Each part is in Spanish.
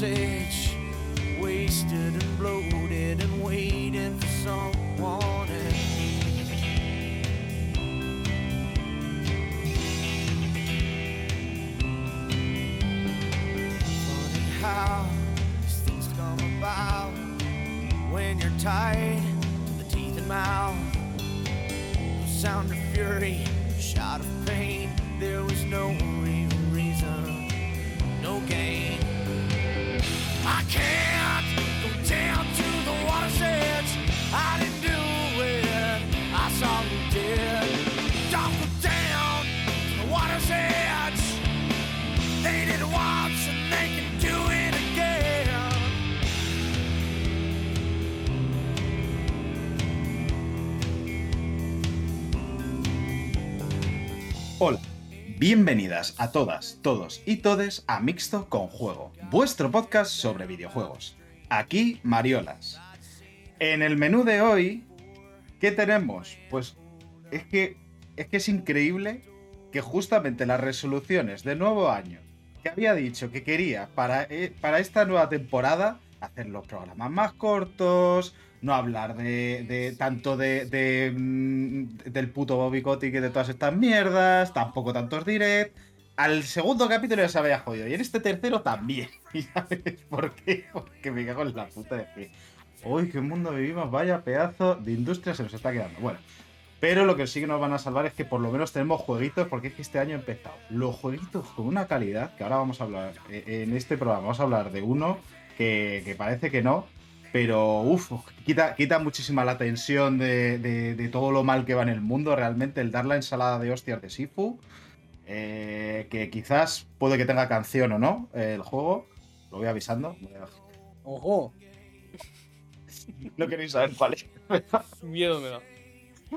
the bienvenidas a todas, todos y todes a Mixto con Juego, vuestro podcast sobre videojuegos. Aquí Mariolas. En el menú de hoy, ¿qué tenemos? Pues es que es que es increíble que justamente las resoluciones de nuevo año que había dicho que quería para, eh, para esta nueva temporada hacer los programas más cortos, no hablar de, de- tanto de, mm, del puto Bobby Kotick y de todas estas mierdas, tampoco tantos direct. Al segundo capítulo ya se había jodido y en este tercero también. ¿Y sabes por qué? Porque me cago en la puta de que. Uy, qué mundo vivimos, vaya pedazo de industria se nos está quedando. Bueno, pero lo que sí que nos van a salvar es que por lo menos tenemos jueguitos, porque es que este año ha empezado. Los jueguitos con una calidad, que ahora vamos a hablar, eh, en este programa vamos a hablar de uno que parece que no, pero uff, quita, quita muchísima la tensión de, de- de todo lo mal que va en el mundo, realmente, el dar la ensalada de hostias de Sifu, eh, que quizás puede que tenga canción o no, eh, el juego, lo voy avisando. Ojo, No queréis saber cuál es. Miedo me da.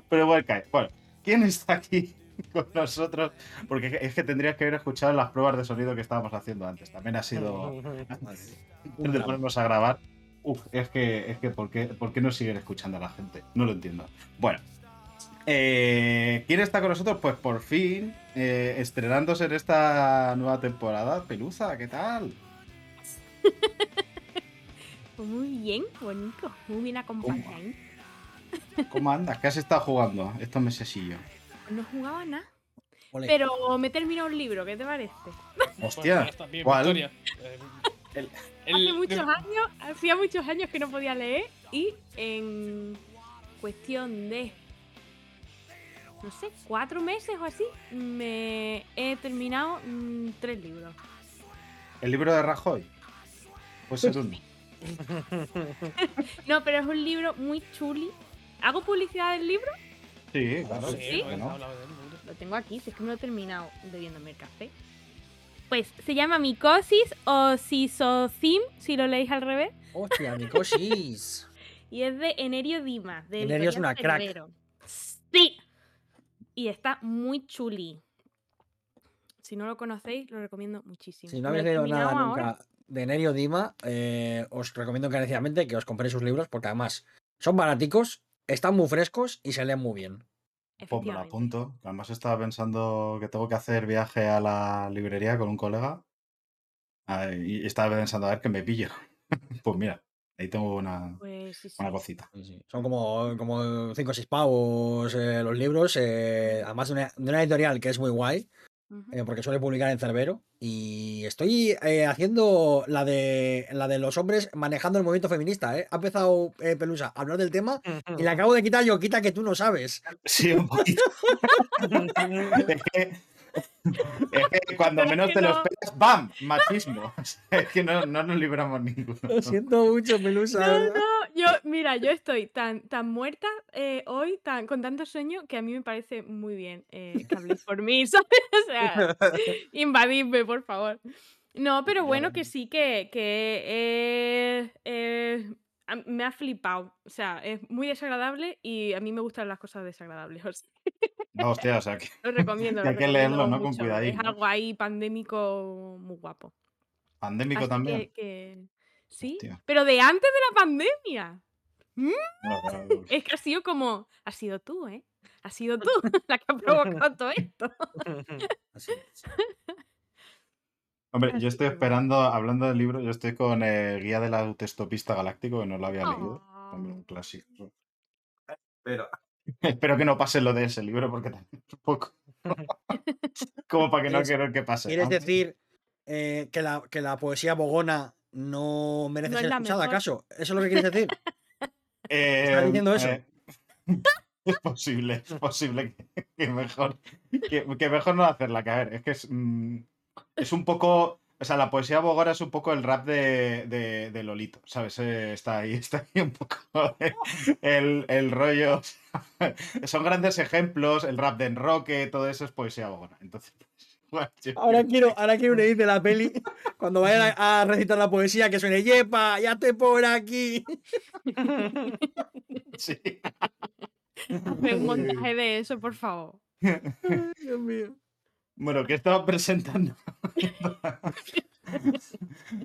Pero bueno, cae. Bueno, ¿quién está aquí con nosotros? Porque es que tendrías que haber escuchado las pruebas de sonido que estábamos haciendo antes. También ha sido antes de ponernos a grabar. Uf, es que, es que ¿por, qué, por qué no siguen escuchando a la gente? No lo entiendo. Bueno, eh, ¿quién está con nosotros? Pues por fin, eh, estrenándose en esta nueva temporada. Peluza, ¿qué tal? Pues muy bien, bonito, muy bien acompañado. ¿Cómo andas? ¿Qué has estado jugando estos mesesillos? No jugaba nada, ole. pero me he terminado un libro, ¿qué te parece? Hostia, bien, ¿cuál? El- el- Hace muchos años, hacía muchos años que no podía leer y en cuestión de, no sé, cuatro meses o así, me he terminado mm, tres libros. ¿El libro de Rajoy? Pues el uno. No, pero es un libro muy chuli. ¿Hago publicidad del libro? Sí, claro. Sí, ¿Sí? no. Lo tengo aquí, si es que me lo he terminado bebiéndome el café. Pues se llama Micosis o Sisocim, si lo leéis al revés. Hostia, Mikosis. Y es de Enerio Dimas. De Enerio es una crack. Sí. Y está muy chuli. Si no lo conocéis, lo recomiendo muchísimo. Si no habéis leído nada ahora. nunca de Nerio Dima, eh, os recomiendo encarecidamente que os compréis sus libros porque además son baraticos, están muy frescos y se leen muy bien. Pues me lo apunto. que Además estaba pensando que tengo que hacer viaje a la librería con un colega. Ah, Y estaba pensando a ver qué me pillo. Pues mira, ahí tengo una, Pues sí, sí. una cosita. Sí, sí. Son como, como 5 o 6 pavos eh, los libros, eh, además de una, de una editorial que es muy guay, Eh, porque suele publicar en Cerbero. Y estoy eh, haciendo la de, la de los hombres manejando el movimiento feminista. ¿eh? Ha empezado eh, Pelusa a hablar del tema y le acabo de quitar yo, quita que tú no sabes. Sí, un poquito. es, que, es que cuando es menos que te los no. pegas, ¡bam! Machismo. Es que no, no nos libramos ninguno. Lo siento mucho, Pelusa. No, no, yo, mira, yo estoy tan, tan muerta eh, hoy, tan, con tanto sueño, que a mí me parece muy bien eh, que habléis por mí, ¿sabes? O sea, invadidme, por favor. No, pero bueno, que sí, que, que eh, eh, a- me ha flipado. O sea, es muy desagradable y a mí me gustan las cosas desagradables. o sea, No, hostia, o sea, que lo recomiendo. Que hay lo que leerlo, recomiendo ¿no? Con cuidadín, Es ¿no? algo ahí pandémico muy guapo. pandémico Así también. que- que- sí, Hostia. pero de antes de la pandemia. "Mm". Es que ha sido como, has sido tú, ¿eh? Has sido tú la que ha provocado todo esto. Así es. Hombre, yo estoy esperando, hablando del libro, yo estoy con eh, Guía del Autoestopista Galáctico, que no lo había leído. También un Oh. clásico. Pero espero que no pase lo de ese libro, porque también es un poco. como para que no ¿Quieres- quiero que pase. ¿Quieres decir eh, que, la, que la poesía bogona no merece No es ser la escuchada, acaso? ¿Eso es lo que quieres decir? Eh, diciendo eso? eh, es posible, es posible que, que mejor, que, que mejor no hacerla caer. Es que es, mm, es un poco. O sea, la poesía bogora es un poco el rap de, de- de Lolito, ¿sabes? Eh, está ahí, está ahí un poco el, el rollo. Son grandes ejemplos, el rap de enroque, todo eso es poesía bogora. Entonces, bueno, yo- Ahora quiero, ahora quiero unir de la peli, cuando vayan a, a recitar la poesía, que suene ¡Yepa! ¡Ya estoy por aquí! sí. Hazme un montaje de eso, por favor. Ay, Dios mío. Bueno, ¿qué estaba presentando?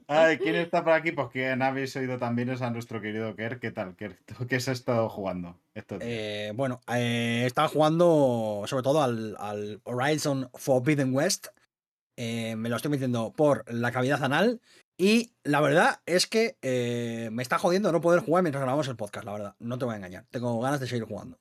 Ay, ¿quién está por aquí? Pues quien habéis oído también es a nuestro querido Kerr. ¿Qué tal, Kerr? ¿Tú ¿Qué has estado jugando estos días? Eh, bueno, eh, estaba jugando sobre todo al, al Horizon Forbidden West. Eh, me lo estoy metiendo por la cavidad anal. Y la verdad es que eh, me está jodiendo no poder jugar mientras grabamos el podcast, la verdad. No te voy a engañar. Tengo ganas de seguir jugando.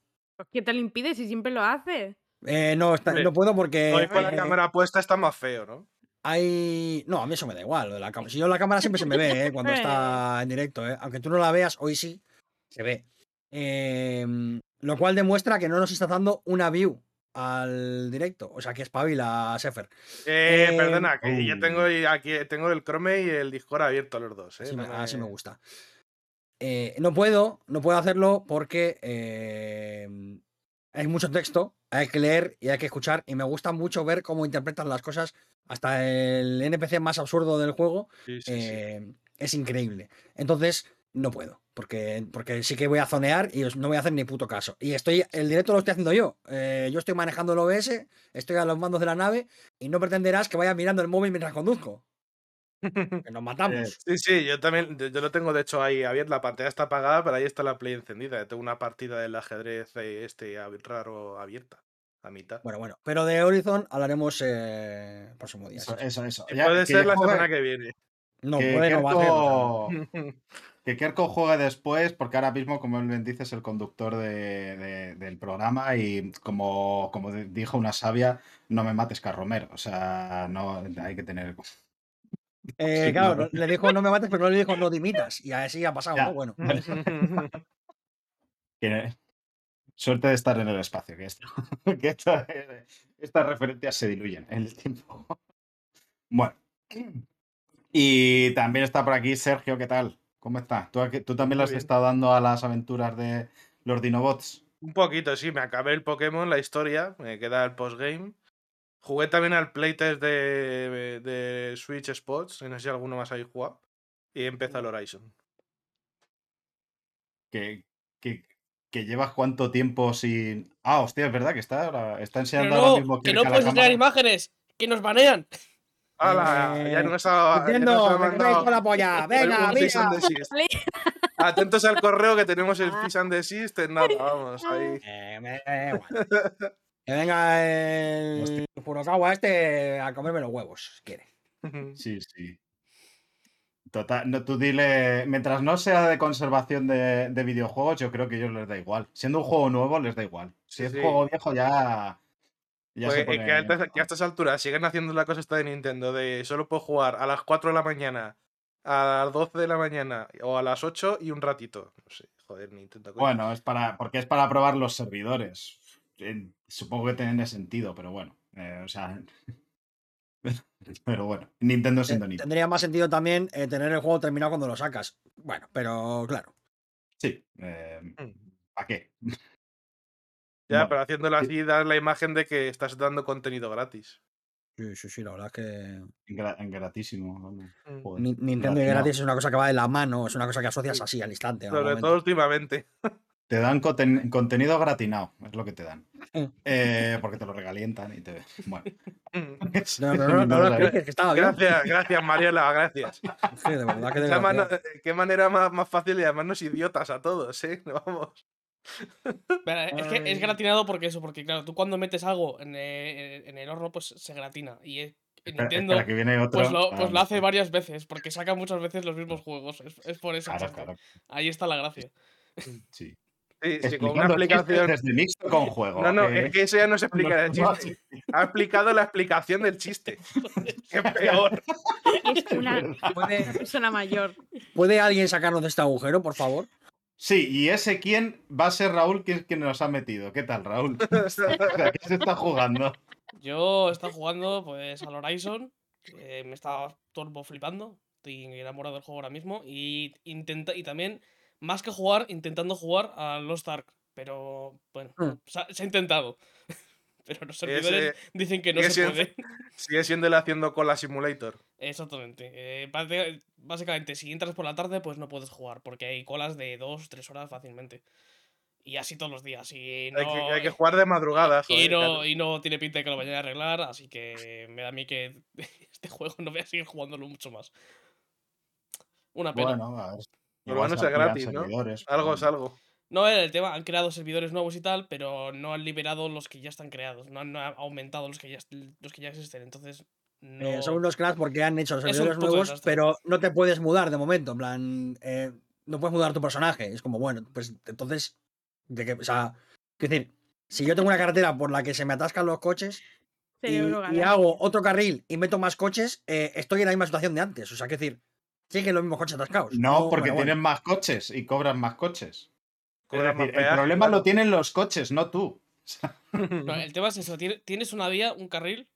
¿Qué te lo impide si siempre lo haces? Eh, no, está- no puedo porque. Hoy con la eh, cámara puesta está más feo, ¿no? Hay. No, a mí eso me da igual. lo de la cámara. Si yo la cámara siempre se me ve, ¿eh? cuando está en directo, ¿eh? Aunque tú no la veas, hoy sí se ve. Em, lo cual demuestra que no nos está dando una view al directo. O sea que espabila Sefer. Eh, Eh, perdona, que yo uh. tengo y aquí tengo el Chrome y el Discord abierto los dos. ¿eh? Así, me, No así me me- gusta. Eh, no puedo, no puedo hacerlo porque em, hay mucho texto, hay que leer y hay que escuchar. Y me gusta mucho ver cómo interpretan las cosas. Hasta el NPC más absurdo del juego Sí, sí, sí. eh, es increíble. Entonces, no puedo, porque, porque sí que voy a zonear y no voy a hacer ni puto caso. Y estoy, el directo lo estoy haciendo yo. Eh, yo estoy manejando el OBS, estoy a los mandos de la nave y no pretenderás que vaya mirando el móvil mientras conduzco. Que nos matamos. Sí, sí, yo también, yo, yo lo tengo de hecho ahí abierto, la pantalla está apagada, pero ahí está la play encendida. Yo tengo una partida del ajedrez eh, este ab- raro abierta, a mitad. Bueno, bueno, pero de Horizon hablaremos eh, el próximo día. Eso, sí. eso. eso. Y Ya, puede que ser la juegue- semana que viene. No, que puede, no va a Kerko- Que Kerko juegue después, porque ahora mismo, como él bien dice, es el conductor de- de- del programa y como, como de- dijo una sabia, no me mates, Carromer. O sea, no hay que tener... eh, Sí, claro, no- le dijo no me mates, pero no le dijo no dimitas. Y así ha pasado, Ya. ¿no? Bueno. que- Suerte de estar en el espacio, que, esto, que esto- estas referencias se diluyen en el tiempo. Bueno. Y también está por aquí Sergio, ¿qué tal? ¿Cómo estás? ¿Tú, también le has estado dando a las aventuras de los Dinobots? Un poquito, sí, me acabé el Pokémon, la historia, me queda el postgame. Jugué también al playtest de, de Switch Spots, no sé si alguno más habéis jugado. Y empieza el Horizon. que, que, que llevas cuánto tiempo sin. Ah, hostia, es verdad que está ahora. Está enseñando ahora no, mismo que Kirk no puedes enseñar imágenes, que nos banean. ¡Hala! ya Eh, nos ha, ya nos Entiendo, ha con la polla. Venga, mira. Atentos al correo que tenemos el cease and desist en nada, vamos, ahí. Eh, me igual. Que venga el Furukawa este a comerme los huevos, si quiere. Sí, sí. Total, no, tú dile. Mientras no sea de conservación de, de videojuegos, yo creo que a ellos les da igual. Siendo un juego nuevo, les da igual. Si Sí, es sí. juego viejo, ya. Ya Pues, se pone- que, a estas, que a estas alturas siguen haciendo la cosa esta de Nintendo de solo puedo jugar a las 4 de la mañana, a las 12 de la mañana o a las 8 y un ratito. No sé, joder, Nintendo. coño. Bueno, es para. Porque es para probar los servidores. Eh, Supongo que tiene sentido, pero bueno. eh, o sea. Pero bueno, Nintendo siendo Te- Nintendo. Tendría más sentido también eh, tener el juego terminado cuando lo sacas. Bueno, pero claro. Sí. eh, ¿Para qué? ya, bueno, pero haciéndolo sí. así, das la imagen de que estás dando contenido gratis. Sí, sí, sí, la verdad es que. Gra- gratísimo. Mm. joder. Ni- Nintendo gratis es una cosa que va de la mano, es una cosa que asocias así al instante. Sobre todo últimamente. Te dan conten- contenido gratinado, es lo que te dan. Eh, porque te lo regalientan y te. Bueno. No, no, no, no, lo expliques, que estaba bien. Gracias, gracias, Mariela, gracias. Sí, de verdad que Qué, desgraciado. mano- qué manera más, más fácil de llamarnos idiotas a todos, ¿eh? Vamos. Es que es gratinado porque eso, porque claro, tú cuando metes algo en, eh, en el horno, pues se gratina. Y Espera, Nintendo, espera, que viene otro. pues, lo, Ah, pues lo no hace varias veces, porque saca muchas veces los mismos juegos. Es, es por eso. Claro, claro. Ahí está la gracia. Sí. Sí, sí, con una desde mixto con juego. No, no, es que eso ya no se explica el no, chiste. Ha explicado la explicación del chiste. Qué peor. Es una, ¿Puede, una persona mayor. puede alguien sacarnos de este agujero, por favor? Sí, y ese quién va a ser Raúl, que es quien nos ha metido. ¿Qué tal, Raúl? O sea, ¿Qué se está jugando? Yo he estado jugando pues al Horizon, que me estaba turbo flipando, estoy enamorado del juego ahora mismo, y, intenta, y también, más que jugar, intentando jugar a Lost Ark, pero bueno, Mm. se, ha, se ha intentado. pero los Ese- servidores dicen que no se siendo- puede. Sigue siendo el haciendo cola simulator. Exactamente. eh, básicamente, si entras por la tarde, pues no puedes jugar, porque hay colas de 2 3 horas fácilmente. Y así todos los días. Y no, Hay, que, hay que jugar de madrugada. y, joder, no, claro. y no tiene pinta de que lo vayan a arreglar, así que me da a mí que este juego no voy a seguir jugándolo mucho más. Una pena. Bueno, a ver. Por lo igual menos se es amplían gratis, ¿no? servidores, Algo pero- es algo. No era el tema, han creado servidores nuevos y tal, pero no han liberado los que ya están creados, no han no han aumentado los que ya, los que ya existen. Entonces, no. Eh, son unos cracks porque han hecho servidores nuevos, desastre. pero no te puedes mudar de momento. En plan, eh, no puedes mudar tu personaje. Es como, bueno, pues entonces, de que, o sea, es decir, si yo tengo una carretera por la que se me atascan los coches y, hago otro carril y meto más coches, eh, estoy en la misma situación de antes. O sea, que decir, siguen los mismos coches atascados. No, porque bueno, bueno. tienen más coches y cobran más coches. Más el peaje, problema claro. lo tienen los coches, no tú. No, el tema es eso, tiene- tienes una vía, un carril,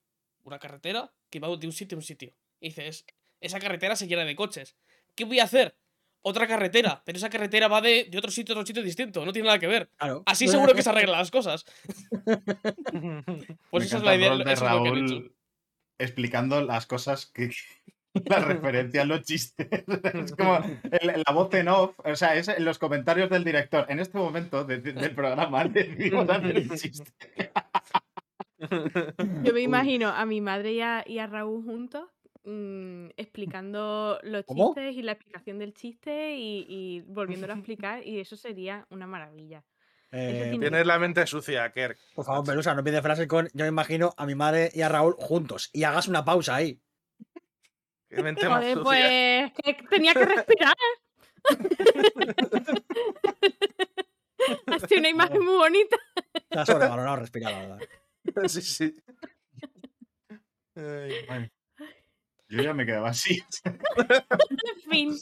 una carretera que va de un sitio a un sitio. Y dices, esa carretera se llena de coches. ¿Qué voy a hacer? Otra carretera, pero esa carretera va de, de otro sitio a otro sitio distinto, no tiene nada que ver. Claro. Así seguro que se arreglan las cosas. Pues Me esa es encanta la idea, de eso es lo que han hecho. Raúl explicando las cosas que. Las referencias, los chistes. Es como el- la voz en off, o sea, es en los comentarios del director. En este momento de- de- del programa decidimos hacer un chiste. Yo me imagino a mi madre y a, y a Raúl juntos mm, explicando los ¿Cómo? chistes y la explicación del chiste y, y volviéndolo a explicar y eso sería una maravilla. Eh, tiene- Tienes la mente sucia, Kerk. por favor, Pelusa, no pides frases con. Yo me imagino a mi madre y a Raúl juntos. Y hagas una pausa ahí. Qué mente más Joder, pues que tenía que respirar. Ha sido una imagen muy bonita. Está sobrevalorado respirar, la verdad. Sí, sí. Ay. Yo ya me quedaba así. En fin.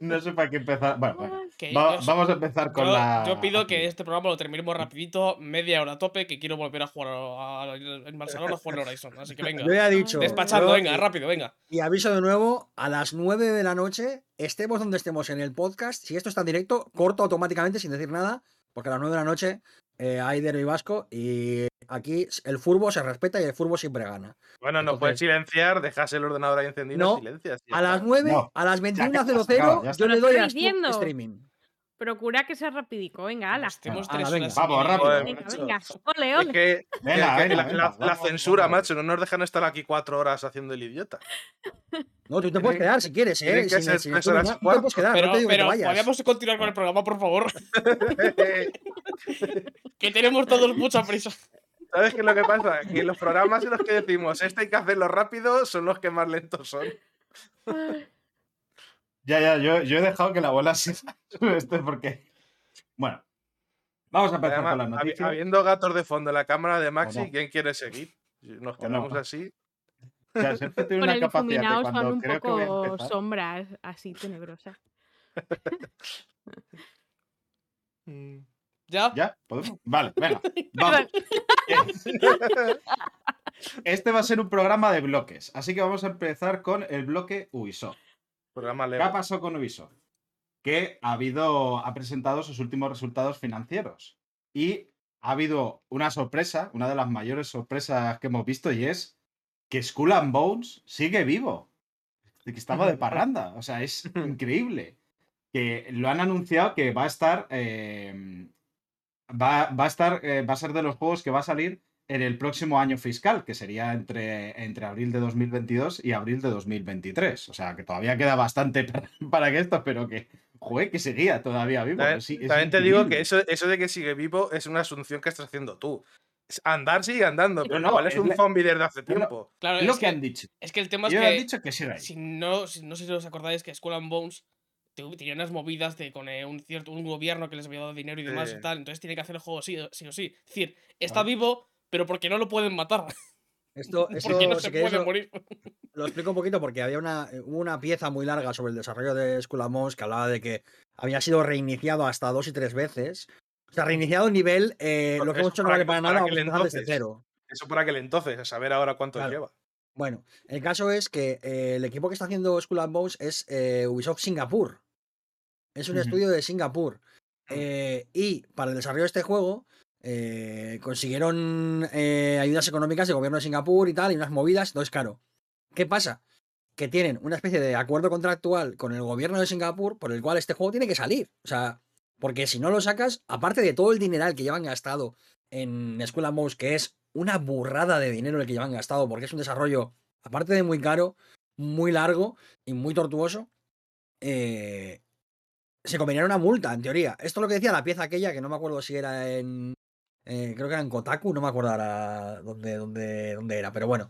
No sé para qué empezar. Bueno, bueno. Que Va- yo- vamos a empezar con yo, la. yo pido que este programa lo terminemos rapidito, media hora a tope, que quiero volver a jugar en Malsalón a jugar al Horizon. Así que venga. Yo ya he dicho. Despachando, yo- venga, rápido, venga. Y aviso de nuevo, a las 9 de la noche, estemos donde estemos en el podcast, si esto está en directo, corto automáticamente sin decir nada, porque a las 9 de la noche eh, hay derbi vasco y aquí el furbo se respeta y el furbo siempre gana. Bueno, no Entonces- puedes silenciar, dejas el ordenador ahí encendido No, y silencias. y A las está. 9, No, a las ya, ya 21.00, está, ya está. yo le Lo doy a estoy stop diciendo. streaming. Procura que sea rapidico. Venga, ala. Ala, tres venga. Vamos, rápido. Venga, venga. Ole, Es ole. que, Venga, que- que venga, la, venga, la- la vamos, censura, macho, no nos dejan estar aquí cuatro horas haciendo el idiota. No, tú te puedes quedar si quieres, ¿eh? que Sin, ser sin tres streaming, horas y no, tú te puedes quedar, Pero, no te digo que vayas. podríamos continuar con el programa, por favor. que tenemos todos mucha prisa. ¿Sabes qué es lo que pasa? Que los programas en los que decimos esto hay que hacerlo rápido son los que más lentos son. Ya, ya, yo, yo he dejado que la bola siga este porque. Bueno, vamos a empezar Además, con las noticias. habiendo gatos de fondo en la cámara de Maxi, no. ¿quién quiere seguir? Nos no. quedamos así. O sea, Sergio tiene Con una el capacidad de son cuando un creo que poco empezar- sombras así tenebrosas. ¿Ya? ¿Ya? ¿Podemos? Vale, venga. Vamos. Este va a ser un programa de bloques, así que vamos a empezar con el bloque Ubisoft. Programa ¿Qué ha pasado con Ubisoft? Que ha habido, ha presentado sus últimos resultados financieros. Y ha habido una sorpresa, una de las mayores sorpresas que hemos visto, y es que Skull and Bones sigue vivo. De que estaba de parranda. O sea, es increíble. que lo han anunciado que va a estar. eh, va, va a estar. eh, va a ser de los juegos que va a salir en el próximo año fiscal, que sería entre, entre abril de 2022 y abril de 2023. O sea, que todavía queda bastante para, para que esto, pero que, joder, que seguía todavía vivo. También, te digo que eso, eso de que sigue vivo es una asunción que estás haciendo tú. Andar sigue andando, pero no, igual es es un la- zombie desde hace tiempo. Claro, Es lo que que, han dicho. es que el tema es Ellos han que dicho que sigue ahí. si no, si- no sé si os acordáis que Skull and Bones tu- tenía unas movidas de con eh, un cierto un gobierno que les había dado dinero y demás Sí. y tal, entonces tiene que hacer el juego sí, o- sí o sí. Es decir, está Claro. vivo, pero porque no lo pueden matar. Esto, porque esto no se puede lo- morir. Lo explico un poquito porque había una, eh, una pieza muy larga sobre el desarrollo de Skull and Bones que hablaba de que había sido reiniciado hasta dos y tres veces. O sea, reiniciado a nivel, eh, lo que eso hemos hecho no vale para para nada, vamos a empezar desde cero. Eso por aquel entonces, a saber ahora cuánto Claro. lleva. Bueno, el caso es que eh, el equipo que está haciendo Skull and Bones es eh, Ubisoft Singapur. Es un estudio de Singapur. Mm. Eh, y para el desarrollo de este juego consiguieron ayudas económicas del gobierno de Singapur y tal, y unas movidas. Entonces, claro, ¿qué pasa? Que tienen una especie de acuerdo contractual con el gobierno de Singapur por el cual este juego tiene que salir. O sea, porque si no lo sacas, aparte de todo el dineral que llevan gastado en Skull and Bones, que es una burrada de dinero el que llevan gastado, porque es un desarrollo, aparte de muy caro, muy largo y muy tortuoso, eh, se comerían una multa, en teoría. Esto es lo que decía la pieza aquella, que no me acuerdo si era en. eh, creo que era en Kotaku, no me acuerdo ahora dónde, dónde, dónde era, pero bueno.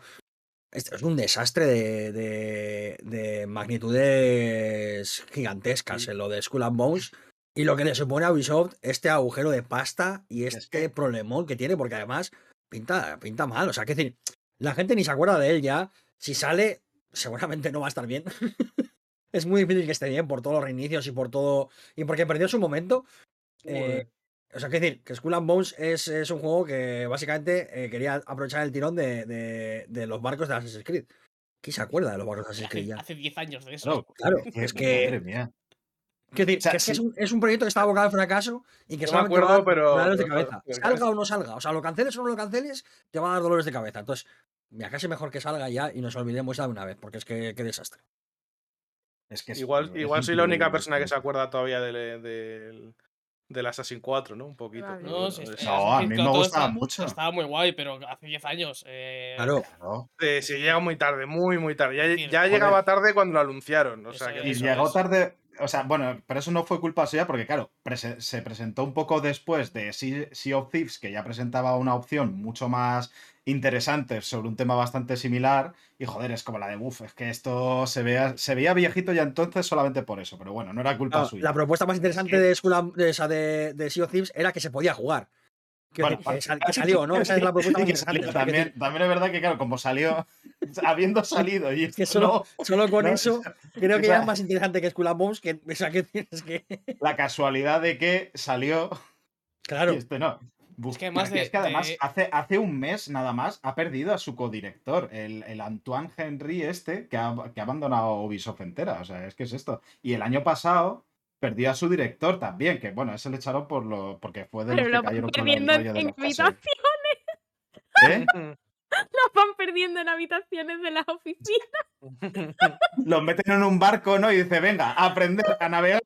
Esto es un desastre de, de, de magnitudes gigantescas en lo de Skull and Bones. Y lo que le supone a Ubisoft este agujero de pasta y Es este problemón que tiene, porque además pinta, pinta mal. O sea, que decir, la gente ni se acuerda de él ya. Si sale, seguramente no va a estar bien. es muy difícil que esté bien por todos los reinicios y por todo. Y porque perdió su momento. Eh, o sea, que decir, que Skull and Bones es, es un juego que básicamente eh, quería aprovechar el tirón de, de- de los barcos de Assassin's Creed. ¿Quién se acuerda de los barcos de Assassin's Creed Hace, ya? hace 10 años de eso. Claro, Claro, es que- Madre mía. Quiero decir, O sea, que es, un, es un proyecto que está abocado al fracaso y que No me acuerdo, va a dar pero- dolores de cabeza. pero salga o no salga. O sea, lo canceles o no lo canceles, te va a dar dolores de cabeza. Entonces, mira, casi mejor que salga ya y nos olvidemos ya de una vez, porque es que qué desastre. Es que es- Igual, es igual soy la única persona que se acuerda todavía del, del, del Assassin 4, ¿no? Un poquito. Vale. No, sí, No, a mí me gustaba mucho. Estaba muy guay, pero hace 10 años. eh, Claro. Claro. eh, se llega muy tarde, muy, muy tarde. Ya, Sí, ya joder. llegaba tarde cuando lo anunciaron. O sea, que Y llegó tarde, o sea, bueno, pero eso no fue culpa suya porque, claro, prese- se presentó un poco después de Sea, Sea of Thieves, que ya presentaba una opción mucho más interesante sobre un tema bastante similar. Y joder, es como la de Buff, es que esto se, vea, se veía viejito ya entonces solamente por eso, pero bueno, no era culpa suya. la propuesta más interesante de, Skull and- de, esa de, de Sea of Thieves era que se podía jugar. Quiero Bueno, que, sal- que salió, ¿no? Esa es la propuesta que salió también, también es verdad que, claro, como salió, habiendo salido y que solo, no, solo con no, eso creo que o ya es más interesante que Skull and Bones. Que, o sea, que es que. la casualidad de que salió Claro. Y este no. Buf, que además de- es que además de- hace, hace un mes nada más ha perdido a su codirector, el, el Antoine Henry este, que ha, que ha abandonado Ubisoft entera. O sea, es que es esto. Y el año pasado perdió a su director también, que bueno, ese le echaron por lo, porque fue de los Pero que lo van cayeron con el perdiendo en, rollo de en la fase. habitaciones. ¿Eh? Los van perdiendo en habitaciones de las oficinas. Los meten en un barco, ¿no? Y dice, venga, a aprender a navegar.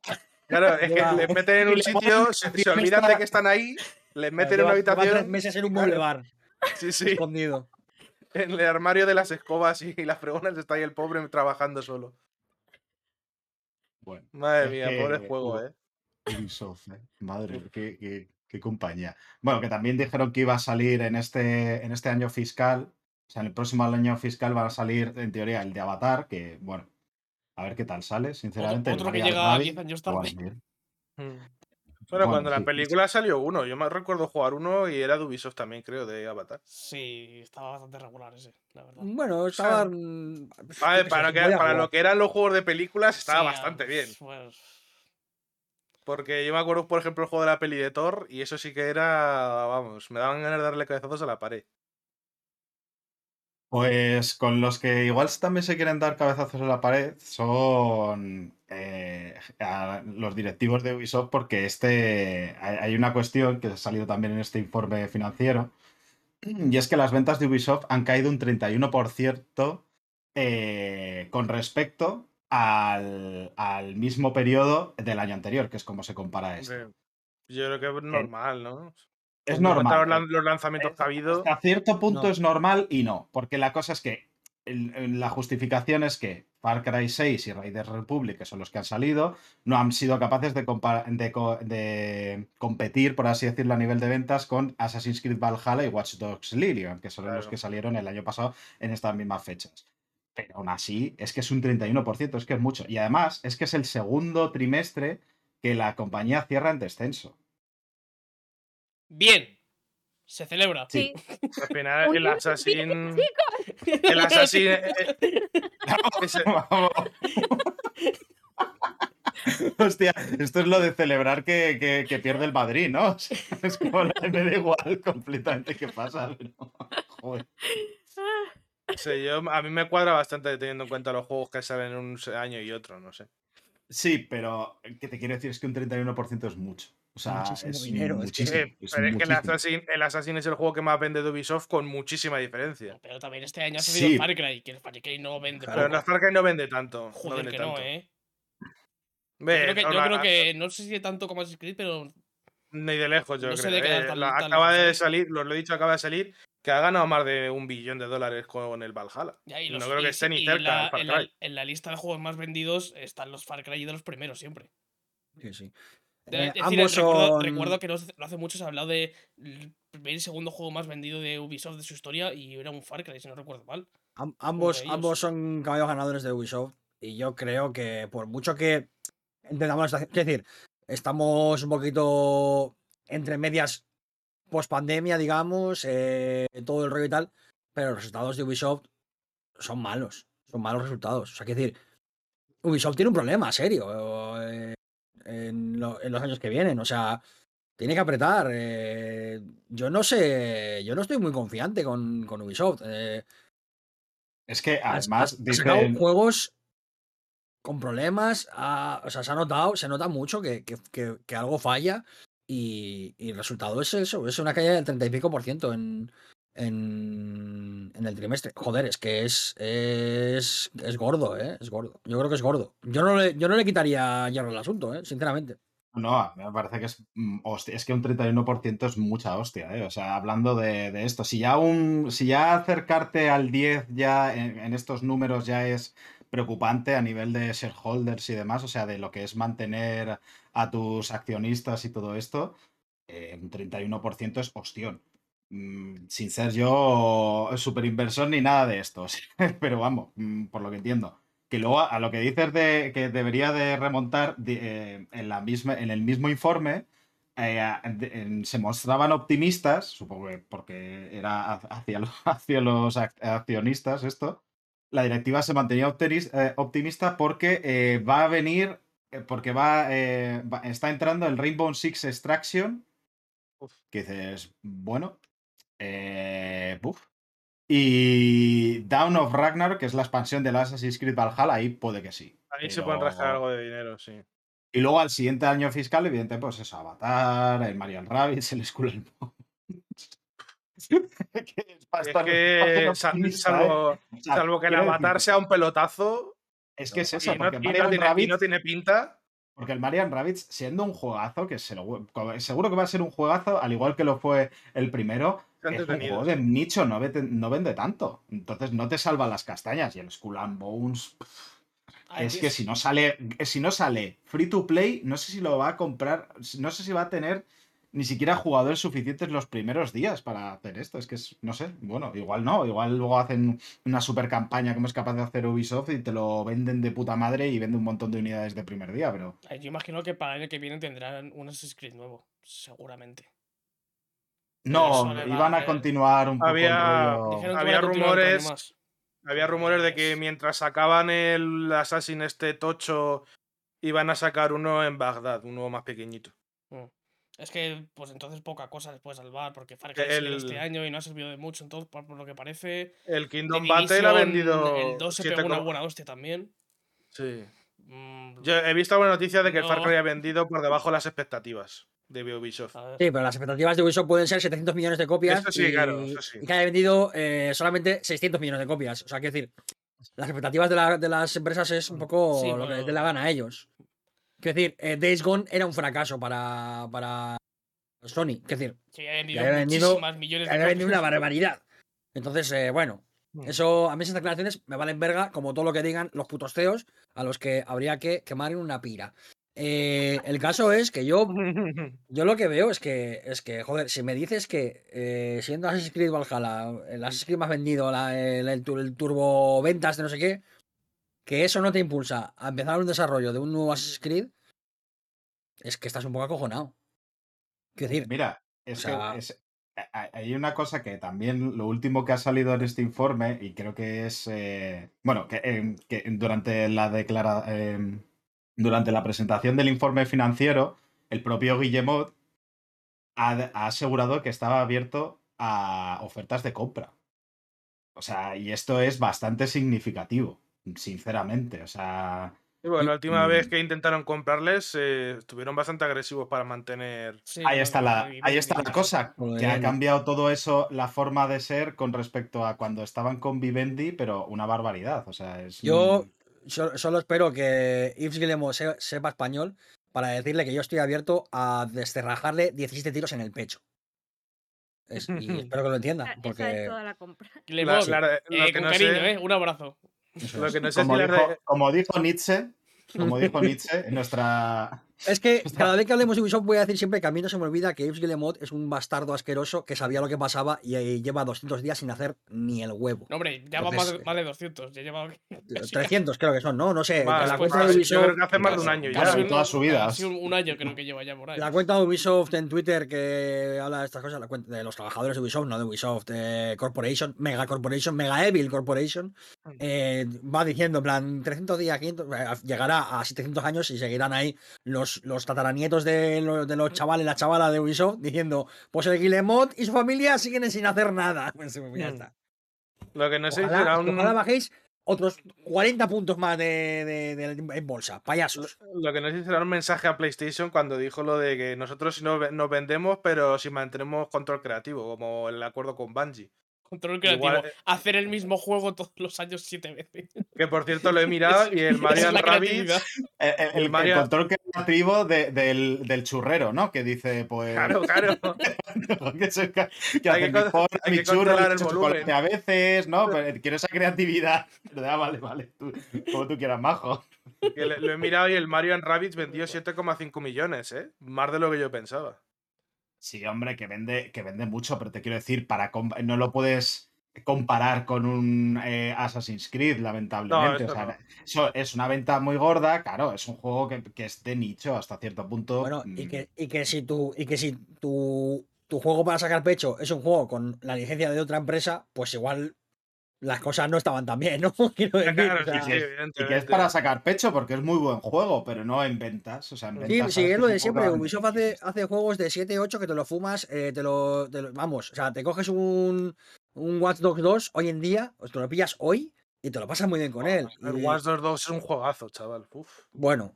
Claro, es que les meten en y un sitio, se, se olvidan de que están ahí, les meten en una lleva tres habitación. meses en un mueble bar, Sí, sí. escondido. En el armario de las escobas y las fregonas está ahí el pobre trabajando solo. Bueno, Madre mía, que- pobre juego, uh, eh. Ubisoft, ¿eh? Madre, qué, qué- qué compañía. Bueno, que también dijeron que iba a salir en este, en este año fiscal. O sea, en el próximo año fiscal va a salir, en teoría, el de Avatar, que, bueno, a ver qué tal sale, sinceramente. otro que llega Rabbit, 10 años tarde. Mm. Bueno, Bueno, cuando sí, la sí. película salió uno, yo me recuerdo jugar uno y era de Ubisoft también, creo, de Avatar. Sí, estaba bastante regular ese, la verdad. Bueno, estaban. pues, A ver, yo qué sé, para, que- lo que eran los juegos de películas estaba Sí, bastante bien. pues, Porque yo me acuerdo, por ejemplo, el juego de la peli de Thor y eso sí que era, vamos, me daban ganas de darle cabezazos a la pared. Pues con los que igual también se quieren dar cabezazos en la pared son eh, a los directivos de Ubisoft porque este hay una cuestión que ha salido también en este informe financiero y es que las ventas de Ubisoft han caído un 31% eh, con respecto al, al mismo periodo del año anterior, que es como se compara esto. Yo creo que es normal, ¿no? Es normal. Los, lan- los lanzamientos que ha habido. Hasta cierto punto No. es normal y no, porque la cosa es que el- la justificación es que Far Cry 6 y Raiders Republic, que son los que han salido, no han sido capaces de, de co- de competir, por así decirlo, a nivel de ventas con Assassin's Creed Valhalla y Watch Dogs Legion, que son los que salieron el año pasado en estas mismas fechas. Pero aún así, es que es un 31%, es que es mucho. Y además, es que es el segundo trimestre que la compañía cierra en descenso. Bien. Se celebra. Sí. Al final, el Assassin. El Assassin. eh, eh, ese- Vamos. Hostia, esto es lo de celebrar que, que- que pierde el Madrid, ¿no? O sea, es como la- me da igual completamente qué pasa. pero- Joder. yo, a mí me cuadra bastante teniendo en cuenta los juegos que salen un año y otro, no sé. Sí, pero que te quiero decir es que un 31% es mucho. O sea, Muchísimo es dinero, es que-. Eh, es pero es que el. Assassin, el Assassin es el juego que más vende de Ubisoft con muchísima diferencia. Pero también este año ha Sí. salido Far Cry, que el Far Cry no vende Claro. Poco. en Far Cry no vende tanto. no Joder, vende que no, tanto. eh. Yo Ve, creo que, yo creo que no sé si tanto como Assassin's Creed, pero Ni de lejos, yo No creo. quedar eh. tan- La- tan acaba lejos, de ¿eh? salir, lo, lo he dicho, acaba de salir, que ha ganado más de un billón de dólares con el Valhalla. ya, y no creo que esté ni cerca la- Far en, la, en la lista de juegos más vendidos están los Far Cry de los primeros siempre. Sí, sí. Eh, es decir, ambos recuerdo, son- recuerdo que no, hace- no hace mucho se ha hablado de el primer y segundo juego más vendido de Ubisoft de su historia y era un Far Cry, si no recuerdo mal. Am- ambos, ambos son caballos ganadores de Ubisoft y yo creo que por mucho que entendamos es decir, estamos un poquito entre medias post pandemia, digamos, eh, todo el rollo y tal, pero los resultados de Ubisoft son malos, son malos resultados. O sea, quiero decir, Ubisoft tiene un problema serio eh, en, lo- en los años que vienen, o sea, tiene que apretar. eh, yo no sé, yo no estoy muy confiante con, con Ubisoft. eh, Es que además sacado dicen. juegos con problemas, o sea, se ha notado, se nota mucho que, que- que- que algo falla y, y el resultado es eso, es una caída del 30 y pico por ciento en, en, el trimestre. Joder, es que es, es, es gordo, ¿eh? Es gordo. Yo creo que es gordo. Yo no le, yo no le quitaría hierro al asunto, ¿eh? Sinceramente. No, me parece que es. mm, hostia, es que un 31% es mucha hostia, ¿eh? O sea, hablando de, esto, si ya, un, si ya acercarte al 10 ya en, en estos números ya es preocupante a nivel de shareholders y demás, o sea, de lo que es mantener a tus accionistas y todo esto, eh, un 31% es hostión. Mm, Sin ser yo super inversor ni nada de esto, pero vamos, mm, por lo que entiendo. Que luego a lo que dices de que debería de remontar de, eh, en, la misma, en el mismo informe, eh, de- se mostraban optimistas, supongo que porque era ha- hacia los, hacia los ac- accionistas esto, la directiva se mantenía eh, optimista porque va a venir, porque va, va- está entrando el Rainbow Six Extraction, que dices, bueno, eh. Y Down of Ragnar, que es la expansión del Assassin's Creed Valhalla, ahí puede que sí. Ahí se pueden rascar algo de dinero, sí. Y luego al siguiente año fiscal, evidentemente, pues eso, Avatar, el Marian Rabbids, el Skull and que salvo, que el avatar sea un pelotazo Es que es y eso, no, porque y no Marian tiene, y Rabbids no tiene pinta. Porque el Marian Rabbids, siendo un juegazo, que se lo- seguro que va a ser un juegazo, al igual que lo fue el primero, es un juego de nicho, no vende, no vende tanto. Entonces no te salva las castañas. Y el Skull and Bones, Ay, es que si no sale, si no sale free to play, no sé si lo va a comprar, no sé si va a tener ni siquiera jugadores suficientes los primeros días para hacer esto. Es que es, no sé, bueno, igual no, igual luego hacen una super campaña como es capaz de hacer Ubisoft y te lo venden de puta madre y vende un montón de unidades de primer día, pero Yo imagino que para el año que viene tendrán un Assassin's Creed nuevo, seguramente. No, iban a continuar un poco el Había- rollo- que había rumores-. Había rumores de que mientras sacaban el Assassin este tocho, iban a sacar uno en Bagdad, uno más pequeñito. Mm. Es que, pues entonces poca cosa les puede salvar, porque Far Cry salió este El- año y no ha servido de mucho, entonces, por, por lo que parece. El Kingdom Battle ha vendido. El 2 se pegó una buena hostia también. Sí. Mm, Yo he visto alguna noticia de que el Far No. Cry ha vendido por debajo de las expectativas de Ubisoft. Sí, pero las expectativas de Ubisoft pueden ser 700 millones de copias Eso sí, y, claro, eso sí. y que haya vendido eh, solamente 600 millones de copias. O sea, quiero decir, las expectativas de, la- de las empresas es un poco Sí, lo que bueno. les dé la gana a ellos. Quiero decir, eh, Days Gone era un fracaso para, para Sony. Quiero decir, Que haya vendido, había vendido- muchísimas millones de había vendido una barbaridad. Entonces, eh, bueno, Mm. eso a mí esas declaraciones me valen verga, como todo lo que digan los putos CEOs, a los que habría que quemar en una pira. Eh, el caso es que yo yo lo que veo es que, es que joder, si me dices que eh, siendo Assassin's Creed Valhalla, el Assassin's Creed más vendido, la- el, el tur- el turbo ventas de no sé qué, que eso no te impulsa a empezar un desarrollo de un nuevo Assassin's Creed, es que estás un poco acojonado. Quiero decir, Mira, es o sea- que es- hay una cosa que también lo último que ha salido en este informe, y creo que es. eh, bueno, que, em, que durante la declara, em, durante la presentación del informe financiero, el propio Guillemot ha, ha asegurado que estaba abierto a ofertas de compra. O sea, y esto es bastante significativo, sinceramente. O sea. Y bueno, la última Mm. vez que intentaron comprarles, eh, estuvieron bastante agresivos para mantener. Sí, Ahí está la, ahí está la cosa, que ha cambiado todo eso, la forma de ser con respecto a cuando estaban con Vivendi, pero una barbaridad. O sea, es. yo un- so- solo espero que Yves Guillemot se- sepa español para decirle que yo estoy abierto a descerrajarle 17 tiros en el pecho. Es- y espero que lo entienda, Esa esa es porque toda la compra. Le La- voy- la- lo eh, que con no cariño, sé- ¿eh? Un abrazo. Lo que no sé como, si dijo, de- como dijo Nietzsche, como dijo Nietzsche, en nuestra. Es que cada vez que hablemos de Ubisoft voy a decir siempre que a mí no se me olvida que Yves Guillemot es un bastardo asqueroso que sabía lo que pasaba y eh, lleva 200 días sin hacer ni el huevo. No, hombre, ya va Entonces, más, de- más de 200. Ya lleva. 300 creo que son, ¿no? No sé. Más, la pues, cuenta de más, yo creo Ubisoft, que hace más de un año ya. Casi un- toda su vida. casi un, año creo que lleva ya por ahí. la cuenta de Ubisoft en Twitter que habla de estas cosas, la cuenta de los trabajadores de Ubisoft, no de Ubisoft eh, Corporation, Mega Corporation, Mega Evil Corporation, eh, va diciendo, en plan, 300 días, 500, eh, llegará a 700 años y seguirán ahí los, los tataranietos de, lo- de los chavales, la chavala de Ubisoft, diciendo, pues el Guillemot y su familia siguen sin hacer nada. Pues, ya Mm. está. Lo que no sé Ojalá, un. ojalá bajéis otros 40 puntos más de, de- de- en bolsa, payasos. Lo que no sé si será un mensaje a PlayStation cuando dijo lo de que nosotros ve- nos vendemos, pero si mantenemos control creativo, como el acuerdo con Bungie. Control creativo. Igual, eh, Hacer el mismo juego todos los años siete veces. Que por cierto lo he mirado y el Marian Rabbit. creatividad. El, el- el- control creativo de- del, del churrero, ¿no? Que dice, pues. Claro, claro. que, se- que Hay hace que porro, hay mi que churro, el volumen. a veces, ¿no? Pero quiero esa creatividad. Pero, ah, vale, vale. tú- como tú quieras, majo. Que le- lo he mirado y el Mario Rabbit vendió 7,5 millones, ¿eh? Más de lo que yo pensaba. Sí, hombre, que vende, que vende mucho, pero te quiero decir, para no lo puedes comparar con un eh, Assassin's Creed, lamentablemente. No, o sea, eso eso es una venta muy gorda, claro, es un juego que, que es de nicho hasta cierto punto. Bueno, y mm, que, y que si tu, y que si tu, tu juego para sacar pecho es un juego con la licencia de otra empresa, pues igual las cosas no estaban tan bien, ¿no? Quiero decir, Claro, o sea, sí, sí, y que es para sacar pecho porque es muy buen juego, pero no en ventas. O sea, en Sí, ventas. sí, sabes es lo de siempre. Ubisoft hace, hace juegos de 7, 8 que te lo fumas, eh, te, lo, te lo- Vamos, o sea, te coges un, un Watch Dogs 2 hoy en día, o te lo pillas hoy y te lo pasas muy bien con él. El y- Watch Dogs 2 es un juegazo, chaval. Uf. Bueno,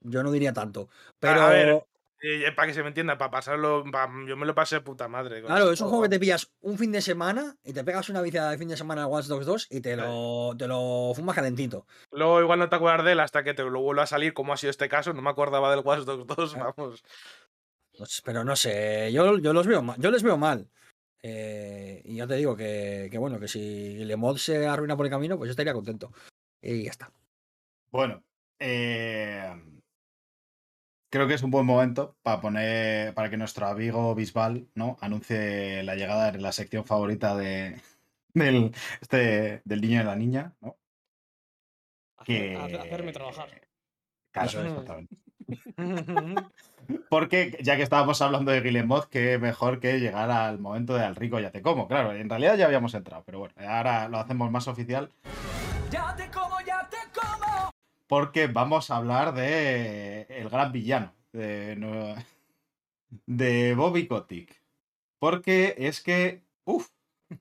yo no diría tanto. Pero. a ver, Y, eh, para que se me entienda, para pasarlo. pa- yo me lo pasé de puta madre. Claro, es un juego que te pillas un fin de semana y te pegas una viciada de fin de semana al Watch Dogs 2 y te lo, te lo fumas calentito. Luego igual no te acuerdas de él hasta que te lo vuelva a salir, como ha sido este caso. No me acordaba del Watch Dogs 2, Ah. vamos. Pues, pero no sé, yo, yo los veo mal, yo les veo mal. Eh, y ya te digo que, que bueno, que si Le Mod se arruina por el camino, pues yo estaría contento. Y ya está. Bueno, eh, creo que es un buen momento para poner, para que nuestro amigo Bisbal, ¿no? Anuncie la llegada de la sección favorita de, del, este, del niño y la niña, ¿no? Hacer- hacerme trabajar. Claro, exactamente. Porque ya que estábamos hablando de Guillemot, qué mejor que llegar al momento de al rico ya te como. Claro, en realidad ya habíamos entrado, pero bueno, ahora lo hacemos más oficial. Ya te como, ya te como. Porque vamos a hablar de el gran villano de, no- de Bobby Kotick. Porque es que, uff,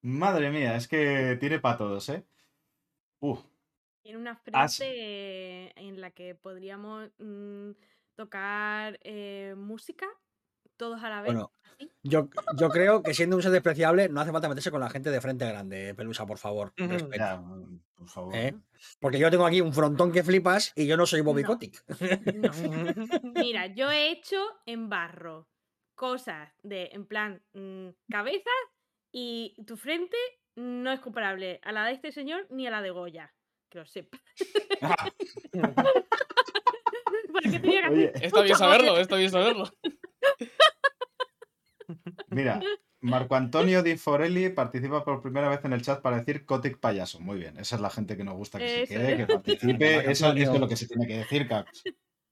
madre mía, es que tiene para todos, ¿eh? Uf, Tiene una frente en la que podríamos mm, tocar eh, música todos a la vez. Bueno, yo, yo creo que siendo un ser despreciable, no hace falta meterse con la gente de frente grande, Pelusa, por favor. Ujú. respeto, Ya, por favor. ¿eh? Porque yo tengo aquí un frontón que flipas y yo no soy Bobby No. Kotick. No. Mira, yo he hecho en barro cosas de, en plan, mm, cabeza y tu frente no es comparable a la de este señor ni a la de Goya. Que lo sepa. Ah, Porque tenía que hacer Oye, Está bien saberlo, está bien saberlo. Mira, Marco Antonio Di Forelli participa por primera vez en el chat para decir Kotick payaso. Muy bien, esa es la gente que nos gusta que se quede, que participe. Eso, es lo que se tiene que decir, cabros.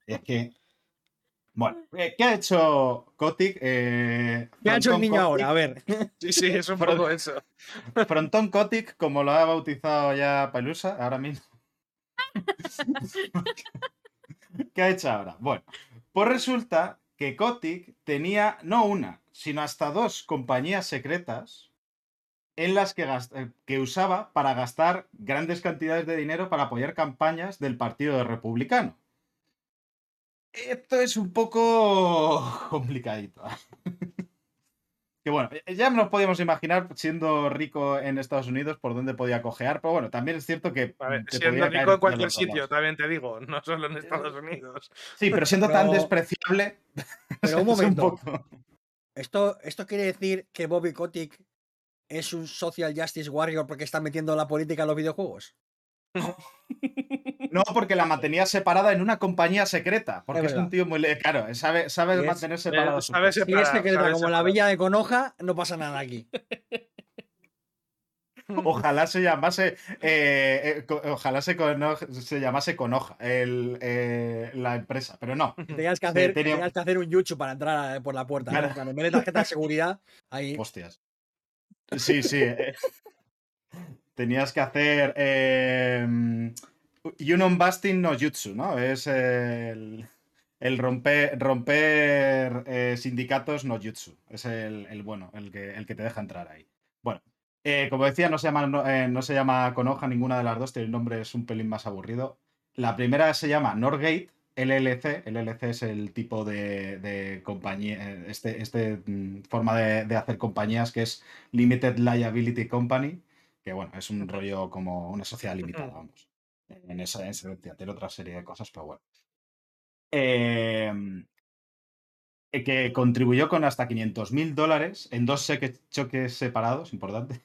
Es que. Bueno, eh, ¿qué ha hecho Kotick? Eh, ¿Qué ha hecho el niño Kotick- ahora? A ver. Sí, sí, es un poco eso. Frontón Kotick, como lo ha bautizado ya Pelusa, ahora mismo. ¿Qué ha hecho ahora? Bueno, pues resulta que Kotick tenía no una, sino hasta dos compañías secretas en las que, eh, que usaba para gastar grandes cantidades de dinero para apoyar campañas del Partido Republicano. Esto es un poco complicadito. Que bueno, eh, ya nos podíamos imaginar, siendo rico en Estados Unidos, por dónde podía cojear, pero bueno, también es cierto que. A ver, te siendo podía caer rico en cualquier sitio, también te digo, no solo en Estados Unidos. Sí, pero siendo tan despreciable. Pero un es momento. poco- ¿Esto, ¿Esto quiere decir que Bobby Kotick es un social justice warrior porque está metiendo la política en los videojuegos? No, porque la mantenía separada en una compañía secreta. Porque es, un tío muy. le- Claro, sabe, sabe es- mantener separado. Eh, sus sabe es secreta sabe como la villa de Conoja, no pasa nada aquí. Ojalá se llamase. eh, eh, ojalá se, cono- se llamase Conoja el, eh, la empresa, pero no. Tenías que hacer, tenía- tenías que hacer un YouTube para entrar por la puerta. ¿no? Claro. En vez de tarjeta de seguridad, ahí. Hostias. Sí, sí. eh. Tenías que hacer. Yunon Busting no Jutsu, ¿no? Es el, el romper, romper eh, sindicatos no Jutsu. Es el, el bueno, el que, el que te deja entrar ahí. Bueno, eh, como decía, no se, llama, no, eh, no se llama Konoha ninguna de las dos, el nombre es un pelín más aburrido. La primera se llama Norgate LLC. LLC es el tipo de, de compañía, este, este mm, forma de, de hacer compañías que es Limited Liability Company, que bueno, es un rollo como una sociedad limitada, vamos. En esa, en ese tiene otra serie de cosas, pero bueno. Eh, eh, que contribuyó con hasta 500 mil dólares en dos choques separados, importante,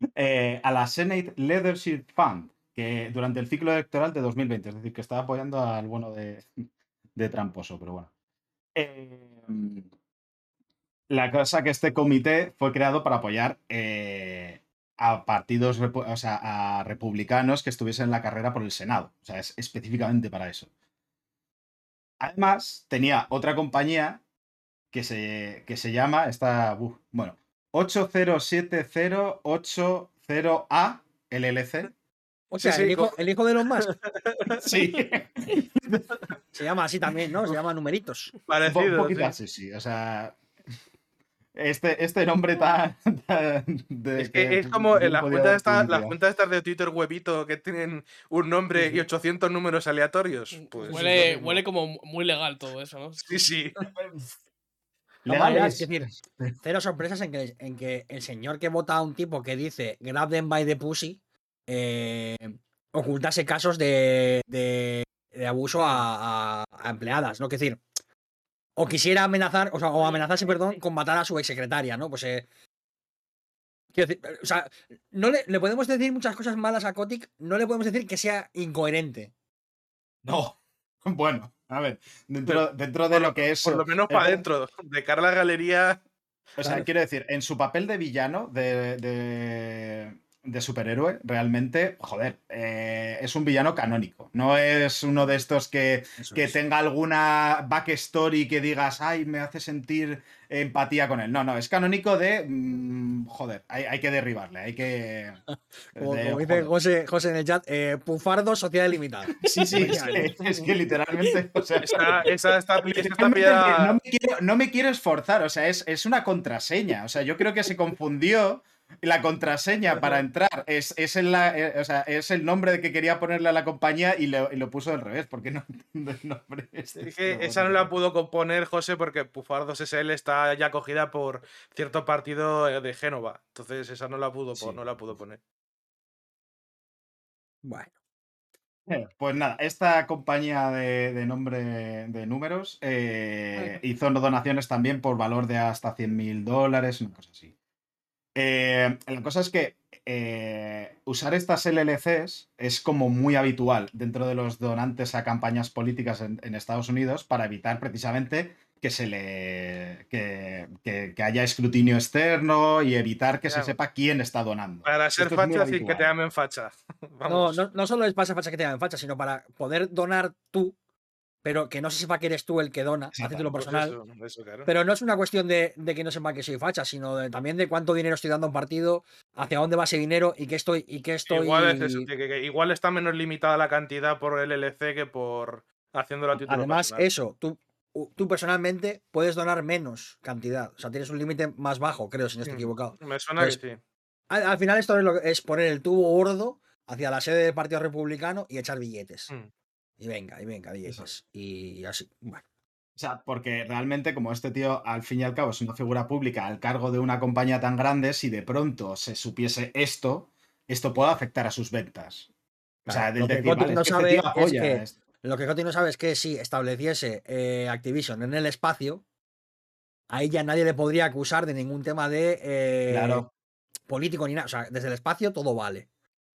eh, a la Senate Leadership Fund, que durante el ciclo electoral de 2020, es decir, que estaba apoyando al bueno de, de Tramposo, pero bueno. Eh, la cosa que este comité fue creado para apoyar eh, a partidos, o sea, a republicanos que estuviesen en la carrera por el Senado. O sea, es específicamente para eso. Además, tenía otra compañía que se, que se llama, esta, uf, bueno, 807080A LLC. O sea, sí, el, hijo, el hijo de los más Sí, se llama así también, ¿no? Se llama numeritos. un Parecido. poquito sí. así, sí. O sea, este, este nombre tan... tan de- Es que es como la dar esta, las publicidad. cuentas estas de Twitter huevito que tienen un nombre y 800 números aleatorios. Pues es huele, lo huele como muy legal todo eso, ¿no? Sí, sí. Legal, Legales. es decir, cero sorpresas en que, en que el señor que vota a un tipo que dice grab them by the pussy eh, ocultase casos de, de, de abuso a, a- a empleadas, ¿no? Es decir, o quisiera amenazar, o, sea, o amenazarse, perdón, con matar a su exsecretaria, ¿no? Pues eh, quiero decir, o sea, no le, le podemos decir muchas cosas malas a Kotick, no le podemos decir que sea incoherente. No. Bueno, a ver, dentro, dentro de lo que es... Por lo menos para adentro. De cara a la galería. O sea, Claro. quiero decir, en su papel de villano, de, de, de superhéroe, realmente, joder, eh, es un villano canónico. No es uno de estos que, que es. tenga alguna backstory que digas, ay, me hace sentir empatía con él. No, no, es canónico de, mm, joder, hay, hay que derribarle, hay que... Como, de, como dice. José, José en el chat, eh, Pufardo, sociedad limitada. Sí, sí, es que, es que literalmente, o sea, Esa, esa está, esa está Literalmente pillada- no, me quiero, no me quiero esforzar, o sea, es, es una contraseña. O sea, yo creo que se confundió la contraseña para entrar es, es, el, la- eh, o sea, es el nombre que quería ponerle a la compañía y lo, y lo puso al revés, porque no entiendo el nombre. este, Es que pero esa no la pudo componer José porque Pufardos SL está ya cogida por cierto partido eh, de Génova. Entonces esa no la pudo, Sí. no la pudo poner. Bueno, Eh, Pues nada, esta compañía de, de nombre de números eh, hizo donaciones también por valor de hasta 100 mil dólares, una cosa así. Eh, la cosa es que eh, usar estas LLCs es como muy habitual dentro de los donantes a campañas políticas en, en Estados Unidos para evitar precisamente que se le que, que- que haya escrutinio externo y evitar que se sepa quién está donando. Para ser Esto facha sin que te llamen facha. no, Vamos. no, no solo es para esa facha que te llamen facha, sino para poder donar tú, pero que no se sepa que eres tú el que dona a título Pues personal. eso, eso, claro. Pero no es una cuestión de, de que no sepa que soy facha, sino de- también de cuánto dinero estoy dando a un partido, hacia dónde va ese dinero y qué estoy. Y qué estoy... Igual es eso, que, que- igual está menos limitada la cantidad por el LLC que por haciéndolo a título Además, personal. eso, tú, tú personalmente puedes donar menos cantidad. O sea, tienes un límite más bajo, creo, si no estoy Mm. equivocado. Me suena que sí. Al, al final, esto es, lo que- es poner el tubo gordo hacia la sede del Partido Republicano y echar billetes. Mm. Y venga, y venga, billetes. Y así. Bueno. O sea, porque realmente como este tío al fin y al cabo es una figura pública al cargo de una compañía tan grande, si de pronto se supiese esto, esto puede afectar a sus ventas. O sea, del lo que decir, Kotick vale, no es que este sabe es que- esto. Lo que Coti no sabe es que si estableciese eh, Activision en el espacio, ahí ya nadie le podría acusar de ningún tema de eh, Claro. político ni nada. O sea, desde el espacio todo vale.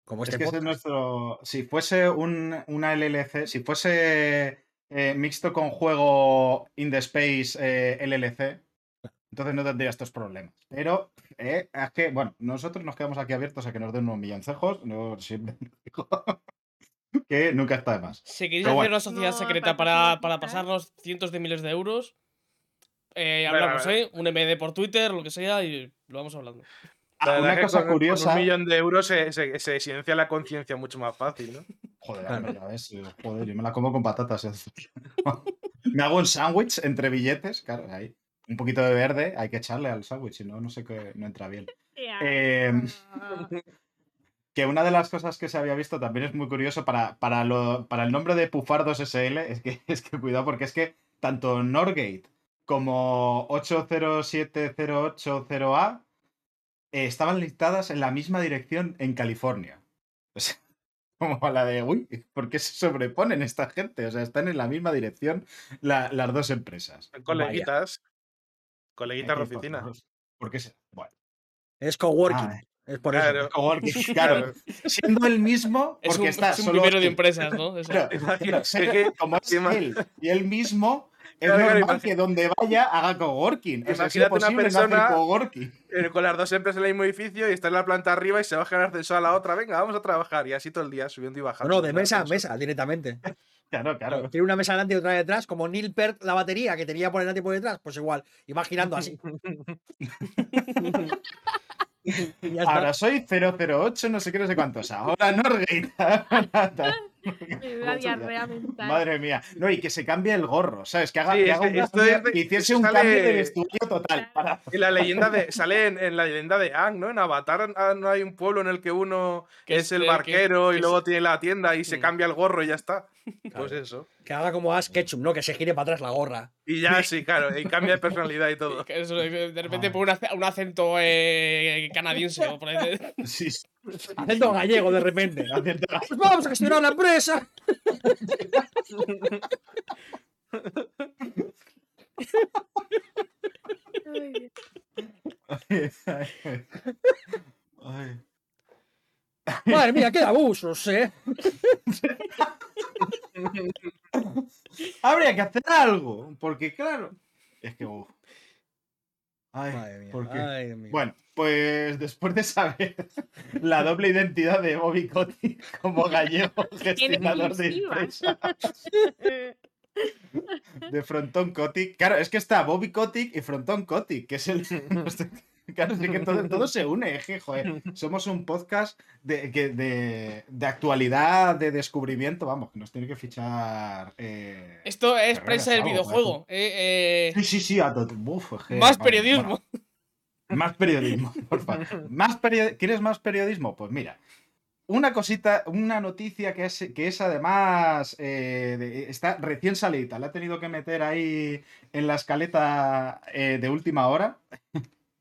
Como Es este que ese es nuestro. Si fuese un, una LLC, si fuese eh, mixto con juego In the Space eh, LLC, entonces no tendría estos problemas. Pero eh, es que, bueno, nosotros nos quedamos aquí abiertos a que nos den unos milloncejos. No siempre digo que nunca está de más. Si queréis hacer bueno. una sociedad secreta para, para pasarnos cientos de miles de euros, eh, hablamos. ¿eh? Un MD por Twitter, lo que sea, y lo vamos hablando. Ah, La una cosa con, con curiosa. un millón de euros se, se, se silencia la conciencia mucho más fácil, ¿no? Joder, ya ves, eh, joder, yo me la como con patatas. me hago un sándwich entre billetes, claro, ahí. Un poquito de verde hay que echarle al sándwich, si no, no sé qué, no entra bien. Eh, Ah. que una de las cosas que se había visto también es muy curioso para, para, lo, para el nombre de Pufardos SL, es que, es que cuidado, porque es que tanto Norgate como 8070880A eh, estaban listadas en la misma dirección en California. O sea, como la de, uy, ¿por qué se sobreponen esta gente? O sea, están en la misma dirección la- las dos empresas. Coleguitas. Coleguitas de Eh, oficina. por- ¿Por qué se? Bueno. Es coworking. Ah, es por Claro. eso. coworking, claro, siendo el mismo, Es porque un, está es un solo de empresas, ¿no? O sea, Claro, claro, es como es él y él mismo, es Claro, normal que donde vaya haga coworking. O sea, es Imagínate una no persona-. Eh, Con las dos empresas en el mismo edificio y está en la planta arriba y se baja en el ascensor a la otra. Venga, vamos a trabajar. Y así todo el día subiendo y bajando. No, no, de mesa a mesa, directamente. Claro, claro. Tiene una mesa delante y otra detrás, como Neil Peart, la batería que tenía por delante y por detrás, pues igual. Va girando así. Ahora soy 008, no sé qué, no sé cuántos. Ahora Norgate. diarrea mental. Madre mía. No, y que se cambie el gorro, ¿sabes? Que haga, Sí, que es haga que un esto cambio- es de- que hiciese un cambio de vestuario total. Para... Y la leyenda de. Sale en, en la leyenda de Ang, ¿no? En Avatar ah, no hay un pueblo en el que uno Que es, el el que- barquero que y luego es- tiene la tienda y se Mm. cambia el gorro y ya está. Pues Claro. eso. Que haga como Ash Ketchum, ¿no? Que se gire para atrás la gorra. Y ya sí, claro. Y cambia de personalidad y todo. que eso, de repente Ay. pone un, ace- un acento eh, canadiense. o por ahí. Sí, sí. Acento gallego de repente. Pues vamos a gestionar la empresa. Ay, Dios. Ay. Madre mía, qué abusos, ¿eh? Habría que hacer algo, porque claro, es que uf. Ay, Madre mía. Bueno, pues después de saber la doble identidad de Bobby Kotick como gallego gestionador de empresa de Frontón Kotick. Claro, es que está Bobby Kotick y Frontón Kotick, que es el. Claro, es que todo, todo se une, es que, joder, somos un podcast de, que- de, de actualidad, de descubrimiento, vamos, que nos tiene que fichar. eh, Esto es prensa del videojuego. eh, eh, Sí, sí, sí, a uf, es que, más periodismo. bueno, Más periodismo, por favor. ¿Más perio- ¿Quieres más periodismo? Pues mira, una cosita, una noticia que es, que es además, eh, de- está recién salida, la he tenido que meter ahí en la escaleta eh, de última hora.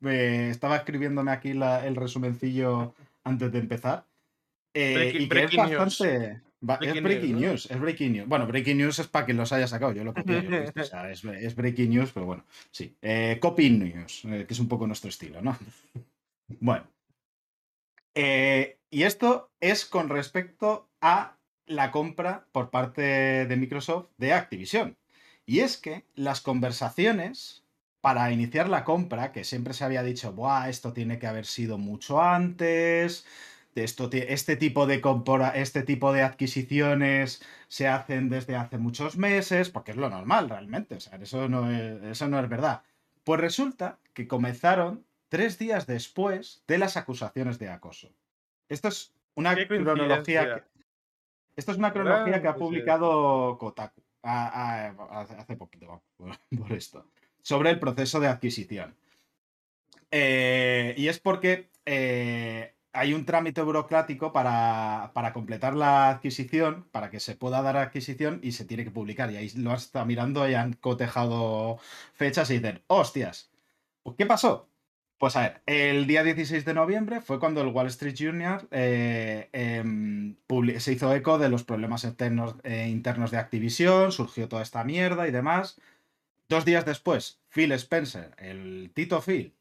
Eh, estaba escribiéndome aquí la- el resumencillo antes de empezar. Eh, Breaking- y que es news. bastante... va- es Breaking news, ¿no? news, es breaking news. Bueno, breaking news es para que los haya sacado, yo lo copié. yo, ¿viste? O sea, es, es breaking news, pero bueno, sí. Eh, copy news, eh, que es un poco nuestro estilo, ¿no? bueno. Eh, y esto es con respecto a la compra por parte de Microsoft de Activision. Y es que las conversaciones para iniciar la compra, que siempre se había dicho, Buah, esto tiene que haber sido mucho antes, de esto, este, tipo de compora- este tipo de adquisiciones se hacen desde hace muchos meses, porque es lo normal realmente, o sea, eso no es, eso no es verdad. Pues resulta que comenzaron tres días después de las acusaciones de acoso. Esto es una cronología. que- esto es una cronología que ha publicado Kotaku a- a- hace- hace poquito por esto. Sobre el proceso de adquisición. Eh, y es porque eh, hay un trámite burocrático para, para completar la adquisición, para que se pueda dar adquisición y se tiene que publicar. Y ahí lo han estado mirando y han cotejado fechas y dicen, hostias, pues, ¿qué pasó? Pues a ver, el día 16 de noviembre fue cuando el Wall Street Journal eh, em, se hizo eco de los problemas internos, internos de Activision, surgió toda esta mierda y demás. Dos días después, Phil Spencer, el Tito Phil,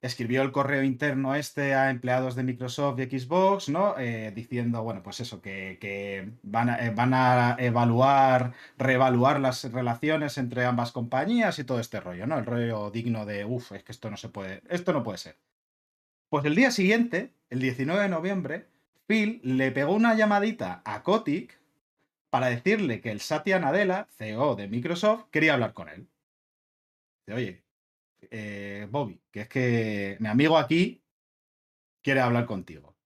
escribió el correo interno este a empleados de Microsoft y Xbox, ¿no? Eh, diciendo, bueno, pues eso, que, que van, a, eh, van a evaluar, reevaluar las relaciones entre ambas compañías y todo este rollo, ¿no? El rollo digno de, uff, es que esto no se puede, esto no puede ser. Pues el día siguiente, el 19 de noviembre, Phil le pegó una llamadita a Kotick para decirle que el Satya Nadella, CEO de Microsoft, quería hablar con él. Oye, eh, Bobby, que es que mi amigo aquí quiere hablar contigo.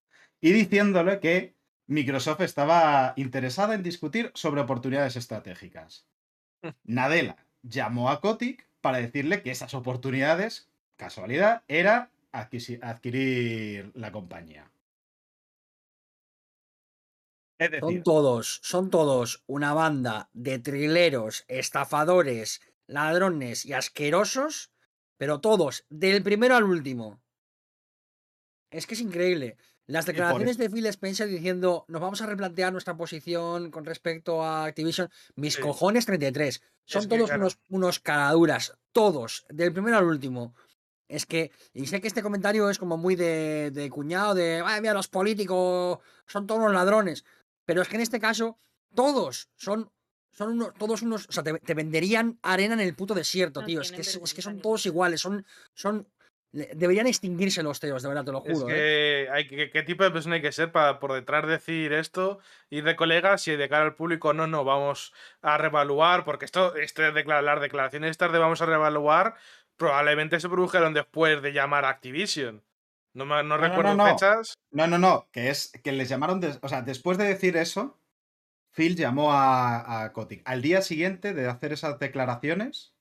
Y diciéndole que Microsoft estaba interesada en discutir sobre oportunidades estratégicas. Nadella llamó a Kotick para decirle que esas oportunidades, casualidad, era adquirir la compañía. Es Son todos, son todos una banda de trileros, estafadores, ladrones y asquerosos, pero todos, del primero al último. Es que es increíble. Las declaraciones de Phil Spencer diciendo nos vamos a replantear nuestra posición con respecto a Activision, mis Sí. cojones 33. Son Es todos claro. unos, unos caraduras, todos, del primero al último. Es que, y sé que este comentario es como muy de, de cuñado, de, ay, mira, los políticos son todos unos ladrones. Pero es que en este caso, todos son, son unos, todos unos, o sea, te, te venderían arena en el puto desierto, No tío. Es que, es, es que son todos iguales, son, son, deberían extinguirse los teos, de verdad, te lo Es juro. ¿eh? que hay que, qué tipo de persona hay que ser para por detrás decir esto, ir de colegas y de cara al público, no, no, vamos a revaluar, porque esto, esto de decla- las declaraciones estas de vamos a revaluar, probablemente se produjeron después de llamar a Activision. No, me- no no, recuerdo no. fechas. No, no, no, que es que les llamaron, o sea, después de decir eso, Phil llamó a, a Kotick. Al día siguiente de hacer esas declaraciones,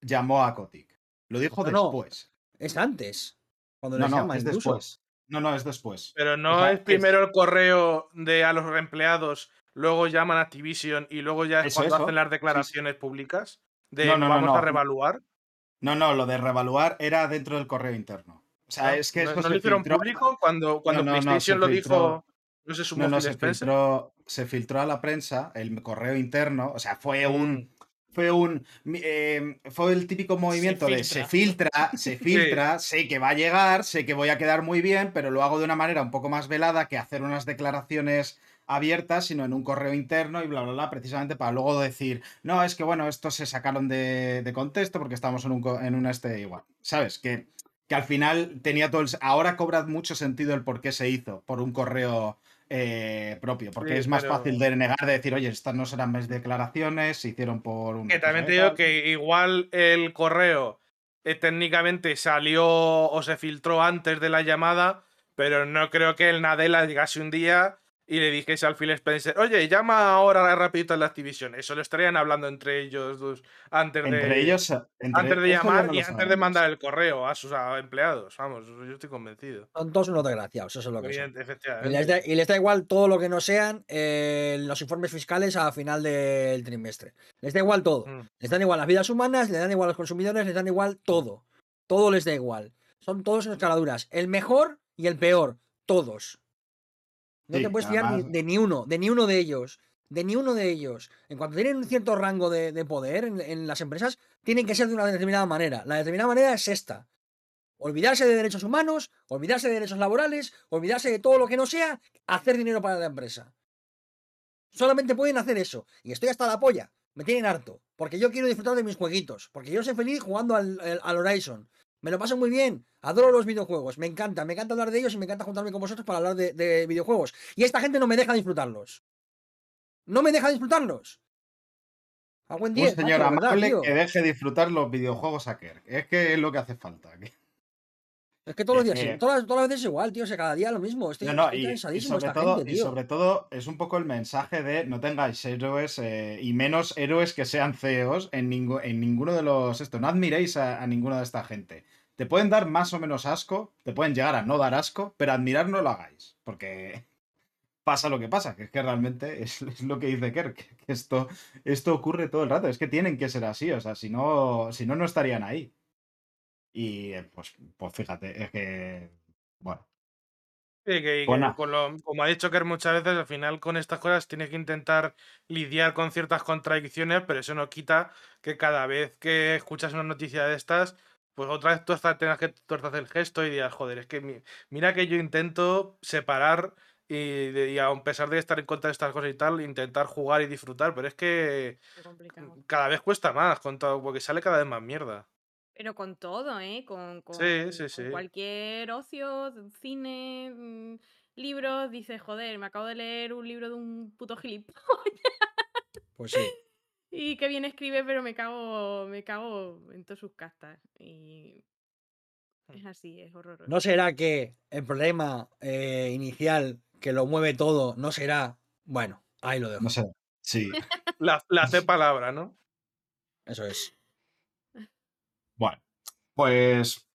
llamó a Kotick. Lo dijo No, no, después. Es antes. Cuando No, llama, es incluso. después. No, no, es después. Pero no O sea, es primero el correo de a los empleados, luego llaman a Activision y luego ya es Eso, cuando eso. hacen las Sí, sí. declaraciones públicas de No, no, no, vamos a revaluar. No, no, lo de revaluar era dentro del correo interno. O sea, ¿no? es que ¿No, eso no se lo hicieron filtró- público cuando, cuando no, no, PlayStation lo filtró- dijo? No se sumó No, no, se filtró, se filtró a la prensa el correo interno. O sea, fue un. Mm. Fue un. eh, fue el típico movimiento de se filtra, se filtra, sé que va a llegar, sé que voy a quedar muy bien, pero lo hago de una manera un poco más velada que hacer unas declaraciones abiertas, sino en un correo interno y bla, bla, bla, precisamente para luego decir, no, es que bueno, estos se sacaron de, de contexto porque estamos en un, en un este igual. ¿Sabes? Que, que al final tenía todo el... Ahora cobra mucho sentido el por qué se hizo por un correo eh, propio, porque Sí, es más pero- fácil de negar, de decir, oye, estas no serán mis declaraciones, se hicieron por un... Que también te digo que igual el correo eh, técnicamente salió o se filtró antes de la llamada, pero no creo que el Nadella llegase un día y le dijese al Phil Spencer, oye, llama ahora rapidito a la Activision. Eso lo estarían hablando entre ellos dos antes Entre de, ellos. entre- antes de llamar no y antes de mandar el correo a sus empleados. Vamos, yo estoy convencido. Son todos unos desgraciados, eso es lo que son. Evidente- Y les, da, y les da igual todo lo que no sean eh, los informes fiscales a final del trimestre. Les da igual todo. Mm. Les dan igual las vidas humanas, les dan igual los consumidores, les dan igual todo. Todo les da igual. Son todos en escaladuras. El mejor y el peor. Todos. No Sí, te puedes fiar ni- de ni uno, de ni uno de ellos. De ni uno de ellos. En cuanto tienen un cierto rango de, de poder en, en las empresas, tienen que ser de una determinada manera. La determinada manera es esta. Olvidarse de derechos humanos, olvidarse de derechos laborales, olvidarse de todo lo que no sea, hacer dinero para la empresa. Solamente pueden hacer eso. Y estoy hasta la polla. Me tienen harto. Porque yo quiero disfrutar de mis jueguitos. Porque yo soy feliz jugando al- al Horizon. Me lo paso muy bien. Adoro los videojuegos. Me encanta. Me encanta hablar de ellos y me encanta juntarme con vosotros para hablar de, de videojuegos. Y esta gente no me deja disfrutarlos. No me deja disfrutarlos. Un señor amable que deje disfrutar los videojuegos a Kirk. Es que es lo que hace falta. Es que todos los días, que- sí, todas, las- todas las veces es igual, tío. O sea, cada día lo mismo. Estoy, No, no, estoy y, y cansadísimo de sobre esta todo, gente, y sobre todo es un poco el mensaje de no tengáis héroes eh, y menos héroes que sean CEOs en, ninguno de los... Esto, no admiréis a, a ninguna de esta gente. Te pueden dar más o menos asco, te pueden llegar a no dar asco, pero admirar no lo hagáis, porque pasa lo que pasa, que es que realmente es, es lo que dice Kirk, que esto, esto ocurre todo el rato, es que tienen que ser así, o sea, si no, si no, no estarían ahí. Y eh, pues, pues fíjate, es que, bueno, Sí, que, y Pues que nada. con lo- como ha dicho Kerr muchas veces, al final con estas cosas tienes que intentar lidiar con ciertas contradicciones, pero eso no quita que cada vez que escuchas una noticia de estas, pues otra vez tú hasta tengas que tuerzas el gesto y digas, joder, es que mi- mira que yo intento separar y, y a pesar de estar en contra de estas cosas y tal, intentar jugar y disfrutar, pero es que cada vez cuesta más, con todo, porque sale cada vez más mierda. Pero con todo, ¿eh? Con, con- Sí, sí, con sí. cualquier ocio, cine, mm, libros, dices, joder, me acabo de leer un libro de un puto gilipollas. Pues sí. Y qué bien escribe, pero me cago, me cago en todas sus castas. Y es así, es horroroso. ¿No será que el problema eh, inicial que lo mueve todo no será. Bueno, ahí lo dejo. no sé, sí. La, la C palabra, ¿no? Eso es. Bueno, pues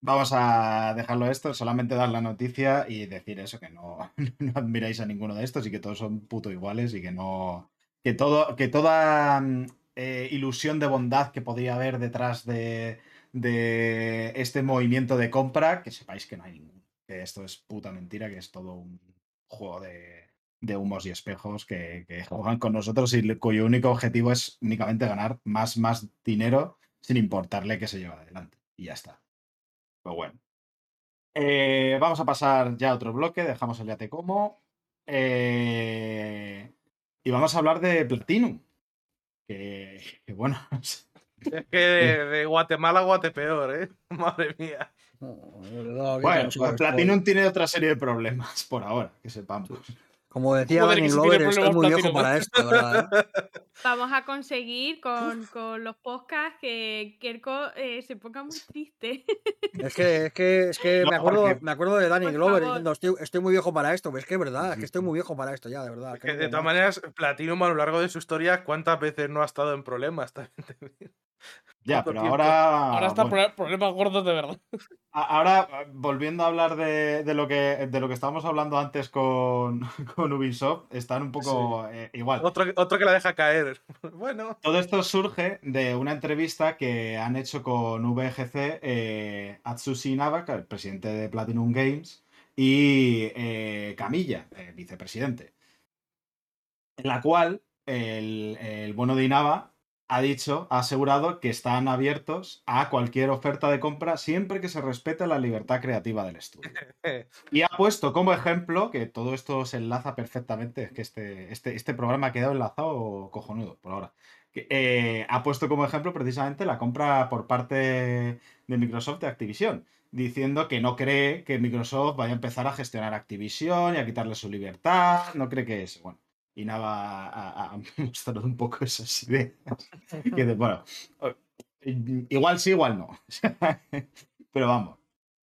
vamos a dejarlo esto, solamente dar la noticia y decir eso, que no, admiráis a ninguno de estos y que todos son puto iguales y que no. que todo, que toda mm, eh, ilusión de bondad que podría haber detrás de, este movimiento de compra, que sepáis que no hay ninguno. Que esto es puta mentira, que es todo un juego de, humos y espejos que, que juegan con nosotros y cuyo único objetivo es únicamente ganar más, más dinero sin importarle que se lleva adelante. Y ya está. Pues bueno. Eh, vamos a pasar ya a otro bloque, dejamos el yate como. Eh, y vamos a hablar de Platinum. Que, que bueno, Es que de, de Guatemala a Guatepeor, ¿eh? Madre mía. No, verdad, bueno pues. Platinum tiene otra serie de problemas, por ahora, que sepamos. Como decía Joder, tiene Glover, estoy muy viejo para esto, de verdad. ¿eh? Vamos a conseguir con, con los podcasts que Kerko eh, se ponga muy triste. Es que, es que, es que No, me, acuerdo, porque- me acuerdo de Danny Por Glover diciendo, estoy, estoy muy viejo para esto. Es que es verdad, es que estoy muy viejo para esto ya, de verdad. Es que de todas maneras, Platinum a lo largo de su historia, ¿cuántas veces no ha estado en problemas? Ya, pero tiempo. ahora. Ahora está bueno, problemas gordos de verdad. ahora, volviendo a hablar de, de lo que de lo que estábamos hablando antes con, con Ubisoft, están un poco eh, igual. Otro, que- otro que la deja caer. Bueno, Todo esto surge de una entrevista que han hecho con VGC eh, Atsushi Nava, el presidente de Platinum Games, y eh, Camilla, el vicepresidente. En la cual el, el bueno de Inaba ha dicho, ha asegurado que están abiertos a cualquier oferta de compra siempre que se respete la libertad creativa del estudio. Y ha puesto como ejemplo, que todo esto se enlaza perfectamente, es que este, este, este programa ha quedado enlazado cojonudo por ahora. Eh, ha puesto como ejemplo precisamente la compra por parte de Microsoft de Activision, diciendo que no cree que Microsoft vaya a empezar a gestionar Activision y a quitarle su libertad, no cree que es. Bueno, y nada, ha, mostrado un poco esas ideas. Que de- bueno, igual sí, igual no. Pero vamos,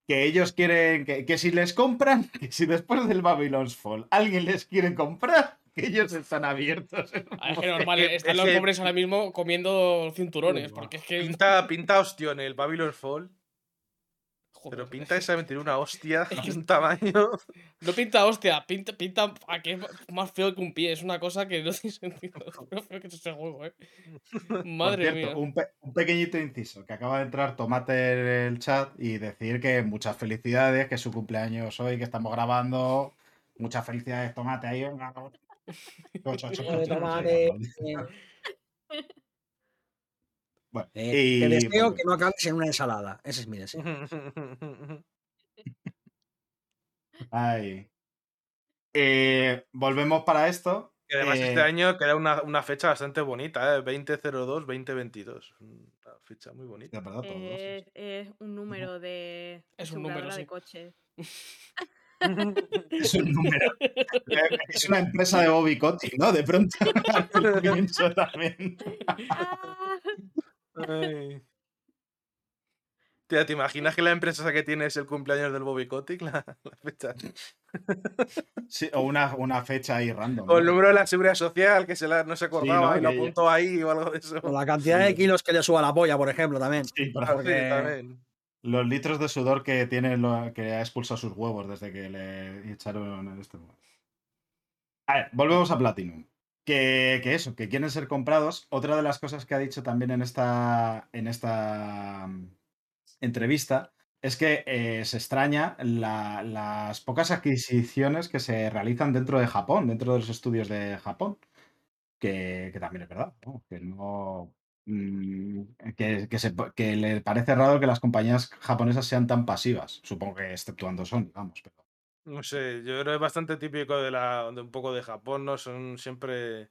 que ellos quieren, que, que si les compran, que si después del Babylon's Fall alguien les quiere comprar, que ellos están abiertos. Ah, Es que normal, que- están es los pobres ahora mismo comiendo cinturones, porque es que. Pinta, pinta ostión el Babylon Fall, Joder, pero pinta esa un una hostia de un tamaño. No pinta hostia, pinta, pinta a que es más feo que un pie. Es una cosa que no tiene sentido. Lo feo que es ese juego, eh. Madre cierto, mía. un, pe- un pequeñito inciso, que acaba de entrar Tomate en el chat y decir que muchas felicidades, que es su cumpleaños hoy, que estamos grabando. Muchas felicidades, Tomate, ahí venga. Tomate, Bueno, eh, y te deseo bueno, que no acabes en una ensalada. Ese es mi deseo. ay. Eh, volvemos para esto. Y además Eh, este año queda una, una fecha bastante bonita, ¿eh? 2002-2022. Una fecha muy bonita. Es, es un número de. Es un número, sí. de coches. Es un número. Eh, Es una empresa de Bobby Kotick, ¿no? De pronto. también. Ah, Ay. Tía, ¿te imaginas que la empresa esa que tiene es el cumpleaños del Bobby Kotick? La, la fecha. Sí, o una, una fecha ahí random. O el número de la seguridad social que se la, no se acordaba ¿no? y lo apuntó ahí o algo de eso. O la cantidad de kilos que le suba la polla, por ejemplo, también. Sí, por Ah, sí, porque- también. Los litros de sudor que tiene, lo- que ha expulsado sus huevos desde que le echaron en este. A ver, volvemos a Platinum. Que, eso, que quieren ser comprados. Otra de las cosas que ha dicho también en esta, en esta mm, entrevista es que eh, se extraña la- las pocas adquisiciones que se realizan dentro de Japón, dentro de los estudios de Japón. Que, también es verdad. Que no. mm, Que, que se- que le parece raro que las compañías japonesas sean tan pasivas. Supongo que exceptuando Sony, vamos. Pero... No sé, yo creo que es bastante típico de, la, de un poco de Japón, ¿no? Son siempre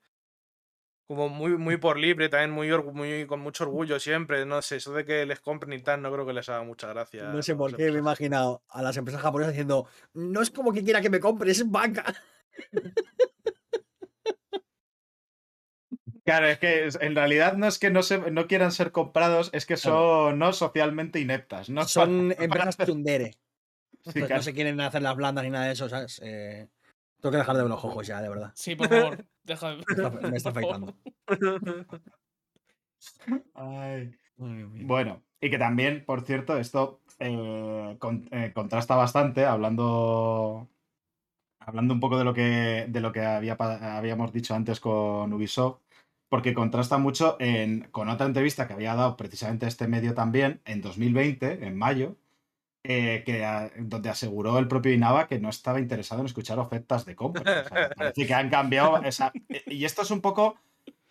como muy, muy por libre, también muy, con mucho orgullo siempre. No sé, eso de que les compren y tal, no creo que les haga mucha gracia. No sé por qué me he imaginado a las empresas japonesas diciendo, no es como que quiera que me compre, es banca. Claro, es que en realidad no es que no, se, no quieran ser comprados, es que son no socialmente ineptas. No Son para- empresas chundere. Sí, no se quieren hacer las blandas ni nada de eso, ¿sabes? Eh, tengo que dejar de ver los ojos ya, de verdad. Sí, por favor. Deja de. Me está, me está afectando. Ay. Bueno, y que también, por cierto, esto eh, con- eh, contrasta bastante, hablando, hablando un poco de lo que, de lo que había, habíamos dicho antes con Ubisoft, porque contrasta mucho en- con otra entrevista que había dado precisamente este medio también en 2020, en mayo, eh, que, donde aseguró el propio Inaba que no estaba interesado en escuchar ofertas de compra. O parece que han cambiado. esa- y esto es un poco.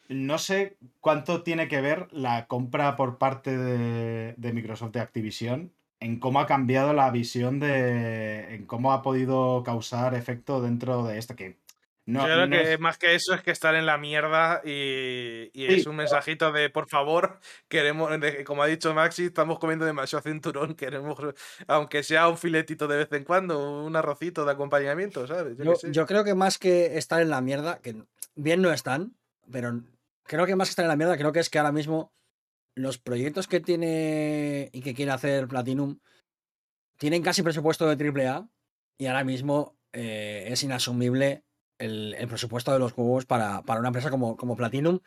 No sé cuánto tiene que ver la compra por parte de, de Microsoft de Activision en cómo ha cambiado la visión de. en cómo ha podido causar efecto dentro de esto. Que no, Yo creo no que es- más que eso es que estar en la mierda y, y Sí, es un mensajito de por favor, queremos, de- como ha dicho Maxi, estamos comiendo demasiado cinturón, queremos, aunque sea un filetito de vez en cuando, un arrocito de acompañamiento, ¿sabes? Yo, Yo, qué sé. yo creo que más que estar en la mierda, que bien no están, pero creo que más que estar en la mierda, creo que es que ahora mismo los proyectos que tiene y que quiere hacer Platinum tienen casi presupuesto de AAA y ahora mismo eh, es inasumible el, el presupuesto de los juegos para, para una empresa como, como Platinum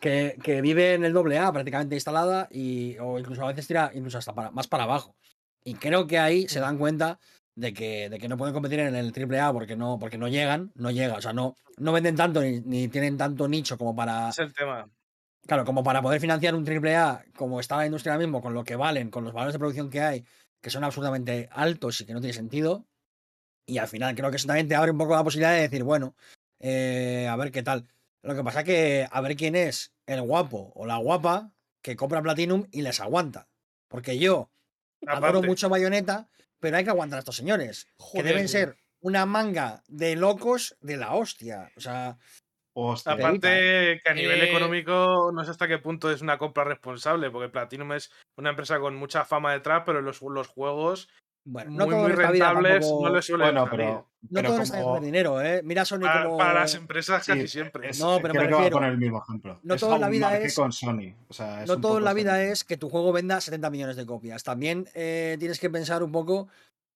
que, que vive en el AA prácticamente instalada y, o incluso a veces tira incluso hasta para, más para abajo. Y creo que ahí se dan cuenta de que, de que no pueden competir en el AAA porque no, porque no llegan, no llega, o sea, no, no venden tanto ni, ni tienen tanto nicho como para, Es el tema. claro, como para poder financiar un AAA como está la industria ahora mismo, con lo que valen, con los valores de producción que hay, que son absolutamente altos y que no tiene sentido. Y al final creo que eso también te abre un poco la posibilidad de decir, bueno, eh, a ver qué tal. Lo que pasa que a ver quién es el guapo o la guapa que compra Platinum y les aguanta. Porque yo adoro Aparte, mucho Bayonetta, pero hay que aguantar a estos señores. Joder, que deben ser una manga de locos de la hostia. O sea, Hostia, Aparte que a nivel Eh, económico no sé hasta qué punto es una compra responsable, porque Platinum es una empresa con mucha fama detrás, pero los, los juegos Bueno, no muy, todo muy en esta vida rentables tampoco- no le suelen Bueno, pero, No pero todo en esta vida es como- dinero, ¿eh? Mira Sony para, como... para las empresas Sí, casi siempre. es- No, pero me creo que voy a refiero- poner el mismo ejemplo. no Es todo en la vida es- con Sony. O sea, es No todo en la vida es que tu juego venda 70 millones de copias. También eh, tienes que pensar un poco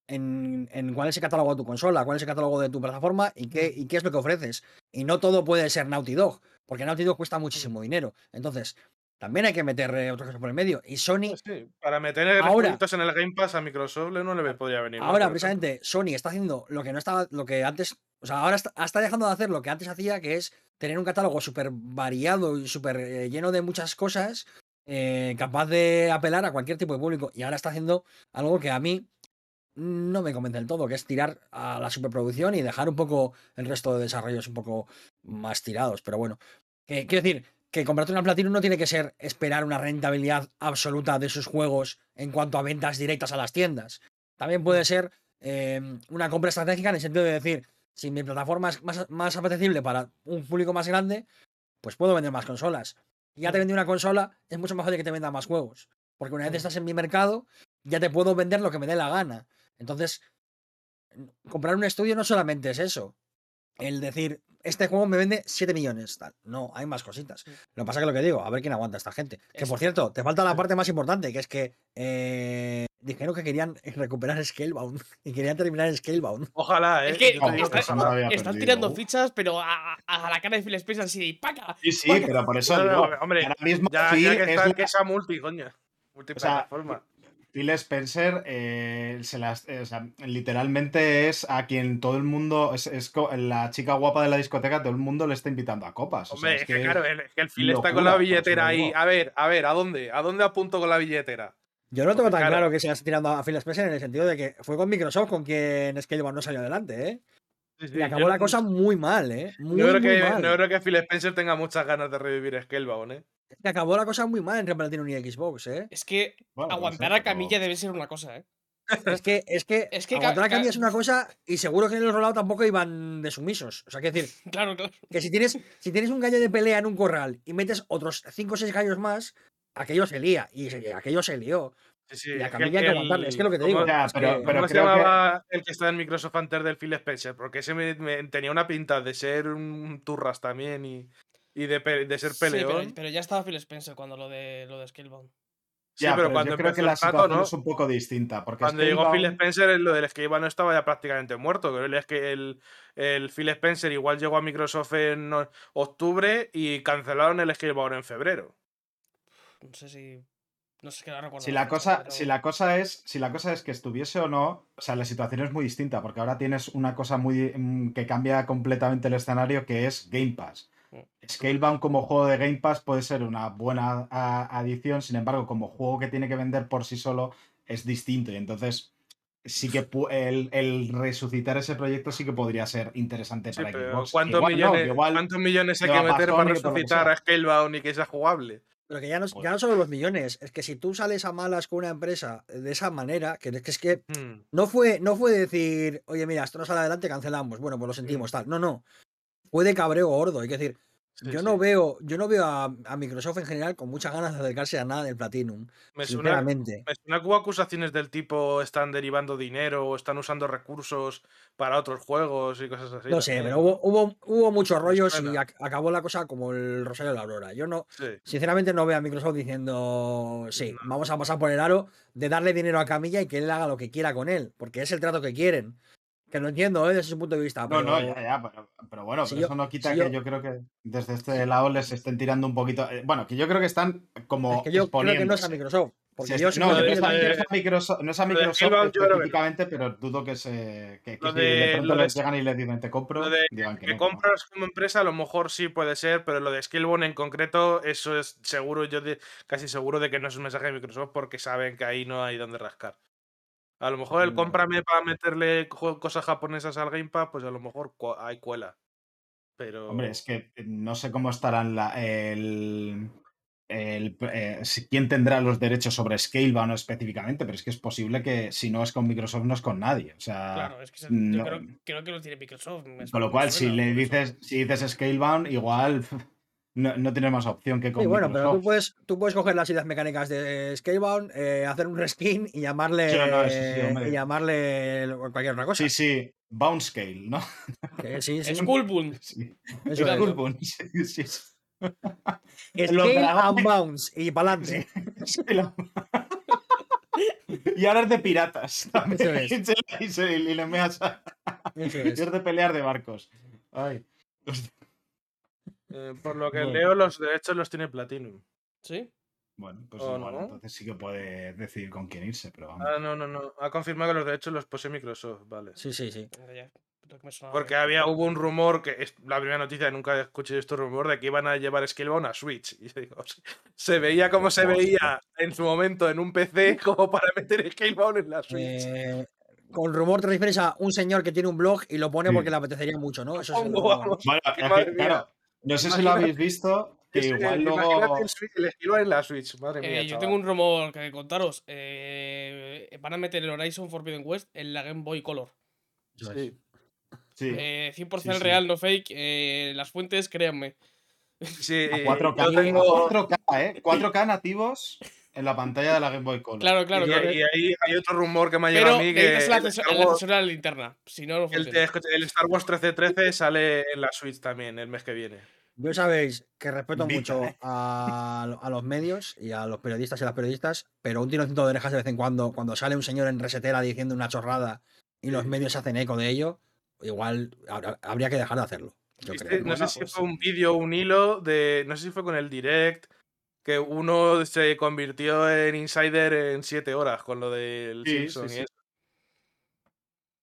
en, en cuál es el catálogo de tu consola, cuál es el catálogo de tu plataforma y qué, y qué es lo que ofreces. Y no todo puede ser Naughty Dog, porque Naughty Dog cuesta muchísimo dinero. Entonces, también hay que meter otras cosas por el medio. Y Sony, Pues sí, para meter Ahora- en el Game Pass a Microsoft no le podría venir. ahora precisamente Sony está haciendo lo que no estaba, lo que antes, o sea, ahora está, está dejando de hacer lo que antes hacía, que es tener un catálogo súper variado y súper eh, lleno de muchas cosas, eh, capaz de apelar a cualquier tipo de público. Y ahora está haciendo algo que a mí no me convence del todo, que es tirar a la superproducción y dejar un poco el resto de desarrollos un poco más tirados. Pero bueno, quiero decir que comprarte una Platinum no tiene que ser esperar una rentabilidad absoluta de sus juegos en cuanto a ventas directas a las tiendas. También puede ser eh, una compra estratégica en el sentido de decir, si mi plataforma es más, más apetecible para un público más grande, pues puedo vender más consolas. Y ya te vendí una consola, es mucho más fácil que te venda más juegos. Porque una vez estás en mi mercado, ya te puedo vender lo que me dé la gana. Entonces, comprar un estudio no solamente es eso. El decir, este juego me vende 7 millones. Tal. No, hay más cositas. Lo que pasa es que lo que digo, a ver quién aguanta esta gente. Que por cierto, te falta la parte más importante, que es que eh, dijeron que querían recuperar Scalebound y querían terminar Scalebound. Ojalá, ¿eh? Es que Yo te digo está- que ojalá. había Estás perdido. tirando fichas, pero a, la cara de Phil Spencer así de ¡paca! Sí, sí, pero por eso No, no, hombre, ahora mismo Ya, que es está la- que esa multi, coño. Multiplataforma. Phil Spencer eh, se las, eh, o sea, literalmente es a quien todo el mundo, es, la chica guapa de la discoteca, todo el mundo le está invitando a copas. o sea, Hombre, es que, claro, el, es que el Phil está con la billetera ahí. A ver, a ver, ¿a dónde? ¿A dónde apunto con la billetera? Yo no tengo tan Claro. claro que seas tirando a Phil Spencer en el sentido de que fue con Microsoft con quien Scalebound no salió adelante, ¿eh? Sí, sí, Y acabó yo la no- cosa muy mal, ¿eh? Muy, no, creo muy que, mal. no creo que Phil Spencer tenga muchas ganas de revivir Scalebound, ¿eh? Es que acabó la cosa muy mal entre Platinum y Xbox, ¿eh? Es que Bueno, no aguantar sé, a Camilla debe ser una cosa, ¿eh? Es que, es que, Es que aguantar a ca- Camilla es una cosa y seguro que en el rollout tampoco iban de sumisos. O sea, que decir, Claro, claro. que si tienes, si tienes un gallo de pelea en un corral y metes otros 5 o 6 gallos más, aquello se lía. Y se- aquello se lió. Sí, sí, Y a es que Camilla hay que aguantarle, es que lo que te ¿cómo- digo. Ya, es pero- que- pero ¿Cómo se creo que- llamaba el que está en Microsoft antes del Phil Spencer? Porque ese me- me- tenía una pinta de ser un turras también y, y de, ser Sí, pero, peleón. pero ya estaba Phil Spencer cuando lo de lo de Scalebound. Sí, Ya, pero, pero cuando yo creo que la situación ¿no? es un poco distinta. Porque Cuando llegó Phil Spencer, lo del Scalebound no estaba ya prácticamente muerto. Creo que el, el Phil Spencer igual llegó a Microsoft en octubre y cancelaron el Scalebound en febrero. No sé si. No sé qué no recuerdo. Si la la, cosa, pero- si, la cosa es, si la cosa es que estuviese o no, o sea, la situación es muy distinta, porque ahora tienes una cosa muy mm, que cambia completamente el escenario, que es Game Pass. Scalebound como juego de Game Pass puede ser una buena a- adición, sin embargo, como juego que tiene que vender por sí solo es distinto. Y entonces sí que el, el resucitar ese proyecto sí que podría ser interesante Sí, para pero Xbox. ¿cuántos, Igual millones, igual- ¿cuántos millones hay que meter para resucitar a Scalebound y que sea jugable? Pero que ya no, ya no solo los millones, es que si tú sales a malas con una empresa de esa manera, que es que, es que Hmm. no fue, no fue decir, oye, mira, esto no sale adelante, cancelamos. Bueno, pues lo sentimos, tal. No, no. Fue de cabreo gordo. Hay que decir, Sí, yo sí. no veo, yo no veo a, a Microsoft en general con muchas ganas de acercarse a nada del Platinum. Me suena, Sinceramente. me suena que hubo acusaciones del tipo están derivando dinero o están usando recursos para otros juegos y cosas así. No sé, pero hubo, hubo, hubo muchos rollos y acabó la cosa como el Rosario de la Aurora. Yo no, Sí. sinceramente no veo a Microsoft diciendo, sí, No. vamos a pasar por el aro de darle dinero a Camilla y que él haga lo que quiera con él, porque es el trato que quieren. Que lo entiendo, ¿eh? desde su punto de vista. No, pero- no, ya, ya, pero, pero bueno, Si pero yo- eso no quita si que yo- yo creo que desde este lado les estén tirando un poquito. eh, bueno, que yo creo que están como Es que yo creo que no es a. Microsoft. Porque yo no, creo no que es a, tiene- no es a Microsoft, no es a de Microsoft específicamente, pero dudo que se que, que Lo si de- de pronto de- les llegan y les dicen te compro, Lo de digan que, que no, que no. compras como empresa, a lo mejor sí puede ser, pero lo de Skillbone en concreto, eso es seguro, yo de- casi seguro de que no es un mensaje de Microsoft porque saben que ahí no hay donde rascar. A lo mejor el No. cómprame para meterle cosas japonesas al Game Pass, pues a lo mejor cu- hay cuela. Pero. Hombre, es que eh, no sé cómo estarán la, el, el, eh, quién tendrá los derechos sobre Scalebound específicamente, pero es que es posible que si no es con Microsoft no es con nadie. O sea, Claro, es que no- yo creo, creo que lo tiene Microsoft. con lo cual si le dices si dices Scalebound igual no, no tienes más opción que con Sí, bueno, pero tú Microsoft. puedes, tú puedes coger las ideas mecánicas de Scalebound, eh, hacer un reskin y llamarle, Sí, no, sí, y llamarle cualquier otra cosa. Sí, sí, Bound Scale, ¿no? Sí, sí, Skullbound. Sí. eso es. Skullbound, sí, sí, Scale and bounce y para adelante. Sí, lo- y ahora es de piratas. también. Eso es. Y se- y, se- y le meas a- Eso y es. es de pelear de barcos. Ay. Eh, por lo que Bueno. leo, los derechos los tiene Platinum. ¿Sí? Bueno, pues ¿O igual, no? entonces sí que puede decidir con quién irse, pero vamos. Ah, no, no, no. Ha confirmado que los derechos los posee Microsoft, vale. Sí, sí, sí. Porque había, hubo un rumor, que es la primera noticia, nunca escuché este rumor, de que iban a llevar Scalebound a Switch. Y digo, se- veía como se veía en su momento en un PC como para meter Scalebound en la Switch. Eh, con rumor te refieres a un señor que tiene un blog y lo pone Sí. porque le apetecería mucho, ¿no? Eso es. Bueno, es que, claro, no sé si lo Imagínate- habéis visto, que Ese- igual luego... Imagínate el, Switch- el Scalebound en la Switch, madre mía. Eh, yo tengo un rumor que contaros. eh, van a meter el Horizon Forbidden West en la Game Boy Color. es. Sí. Sí, Eh, 100% Sí, sí. real, no fake. eh, las fuentes, créanme. Sí, a eh, 4K, yo tengo- a 4K, ¿eh? 4K nativos en la pantalla de la Game Boy Color. Claro, claro. y, claro. y ahí hay otro rumor que me ha llegado a mí que la linterna. Si no, no el, Star Wars 1313 sale en la Switch también el mes que viene. Yo sabéis que respeto Vita, mucho ¿eh? a, a los medios y a los periodistas y las periodistas, pero un tirocito de orejas de vez en cuando, cuando sale un señor en resetera diciendo una chorrada y los medios se hacen eco de ello, igual habr- habría que dejar de hacerlo. Yo creo. no sé si pues- fue un vídeo o un hilo de. No sé si fue con el direct. Que uno se convirtió en insider en 7 horas con lo del Sí, Simpson sí, y sí. eso.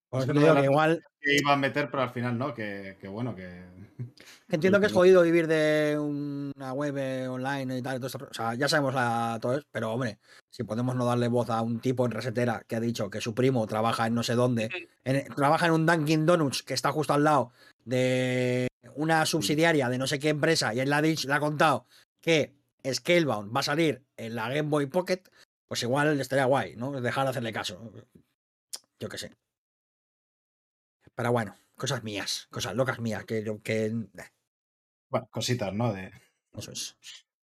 Por eso Es te una digo de que igual Que iba a meter, pero al final no, que, que bueno, que... entiendo que es jodido vivir de una web eh, online y tal. y todo esto, o sea, ya sabemos la, todo eso, pero hombre, si podemos no darle voz a un tipo en resetera que ha dicho que su primo trabaja en no sé dónde, en- trabaja en un Dunkin' Donuts que está justo al lado de una subsidiaria de no sé qué empresa y él le ha, dicho, le ha contado que Scalebound va a salir en la Game Boy Pocket, pues igual estaría guay, ¿no? Dejar de hacerle caso. Yo qué sé. Pero bueno, cosas mías, cosas locas mías, que, que eh, Bueno, cositas, ¿no? De... eso es.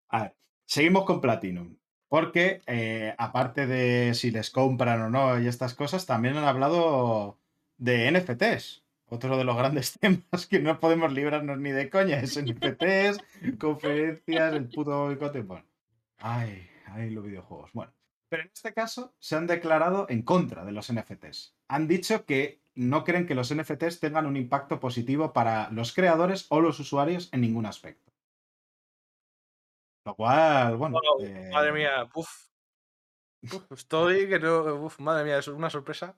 A ver, seguimos con Platinum. Porque eh, aparte de si les compran o no y estas cosas, también han hablado de NFTs. Otro de los grandes temas que no podemos librarnos ni de coña es NFTs, conferencias, el puto boicote. Bueno, ay, ay, los videojuegos. Bueno, pero en este caso se han declarado en contra de los NFTs. Han dicho que no creen que los NFTs tengan un impacto positivo para los creadores o los usuarios en ningún aspecto. Lo cual, bueno. Eh, Madre mía, uf. Uf, Estoy que no. Uf, madre mía, es una sorpresa.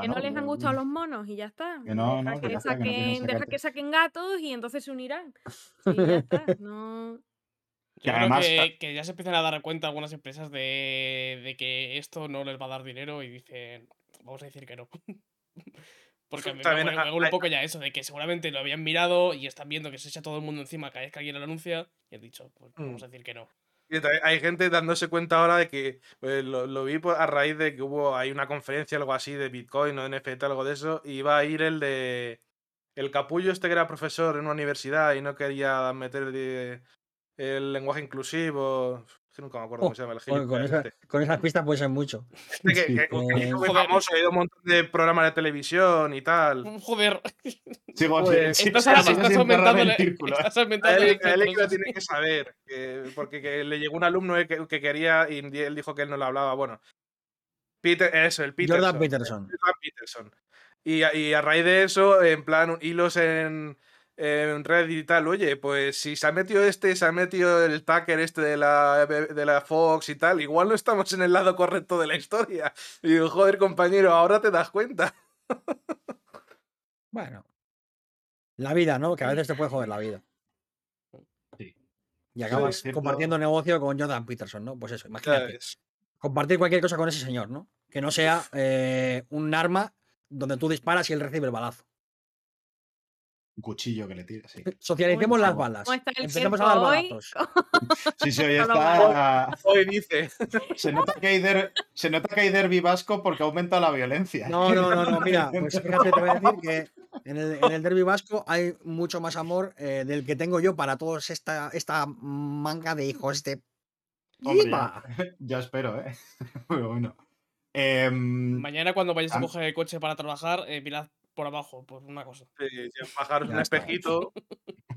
Que no les han gustado los monos y ya está. Que no, deja no, que no saquen, deja que saquen gatos y entonces se unirán. Sí, ya está. No. Yo Que creo además- que, que ya se empiezan a dar cuenta algunas empresas de, de que esto no les va a dar dinero y dicen, vamos a decir que no. Porque me, me, huele un poco ya eso, de que seguramente lo habían mirado y están viendo que se echa todo el mundo encima cada vez que alguien lo anuncia y han dicho, pues vamos Mm. a decir que no. Hay gente dándose cuenta ahora de que eh, lo, vi por- a raíz de que hubo hay una conferencia algo así de Bitcoin o NFT, algo de eso, y iba a ir el de el capullo este que era profesor en una universidad y no quería meter de- el lenguaje inclusivo. Es que nunca me acuerdo cómo se llama el con, esa- este. con esas pistas puede ser mucho. Este que, Sí. que- que Eh, hizo muy joder. famoso, ha ido a un montón de programas de televisión y tal. Joder, Sigo, Pues, estás, aumentando el círculo, ¿eh? estás aumentando él es lo infección, tiene que saber, que- porque que le llegó un alumno que, que quería y él dijo que él no lo hablaba. Bueno, Peter, eso, el Peterson. Jordan Peterson. Jordan Peterson. Y, a- y a raíz de eso, en plan, hilos en, en Reddit y tal, oye, pues si se ha metido este, se ha metido el Tucker este de la, de la Fox y tal, igual no estamos en el lado correcto de la historia. Y digo, joder, compañero, ahora te das cuenta. Bueno. La vida, ¿no? Que a veces te puede joder la vida. Sí. Y acabas compartiendo negocio con Jordan Peterson, ¿no? Pues eso, imagínate. Compartir cualquier cosa con ese señor, ¿no? Que no sea eh, un arma donde tú disparas y él recibe el balazo. Un cuchillo que le tira, sí. Socialicemos ¿Cómo las balas. Empecemos a dar balazos. Sí, sí, hoy está. Hoy dice. Se nota que hay, der- se nota que hay derbi vasco porque aumenta la violencia. No, no, no, no. Mira, pues fíjate, te voy a decir que en el, en el derby vasco hay mucho más amor eh, del que tengo yo para todos esta, esta manga de hijos de. Hombre, ya, ya espero, ¿eh? Pero bueno. Em, Mañana cuando vayáis a coger el coche para trabajar, eh, mirad por abajo, por una cosa. Sí, sí, bajaros un Ya está. espejito.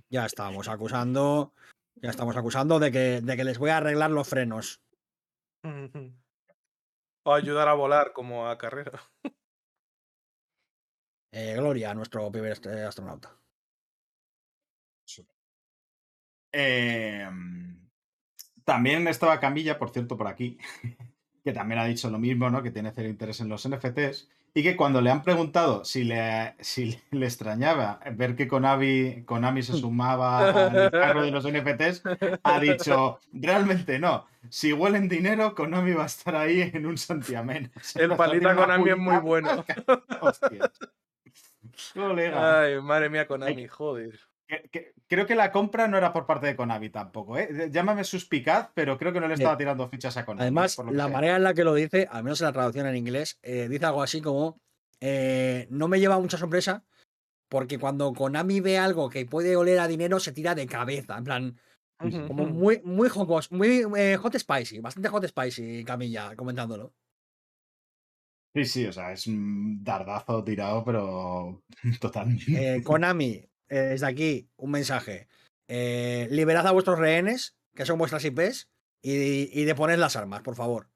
Ya estamos acusando. Ya estamos acusando de que, de que les voy a arreglar los frenos. O ayudar a volar como a carrera. Eh, Gloria, nuestro primer eh, astronauta. em, también estaba Camilla, por cierto, por aquí, que también ha dicho lo mismo, ¿no? Que tiene cero interés en los NFTs. Y que cuando le han preguntado si le, si le extrañaba ver que Konami, Konami se sumaba al carro de los NFTs, ha dicho, realmente no. Si huelen dinero, Konami va a estar ahí en un santiamén. El palita Konami es muy bueno. Hostia. Colega. Ay, madre mía, Konami, joder. Que- que- creo que la compra no era por parte de Konami tampoco, ¿eh? Llámame suspicaz, pero creo que no le Sí. estaba tirando fichas a Konami. Además, por lo que la sea. manera en la que lo dice, al menos en la traducción en inglés, eh, dice algo así como: eh, No me lleva mucha sorpresa porque cuando Konami ve algo que puede oler a dinero, se tira de cabeza. En plan, como muy, muy jocos, muy eh, hot spicy, bastante hot spicy, Camilla, comentándolo. Sí, sí, o sea, es un dardazo tirado, pero totalmente. Eh, Konami, eh, desde aquí, un mensaje. Eh, liberad a vuestros rehenes, que son vuestras IPs, y, y deponed las armas, por favor.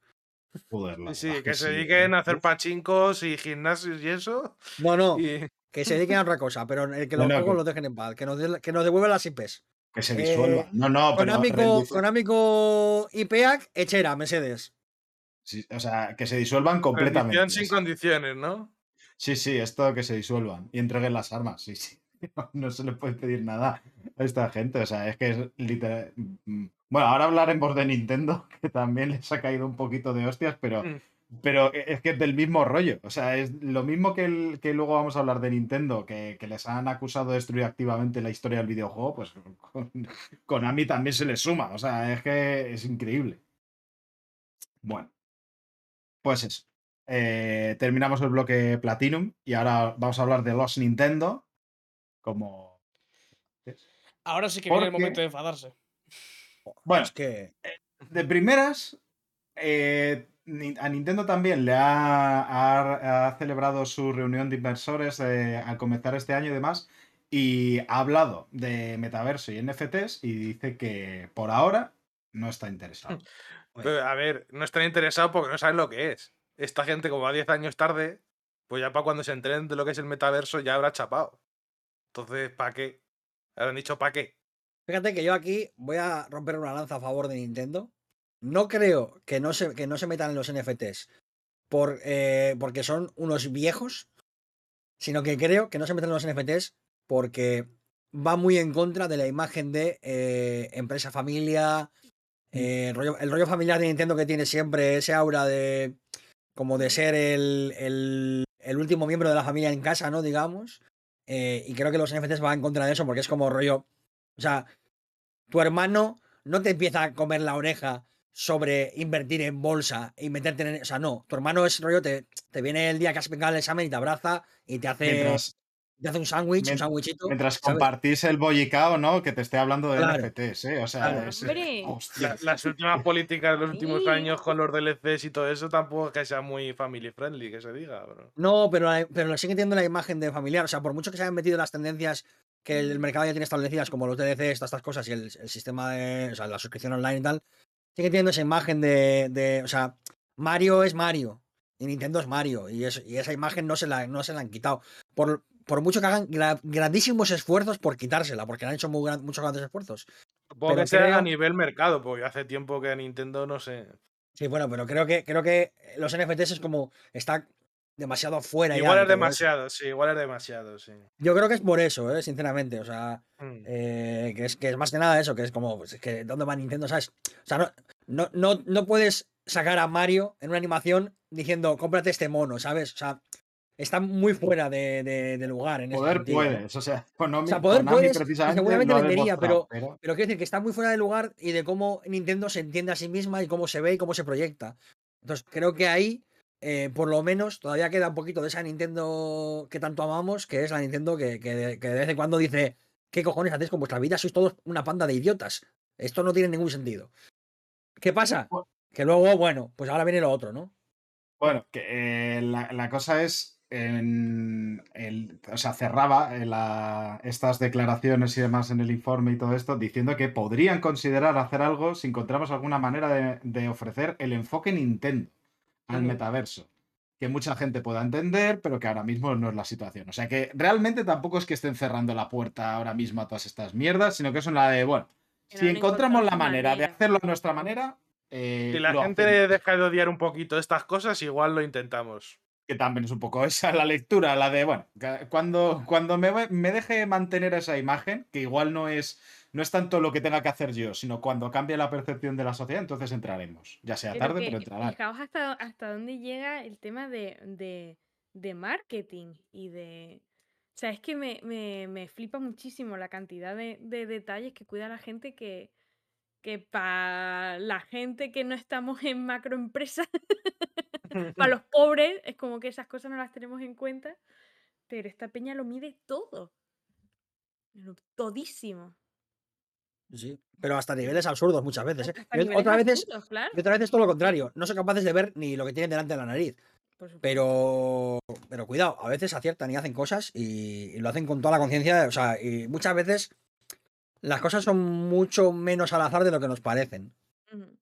Joder, la Sí, que se sí, dediquen ¿eh? a hacer pachincos y gimnasios y eso. No, no, Y que se dediquen a otra cosa, pero eh, que los no, juegos que- los dejen en paz, que nos, de- que nos devuelvan las IPs. Que se Eh, disuelva. no, no, pero. Konámico, reduce- Konámico IPEAC, Echera, Mercedes. sí, o sea, que se disuelvan completamente. rendición sin condiciones, ¿no? Sí, sí, esto que se disuelvan y entreguen las armas, sí, sí. No, se le puede pedir nada a esta gente, o sea, es que es literal. mm, Bueno, ahora hablaremos de Nintendo, que también les ha caído un poquito de hostias, pero, Mm. pero es que es del mismo rollo. O sea, es lo mismo que, el- que luego vamos a hablar de Nintendo, que, que les han acusado de destruir activamente la historia del videojuego, pues con, Konami también se les suma. O sea, es que es increíble. Bueno, pues eso. Eh, terminamos el bloque Platinum y ahora vamos a hablar de los Nintendo. Como. Ahora sí que viene el Porque- momento de enfadarse. Bueno, Es que de primeras, eh, a Nintendo también le ha, ha- ha celebrado su reunión de inversores eh, al comenzar este año y demás. Y ha hablado de metaverso y NFTs y dice que por ahora no está interesado. Pero, a ver, no están interesados porque no saben lo que es. Esta gente, como va 10 años tarde, pues ya para cuando se enteren de lo que es el metaverso ya habrá chapado. Entonces, ¿para qué? Habrán dicho, ¿para qué? Fíjate que yo aquí voy a romper una lanza a favor de Nintendo. No creo que no se, que no se metan en los NFTs por, eh, porque son unos viejos, sino que creo que no se meten en los NFTs porque va muy en contra de la imagen de eh, empresa familia, eh, el, rollo, el rollo familiar de Nintendo que tiene siempre ese aura de como de ser el, el- el último miembro de la familia en casa, ¿no? Digamos. Eh, y creo que los NFTs van en contra de eso porque es como rollo. O sea, tu hermano no te empieza a comer la oreja sobre invertir en bolsa y meterte en. O sea, no. Tu hermano es rollo, te, te viene el día que has pegado el examen y te abraza y te hace, te hace un sándwich, un sándwichito. mientras ¿sabes? compartís el bollicao, ¿no? Que te esté hablando de Claro. NFTs, ¿eh? O sea, Claro. es- Hombre. hostia. La- las últimas políticas de los últimos Sí. años con los DLCs y todo eso tampoco es que sea muy family friendly, que se diga. bro. No, pero, pero sigue teniendo la imagen de familiar. O sea, por mucho que se hayan metido las tendencias que el mercado ya tiene establecidas, como los DLCs, todas estas cosas, y el, el sistema de. O sea, la suscripción online y tal, sigue teniendo esa imagen de. de- o sea, Mario es Mario. Y Nintendo es Mario. Y, es- y esa imagen no se la, no se la han quitado. Por, por mucho que hagan gra- grandísimos esfuerzos por quitársela, porque han hecho muy gran- muchos grandes esfuerzos. Supongo que sea creo- a nivel mercado, porque hace tiempo que Nintendo no sé. Sí, bueno, pero creo que, creo que los NFTs es como. Está demasiado fuera. Igual es eso. demasiado, sí, igual es demasiado, sí. Yo creo que es por eso, ¿eh? sinceramente. O sea. Mm. Eh, que, es, que es más que nada eso, que es como, pues, es que ¿dónde va Nintendo? ¿Sabes? O sea, no, no, no, no puedes sacar a Mario en una animación diciendo, cómprate este mono, ¿sabes? O sea, está muy fuera de, de- de lugar en ese Poder ¿no? puedes, o sea, O sea, poder Konami puedes, precisamente seguramente vendería, demostrado, pero, pero quiero decir que está muy fuera de lugar y de cómo Nintendo se entiende a sí misma y cómo se ve y cómo se proyecta. Entonces, creo que ahí eh, por lo menos todavía queda un poquito de esa Nintendo que tanto amamos, que es la Nintendo que, que de, que de vez en cuando dice, ¿qué cojones hacéis con vuestra vida? Sois todos una panda de idiotas. Esto no tiene ningún sentido. ¿Qué pasa? Que luego, bueno, pues ahora viene lo otro, ¿no? Bueno, que eh, la, la cosa es, en el, o sea, cerraba eh, la- estas declaraciones y demás en el informe y todo esto, diciendo que podrían considerar hacer algo si encontramos alguna manera de, de ofrecer el enfoque Nintendo al metaverso. Que mucha gente pueda entender, pero que ahora mismo no es la situación. O sea que realmente tampoco es que estén cerrando la puerta ahora mismo a todas estas mierdas, sino que es la de, bueno, si no encontramos la manera de hacerlo a nuestra manera, eh, Si la gente hacemos. deja de odiar un poquito estas cosas, igual lo intentamos. Que también es un poco esa la lectura, la de, bueno, cuando, cuando me, me deje mantener esa imagen, que igual no es, no es tanto lo que tenga que hacer yo, sino cuando cambie la percepción de la sociedad, entonces entraremos. Ya sea Pero tarde, que pero entrará. fijaos hasta, hasta dónde llega el tema de, de, de marketing y de... O sea, es que me, me, me flipa muchísimo la cantidad de, de detalles que cuida la gente que, que para la gente que no estamos en macroempresas, para los pobres, es como que esas cosas no las tenemos en cuenta, pero esta peña lo mide todo. Lo- Todísimo. Sí. Pero hasta niveles absurdos muchas veces. ¿eh? Hasta Y ot- niveles otras veces, y otras veces todo lo contrario. No son capaces de ver ni lo que tienen delante de la nariz. Pero, pero cuidado, a veces aciertan y hacen cosas y, y lo hacen con toda la conciencia. O sea, y muchas veces las cosas son mucho menos al azar de lo que nos parecen.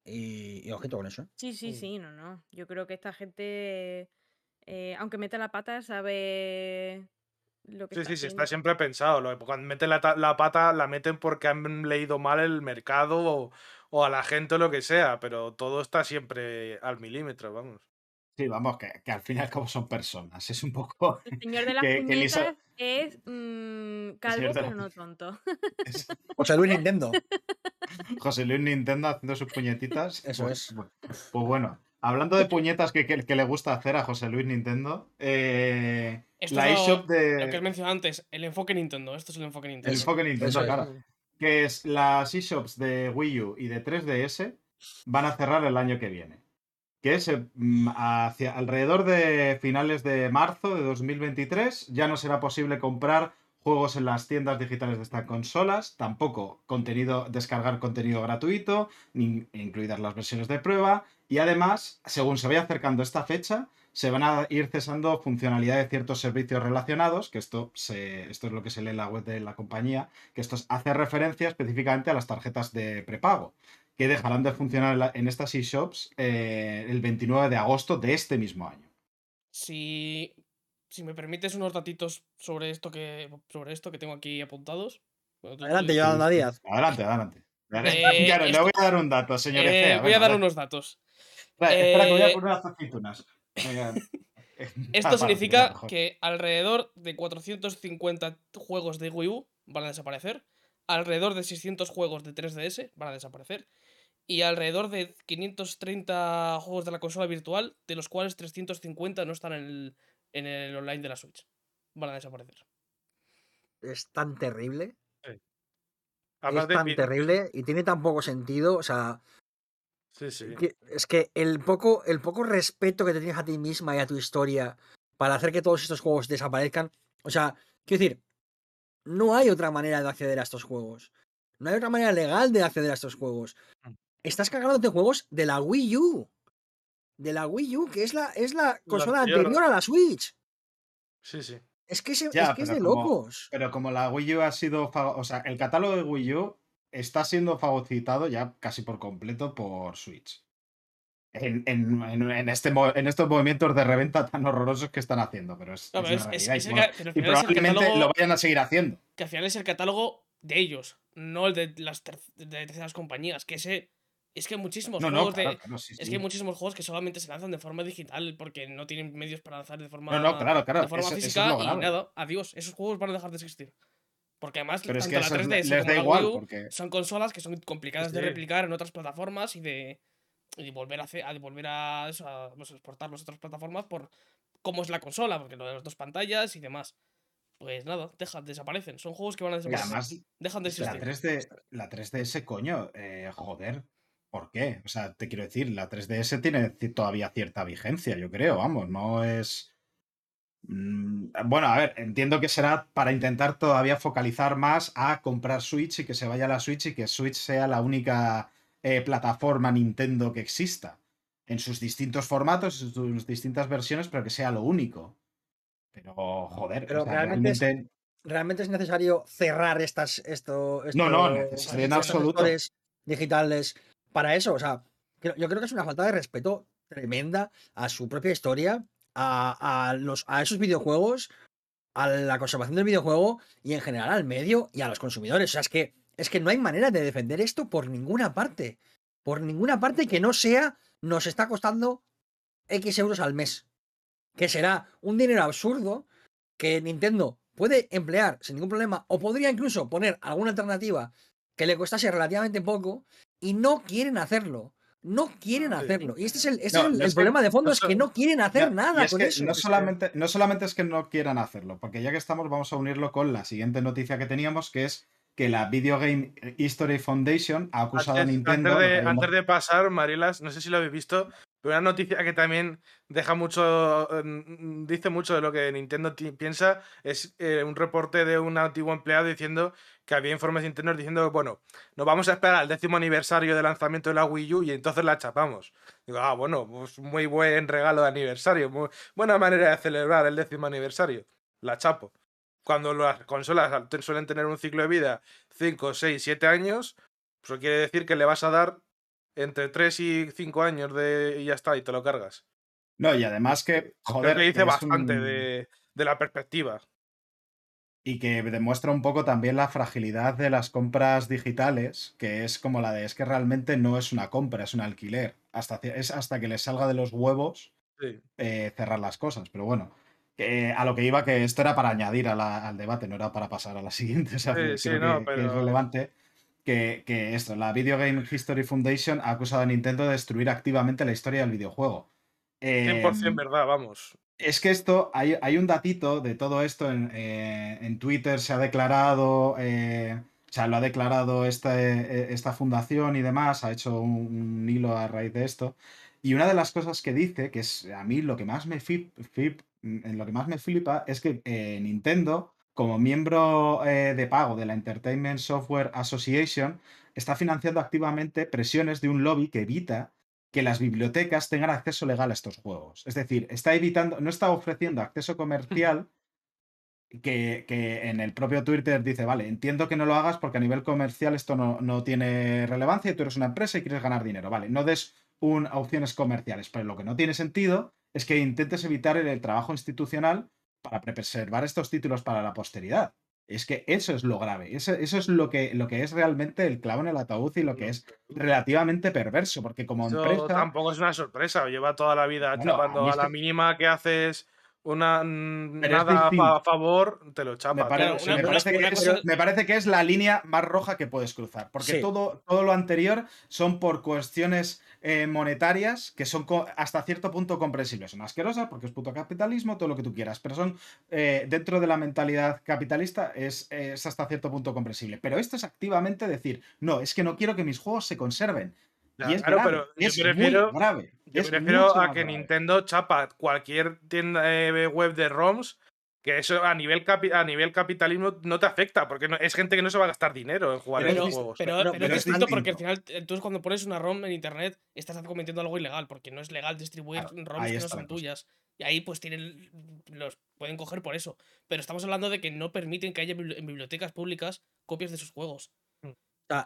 Y, y ojito con eso. ¿eh? Sí, sí, Mm. sí, no, no. Yo creo que esta gente, eh, aunque mete la pata, sabe lo que Sí, está sí, sí, está siempre pensado. Lo- Cuando meten la, ta- la pata, la meten porque han leído mal el mercado o, o a la gente o lo que sea, pero todo está siempre al milímetro, vamos. Sí, vamos, que, que al fin y al cabo son personas. Es un poco. El señor de las que- puñetas es mm, calvo, de pero no tonto. es José Luis Nintendo. José Luis Nintendo haciendo sus puñetitas. Eso Pues- es. Pues, pues bueno, hablando de puñetas que, que- que le gusta hacer a José Luis Nintendo, eh, la eShop Lo que de. has mencionado antes, el enfoque Nintendo. Esto es el enfoque El Nintendo. enfoque Nintendo, es. claro. que es las eShops de Wii U y de 3DS van a cerrar el año que viene. Que es eh, mm, hacia alrededor de finales de marzo de 2023 ya no será posible comprar juegos en las tiendas digitales de estas consolas, tampoco contenido, descargar contenido gratuito, incluidas las versiones de prueba, y además, según se vaya acercando esta fecha, se van a ir cesando funcionalidades de ciertos servicios relacionados, que esto, se, esto es lo que se lee en la web de la compañía, que esto hace referencia específicamente a las tarjetas de prepago, que dejarán de funcionar en la- en estas eShops eh, el 29 de agosto de este mismo año. Si, si me permites unos datitos sobre esto que, sobre esto que tengo aquí apuntados. Bueno, Adelante, Yolanda Díaz. Adelante, adelante. Eh, Claro, le voy a dar un dato, señor Eh, voy a dar unos datos. Espera, espera, que voy a eh, poner unas aceitunas. Esto significa que alrededor de 450 juegos de Wii U van a desaparecer, alrededor de 600 juegos de 3DS van a desaparecer y alrededor de 530 juegos de la consola virtual, de los cuales 350 no están en el, en el online de la Switch. Van a desaparecer. Es tan terrible. Aparte, es tan terrible y tiene tan poco sentido. O sea, Sí, sí. es que el poco, el poco respeto que te tienes a ti misma y a tu historia para hacer que todos estos juegos desaparezcan. O sea, quiero decir, no hay otra manera de acceder a estos juegos. No hay otra manera legal de acceder a estos juegos. Estás cagándote juegos de la Wii U. De la Wii U, que es la, es la consola anterior. anterior a la Switch. Sí, sí. Es que, se- Ya, es, que es de como- locos. Pero como la Wii U ha sido. O sea, el catálogo de Wii U está siendo fagocitado ya casi por completo por Switch. En, en- en- en este, en estos movimientos de reventa tan horrorosos que están haciendo, pero es, No, es y el probablemente catálogo- lo vayan a seguir haciendo. Que al final es el catálogo de ellos, no el de las ter- de terceras compañías. Que ese. Es que hay muchísimos No, no, juegos claro, de. sí, Es que hay muchísimos juegos que solamente se lanzan de forma digital porque no tienen medios para lanzar de forma, No, no, claro, claro. de forma eso- eso es física y nada, adiós. Esos juegos van a dejar de existir. Porque además, Pero es tanto que la eso es- 3DS les como da la igual, Wii U porque. son consolas que son complicadas de replicar en otras plataformas y de, y de volver a hacer, a de volver a, eso, a, pues, exportarlos a otras plataformas por cómo es la consola, porque lo de las dos pantallas y demás. Pues nada, dejan, desaparecen. Son juegos que van a desaparecer. además, dejan de la existir. 3D, la 3DS, coño, eh, joder. ¿Por qué? O sea, te quiero decir, la 3DS tiene todavía cierta vigencia, yo creo, vamos, no es... Mm, bueno, a ver, entiendo que será para intentar todavía focalizar más a comprar Switch y que se vaya a la Switch y que Switch sea la única eh, plataforma Nintendo que exista en sus distintos formatos, en sus distintas versiones, pero que sea lo único. Pero, joder, Pero o sea, realmente es- realmente- ¿Realmente es necesario cerrar estas, esto, No, no, estos- necesario en absoluto. digitales para eso? O sea, yo creo que es una falta de respeto tremenda a su propia historia, a, a los, a esos videojuegos, a la conservación del videojuego y en general al medio y a los consumidores. O sea, es que, es que no hay manera de defender esto por ninguna parte. Por ninguna parte que no sea, nos está costando X euros al mes. Que será un dinero absurdo que Nintendo puede emplear sin ningún problema o podría incluso poner alguna alternativa que le costase relativamente poco y no quieren hacerlo. No quieren hacerlo. Y este es el, este No, es el- no el es que- problema de fondo, no es que no quieren hacer nada es con que eso. No solamente, no solamente es que no quieran hacerlo, porque ya que estamos, vamos a unirlo con la siguiente noticia que teníamos, que es que la Video Game History Foundation ha acusado Antes, a Nintendo. antes de, antes de pasar, Marilas, no sé si lo habéis visto, pero una noticia que también deja mucho, mm, dice mucho de lo que Nintendo piensa, es eh, un reporte de un antiguo empleado diciendo que había informes internos diciendo, bueno, nos vamos a esperar al décimo aniversario de lanzamiento de la Wii U y entonces la chapamos. Digo, ah, bueno, pues muy buen regalo de aniversario, muy buena manera de celebrar el décimo aniversario. La chapo. Cuando las consolas suelen tener un ciclo de vida 5, 6, 7 años, eso quiere decir que le vas a dar entre 3 y 5 años de y ya está, y te lo cargas. No, y además que, joder, Creo que dice bastante un- de, de la perspectiva. Y que demuestra un poco también la fragilidad de las compras digitales, que es como la de es que realmente no es una compra, es un alquiler. Hasta, es hasta que les salga de los huevos Sí. eh, cerrar las cosas. Pero bueno, a lo que iba, que esto era para añadir a la- al debate, no era para pasar a la siguiente. o sea, Sí, sí, no, que, que es pero- relevante. Que, que esto, la Video Game History Foundation ha acusado a Nintendo de destruir activamente la historia del videojuego. 100% Em, verdad, vamos. Es que esto, hay, hay un datito de todo esto en, eh, en Twitter, se ha declarado, eh, o sea, lo ha declarado esta, eh, fundación y demás, ha hecho un, hilo a raíz de esto. Y una de las cosas que dice, que es a mí lo que más me, flip- flip- en lo que más me flipa, es que Nintendo, como miembro de pago de la Entertainment Software Association, está financiando activamente presiones de un lobby que evita que las bibliotecas tengan acceso legal a estos juegos. Es decir, está evitando, no está ofreciendo acceso comercial. Que, que en el propio Twitter dice, vale, entiendo que no lo hagas porque a nivel comercial esto no, no tiene relevancia y tú eres una empresa y quieres ganar dinero. Vale, no des un, opciones comerciales, pero lo que no tiene sentido es que intentes evitar el, el trabajo institucional para preservar estos títulos para la posteridad. Es que eso es lo grave, eso, eso es lo que, lo que es realmente el clavo en el ataúd y lo que es relativamente perverso, porque como Eso empresa... tampoco es una sorpresa. Lleva toda la vida Bueno, a la mínima que haces una nada a, favor, te lo Me, chapa. pare- Claro, sí, una- me parece que es, cosa- me parece que es la línea más roja que puedes cruzar, porque Sí. todo, todo lo anterior son por cuestiones eh, monetarias que son hasta cierto punto comprensibles. Son asquerosas porque es puto capitalismo, todo lo que tú quieras, pero son eh, dentro de la mentalidad capitalista es, es hasta cierto punto comprensible. Pero esto es activamente decir, no, es que no quiero que mis juegos se conserven. Ya, y es claro, grave, pero yo es prefiero- muy grave. Yo es prefiero a que grave. Nintendo chapa cualquier tienda eh, web de ROMs, que eso a nivel, capi- a nivel capitalismo no te afecta, porque no- es gente que no se va a gastar dinero en jugar Pero esos juegos. Pero, No, pero pero es es distinto porque al final, entonces cuando pones una ROM en internet, estás cometiendo algo ilegal, porque no es legal distribuir Claro, ROMs que no son tuyas. Y ahí pues tienen los pueden coger por eso. Pero estamos hablando de que no permiten que haya en bibliotecas públicas copias de sus juegos.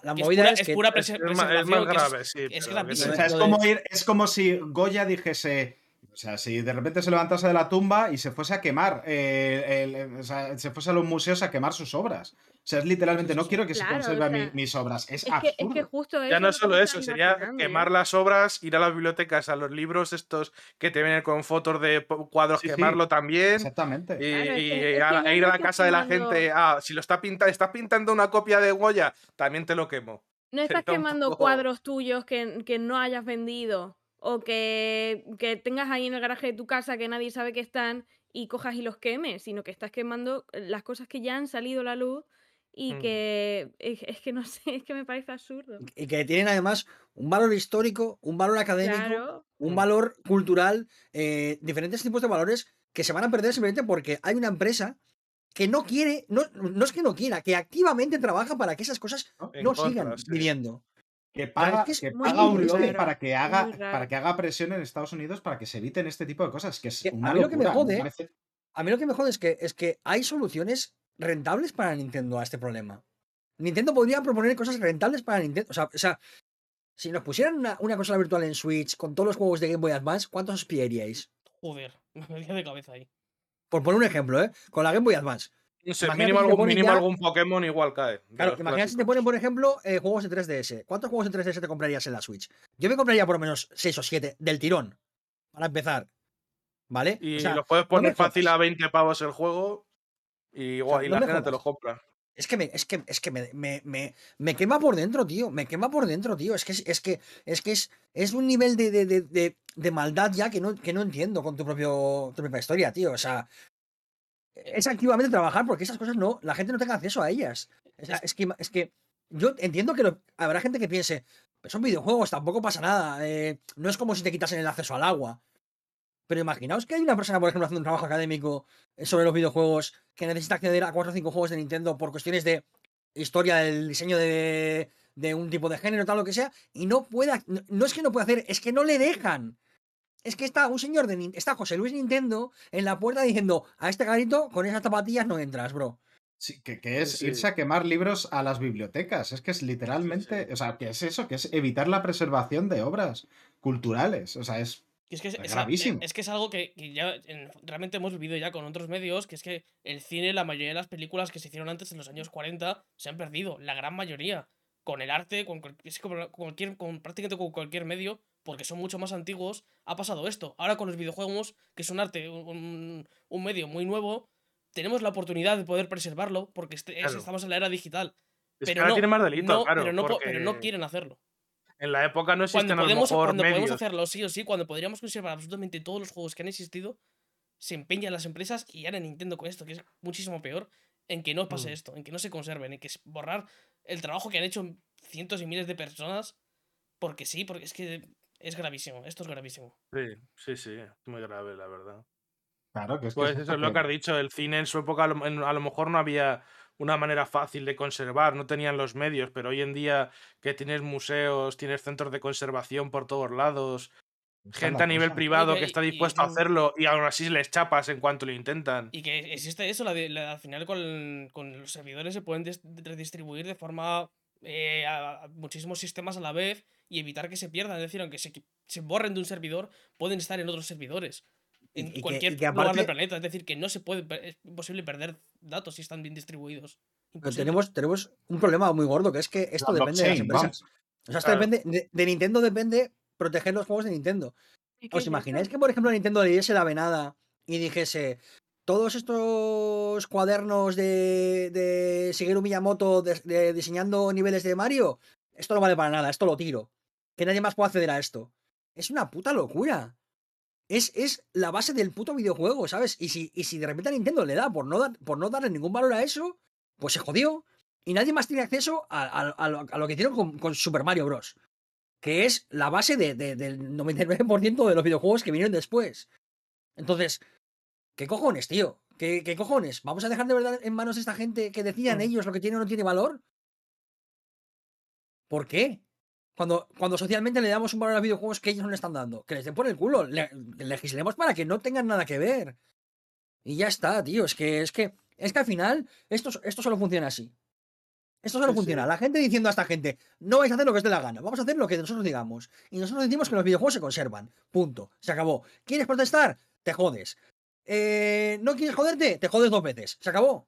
La Que es movida pura, es es que pura es, más es- grave, sí. es pero. O sea, Lo como, ir, es como si Goya dijese. O sea, si de repente se levantase de la tumba y se fuese a quemar, eh, el- el- o sea, se fuese a los museos a quemar sus obras. O sea, es literalmente, sí, no quiero que Claro, se o conserven mi- mis obras. Es, Es que, absurdo. es que justo eso Ya no es lo solo eso, sería quemar las obras, ir a las bibliotecas, a los libros estos que te vienen con fotos de cuadros, Sí, sí. quemarlo también. Exactamente. Y, Claro, es y- que- y es que a- no e ir a la casa de la gente. Ah, si lo está pintando, estás pintando una copia de Goya, también te lo quemo. No estás quemando poco- cuadros tuyos que, que no hayas vendido o que, que tengas ahí en el garaje de tu casa que nadie sabe que están y cojas y los quemes, sino que estás quemando las cosas que ya han salido a la luz y Mm. que es, es que no sé, es que me parece absurdo. Y que tienen además un valor histórico, un valor académico, Claro, un Mm. valor cultural, eh, diferentes tipos de valores que se van a perder simplemente porque hay una empresa que no quiere, no, no es que no quiera, que activamente trabaja para que esas cosas ¿no? En no contra, sigan sí. viviendo. Que paga, que es que muy paga un lobby para que haga para que haga presión en Estados Unidos para que se eviten este tipo de cosas, que es Que a una mí lo que me jode- parece- A mí lo que me jode es que, es que hay soluciones rentables para Nintendo a este problema. Nintendo podría proponer cosas rentables para Nintendo. O sea, o sea, si nos pusieran una, una consola virtual en Switch con todos los juegos de Game Boy Advance, ¿cuántos os pillaríais? Joder, me metía de cabeza ahí. Por poner un ejemplo, ¿eh? Con la Game Boy Advance. Mínimo, si algún, ponen mínimo ya- algún Pokémon igual cae. Claro, imagínate si te ponen, por ejemplo, eh, juegos de 3DS. ¿Cuántos juegos de 3DS te comprarías en la Switch? Yo me compraría por lo menos 6 o 7 del tirón. Para empezar. ¿Vale? Y O sea, los puedes poner fácil a 20 pavos el juego y, igual, y no la gente te lo compra. Es que me, es que, es que me, me, me, me quema por dentro, tío. Me quema por dentro, tío. Es que es, es que es que es, es un nivel de, de, de, de- maldad ya que no, que no entiendo con tu propio tu propia historia, tío. O sea, es activamente trabajar porque esas cosas no, la gente no tenga acceso a ellas. O sea, es que, es que yo entiendo que lo- habrá gente que piense, "Pero son videojuegos, tampoco pasa nada. eh, no es como si te quitasen el acceso al agua. Pero imaginaos que hay una persona, por ejemplo, haciendo un trabajo académico eh, sobre los videojuegos que necesita acceder a 4 o 5 juegos de Nintendo por cuestiones de historia del diseño de, de un tipo de género, tal, lo que sea, y no puede, ac- no, no es que no pueda hacer, es que no le dejan. Es que está un señor de está José Luis Nintendo en la puerta diciendo, a este garito con esas zapatillas no entras, bro. Sí, que, que es Sí, irse a quemar libros a las bibliotecas. Es que es literalmente, o sea, que es eso, que es evitar la preservación de obras culturales. O sea, es Es que es, gravísimo. es que es algo que, que ya en- realmente hemos vivido ya con otros medios, que es que el cine, la mayoría de las películas que se hicieron antes en los años 40 se han perdido, la gran mayoría. Con el arte, con, cualquier, con prácticamente con cualquier medio, porque son mucho más antiguos, ha pasado esto. Ahora con los videojuegos, que es un arte, un, un- medio muy nuevo, tenemos la oportunidad de poder preservarlo, porque este- Claro. estamos en la era digital. Pero no, tiene más delito, no, claro. pero, no, pero quieren hacerlo. En la época no existen Cuando, a lo podemos, mejor cuando podemos hacerlo sí o sí, cuando podríamos conservar absolutamente todos los juegos que han existido, se empeñan las empresas y ahora Nintendo con esto, que es muchísimo peor, en que no pase Mm. esto, en que no se conserven, en que es borrar el trabajo que han hecho cientos y miles de personas, porque sí, porque es que es gravísimo, esto es gravísimo. Sí, sí, sí, es muy grave, la verdad. Claro que es que Pues es eso es lo que has dicho, el cine en su época a lo, en- a lo mejor no había una manera fácil de conservar, no tenían los medios, pero hoy en día que tienes museos, tienes centros de conservación por todos lados, gente la a nivel cosa. privado que- que está y- dispuesto a hacerlo y aún así les chapas en cuanto lo intentan. Y que existe eso, la de- la- al final con, con los servidores se pueden redistribuir de forma eh, a, a muchísimos sistemas a la vez y evitar que se pierdan. Es decir, aunque se borren de un servidor, pueden estar en otros servidores. Y- En y que- cualquier y que lugar aparte- del planeta. Es decir, que no se puede, es imposible perder datos si están bien distribuidos. Pero tenemos, tenemos un problema muy gordo, que es que esto La depende de las empresas. vamos. O sea, esto Claro. depende, de, de Nintendo depende proteger los juegos de Nintendo. Que ¿Os imagináis que, por ejemplo, Nintendo le diese la venada y dijese todos estos cuadernos de, de Shigeru Miyamoto de- de diseñando niveles de Mario? Esto no vale para nada, esto lo tiro. Que nadie más pueda acceder a esto. Es una puta locura. Es, es la base del puto videojuego, ¿sabes? Y si, y si de repente a Nintendo le da por no, dar, por no darle ningún valor a eso, pues se jodió. Y nadie más tiene acceso a, a- a lo, a lo que hicieron con, con Super Mario Bros. Que es la base de- de- del 99% de los videojuegos que vinieron después. Entonces, ¿qué cojones, tío? ¿Qué, qué cojones? ¿Vamos a dejar de verdad en manos de esta gente que decidan Mm. ellos lo que tiene o no tiene valor? ¿Por qué? Cuando, cuando socialmente le damos un valor a los videojuegos que ellos no le están dando. Que les den por el culo. Le- legislemos para que no tengan nada que ver. Y ya está, tío. Es que, es que, es que al final, esto, esto solo funciona así. Esto solo Sí, funciona. sí. La gente diciendo a esta gente, no vais a hacer lo que os dé la gana, vamos a hacer lo que nosotros digamos. Y nosotros decimos que los videojuegos se conservan. Punto. Se acabó. ¿Quieres protestar? Te jodes. Eh, ¿No quieres joderte? Te jodes dos veces. Se acabó.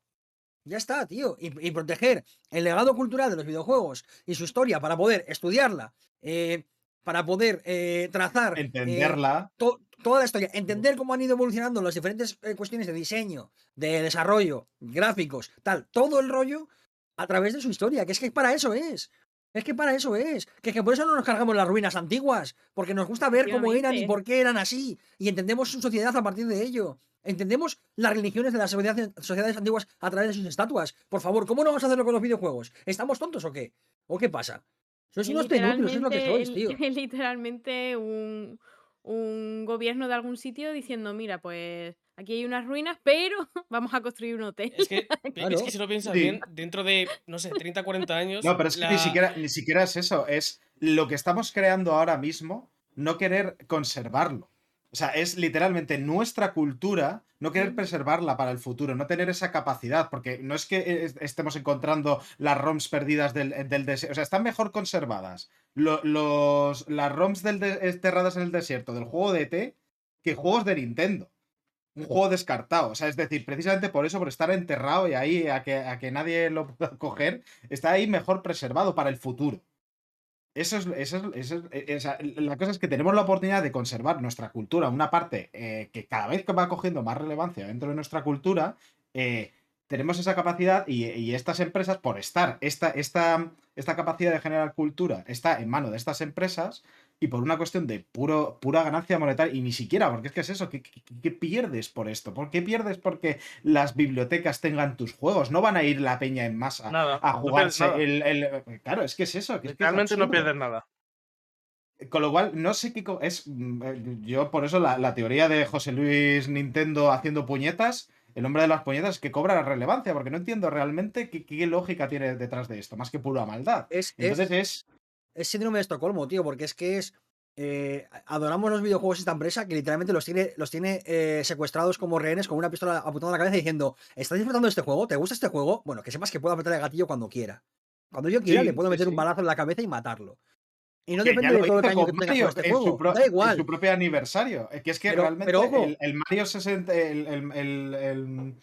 Ya está, tío. Y, y proteger el legado cultural de los videojuegos y su historia para poder estudiarla, eh, para poder eh, trazar eh, Entenderla. to- toda la historia, entender cómo han ido evolucionando las diferentes eh, cuestiones de diseño, de desarrollo, gráficos, tal, todo el rollo a través de su historia, que es que para eso es. Es que para eso es. Que, que por eso no nos cargamos las ruinas antiguas. Porque nos gusta ver cómo eran y por qué eran así. Y entendemos su sociedad a partir de ello. Entendemos las religiones de las sociedades, antiguas a través de sus estatuas. Por favor, ¿cómo no vamos a hacerlo con los videojuegos? ¿Estamos tontos o qué? ¿O qué pasa? Sois unos es lo que sois, tío. literalmente- literalmente un, un gobierno de algún sitio diciendo, mira, pues aquí hay unas ruinas, pero vamos a construir un hotel. Es que, Claro. es que si lo piensas Sí. bien, dentro de, no sé, 30, 40 años. No, pero es que ni, siquiera, ni siquiera es eso. Es lo que estamos creando ahora mismo, no querer conservarlo. O sea, es literalmente nuestra cultura, no querer Mm. preservarla para el futuro, no tener esa capacidad, porque no es que es- estemos encontrando las ROMs perdidas del, del desierto, o sea, están mejor conservadas lo- los, las ROMs del de- enterradas en el desierto del juego de ET que juegos de Nintendo. Un juego descartado. O sea, es decir, precisamente por eso, por estar enterrado y ahí a que, a que nadie lo pueda coger, está ahí mejor preservado para el futuro. Eso es, eso es- eso es- eh, sea, la cosa es que tenemos la oportunidad de conservar nuestra cultura, una parte eh, que cada vez que va cogiendo más relevancia dentro de nuestra cultura, eh, tenemos esa capacidad y, y estas empresas, por estar, esta, esta, esta capacidad de generar cultura está en mano de estas empresas y por una cuestión de puro, pura ganancia monetaria, y ni siquiera, porque es que es eso, ¿qué, qué- qué pierdes por esto? ¿Por qué pierdes porque las bibliotecas tengan tus juegos? No van a ir la peña en masa Nada. a jugarse el, el- Claro, es que es eso. Que es que es Realmente no pierdes nada. Con lo cual, no sé qué co- es. mm, eh, Yo, por eso, la, la teoría de José Luis Nintendo haciendo puñetas, el hombre de las puñetas, es que cobra relevancia, porque no entiendo realmente qué, qué lógica tiene detrás de esto, más que pura maldad. Es, es, Entonces es. Es síndrome de Estocolmo, tío, porque es que es. eh, adoramos los videojuegos de esta empresa que literalmente los tiene, los tiene eh, secuestrados como rehenes con una pistola apuntando a la cabeza diciendo: ¿Estás disfrutando de este juego? ¿Te gusta este juego? Bueno, que sepas que puedo apretar el gatillo cuando quiera. Cuando yo quiera, Sí, le puedo sí, meter un balazo en la cabeza y matarlo. Y no que depende de todo el cariño que Mario este juego. pro- Da en igual. su propio aniversario. Es que es que Pero- realmente pero ojo. el, el Mario 60. El, el- el- el-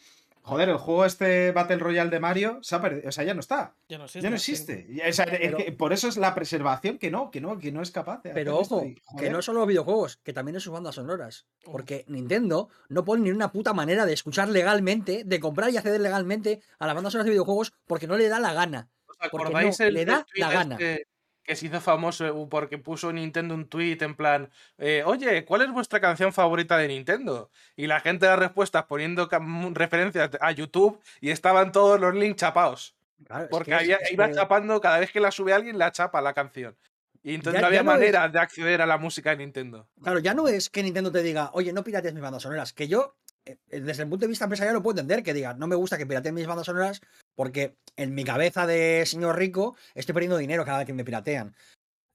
joder, el juego este Battle Royale de Mario se ha perdido. O sea, ya no está. Ya no, Ya no existe. Ya- o sea, es que por eso es la preservación que no, que no, que no es capaz de Pero hacer esto ojo, y, que no solo los videojuegos, que también en sus bandas sonoras. Porque Nintendo no pone ni una puta manera de escuchar legalmente, de comprar y acceder legalmente a las bandas sonoras de videojuegos porque no le da la gana. ¿Os Porque no, el, le el da la gana. este que se hizo famoso eh, porque puso Nintendo un tweet en plan, eh, oye, ¿cuál es vuestra canción favorita de Nintendo? Y la gente da respuestas poniendo referencias a YouTube y estaban todos los links chapados. Claro, es Porque que es- había- es iba chapando, cada vez que la sube alguien, la chapa la canción. Y entonces Ya- no había es- manera de acceder a la música de Nintendo. Claro, ya no es que Nintendo te diga, oye, no piratees mis bandas sonoras. Que yo, eh, desde el punto de vista empresarial, lo puedo entender, que diga, no me gusta que pirateen mis bandas sonoras porque en mi cabeza de señor rico estoy perdiendo dinero cada vez que me piratean.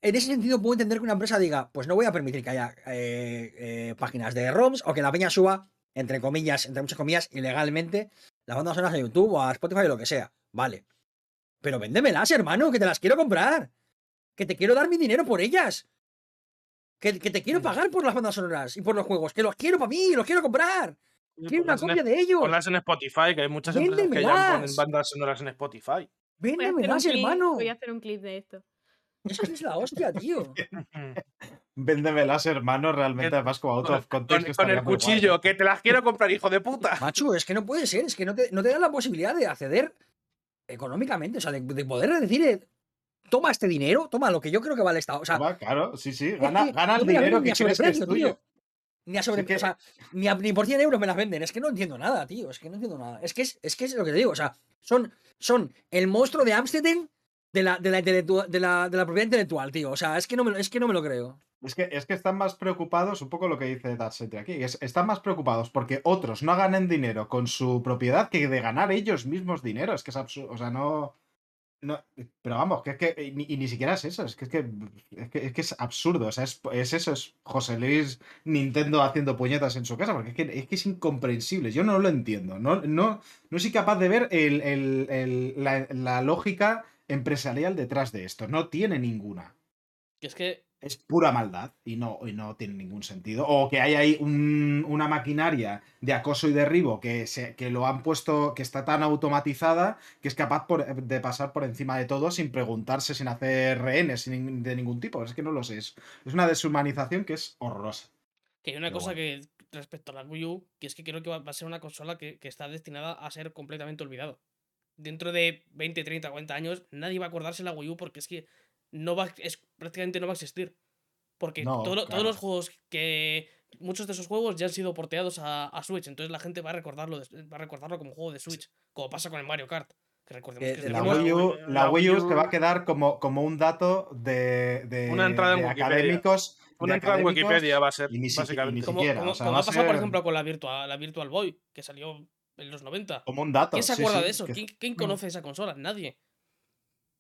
En ese sentido, puedo entender que una empresa diga, pues no voy a permitir que haya eh, eh, páginas de ROMs o que la peña suba, entre comillas, entre muchas comillas, ilegalmente, las bandas sonoras a YouTube o a Spotify o lo que sea. Vale. Pero véndemelas, hermano, que te las quiero comprar. Que te quiero dar mi dinero por ellas. Que, que te quiero pagar por las bandas sonoras y por los juegos. Que los quiero para mí, los quiero comprar. Quiero una en copia Sp- de ellos. Ponlas en Spotify, que hay muchas empresas que ya ponen bandas sonoras en Spotify. Un Véndemelas, hermano. voy a hacer un clip de esto. Eso es la hostia, tío. Véndemelas, hermano, realmente Que- además como out of Con, context. que con el guay. cuchillo, que te las quiero comprar, hijo de puta. Macho, es que no puede ser, es que no te, no te dan la posibilidad de acceder económicamente, o sea, de, de poder decir, eh, toma este dinero, toma lo que yo creo que vale esta. O sea, claro, sí, sí. es Gana, que gana el dinero que ni a crees que es sobreprecio, tuyo. tío. Ni a sobre, que- o sea, ni, a- ni por 100 euros me las venden. Es que no entiendo nada, tío. Es que no entiendo nada. Es que es, es que es lo que te digo. O sea, son, son el monstruo de Amsterdam de la, de, la, intelectua- de, la, de la propiedad intelectual, tío. O sea, es que no me, lo- es que no me lo creo. Es que, es que están más preocupados, un poco lo que dice Darkseid aquí, es- están más preocupados porque otros no ganen dinero con su propiedad que de ganar ellos mismos dinero. Es que es absurdo, o sea, no... no pero vamos, que es que, y ni, siquiera es eso, es que es, que, es, que, es, absurdo, o sea, es, es eso, es José Luis Nintendo haciendo puñetas en su casa, porque es que es, que es incomprensible, yo no lo entiendo, no, no, no soy capaz de ver el, el- el- la, la lógica empresarial detrás de esto, no tiene ninguna. Es que es pura maldad y no, y no tiene ningún sentido. O que hay ahí un- una maquinaria de acoso y derribo que, se, que lo han puesto, que está tan automatizada que es capaz por- de pasar por encima de todo sin preguntarse, sin hacer rehenes sin, de ningún tipo. Es que no lo sé. Es, es una deshumanización que es horrorosa. Que hay una Pero cosa que respecto a la Wii U, que es que creo que va va a ser una consola que, que está destinada a ser completamente olvidado. Dentro de 20, 30, 40 años, nadie va a acordarse de la Wii U porque es que no va, es, prácticamente no va a existir. Porque No, todo claro. todos los juegos que. Muchos de esos juegos ya han sido porteados a, a Switch, entonces la gente va a recordarlo, de- va a recordarlo como juego de Switch, como pasa con el Mario Kart. Que recordemos Eh, que es La Wii U, la la Wii U se va a quedar como, como un dato de, de- Una entrada en de académicos. Una entrada en Wikipedia va a ser, y ni si- y básicamente. ni Como, siquiera, como- o sea, como va ha a pasado, por ejemplo, con la Virtual, la Virtual Boy, que salió en los 90. Como un dato. ¿Quién se sí, acuerda sí, de eso? que- ¿Quién, quién conoce esa consola? Nadie.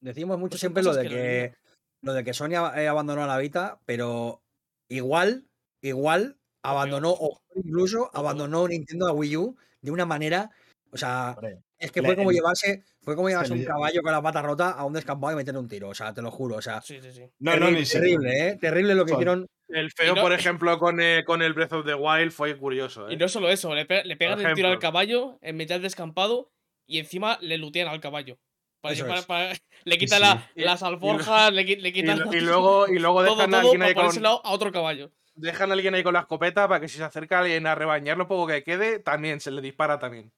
Decimos mucho Pues siempre lo de que lo que olvido. lo de que Sony ha- eh, abandonó la Vita, pero igual, igual abandonó, o incluso abandonó Nintendo a Wii U de una manera, o sea, es que fue como llevarse, fue como llevarse le un caballo con la pata rota a un descampado y meterle un tiro, o sea, te lo juro, o sea, Sí, sí, sí. No, no, terrible, ni terrible, ¿eh? Terrible lo que hicieron. El feo, no- por ejemplo, con, eh, con el Breath of the Wild fue curioso. ¿eh? Y no solo eso, le, pe- le pegan el tiro al caballo en mitad del descampado y encima le lutean al caballo. Para, Eso para- es. para- le sí. la- Y- las y alforjas, le, le Y, quitan lo- y luego, y luego todo, dejan, a alguien ahí con, a otro caballo. dejan a alguien ahí con la escopeta para que si se acerca alguien a rebañar lo poco que quede, también se le dispara también.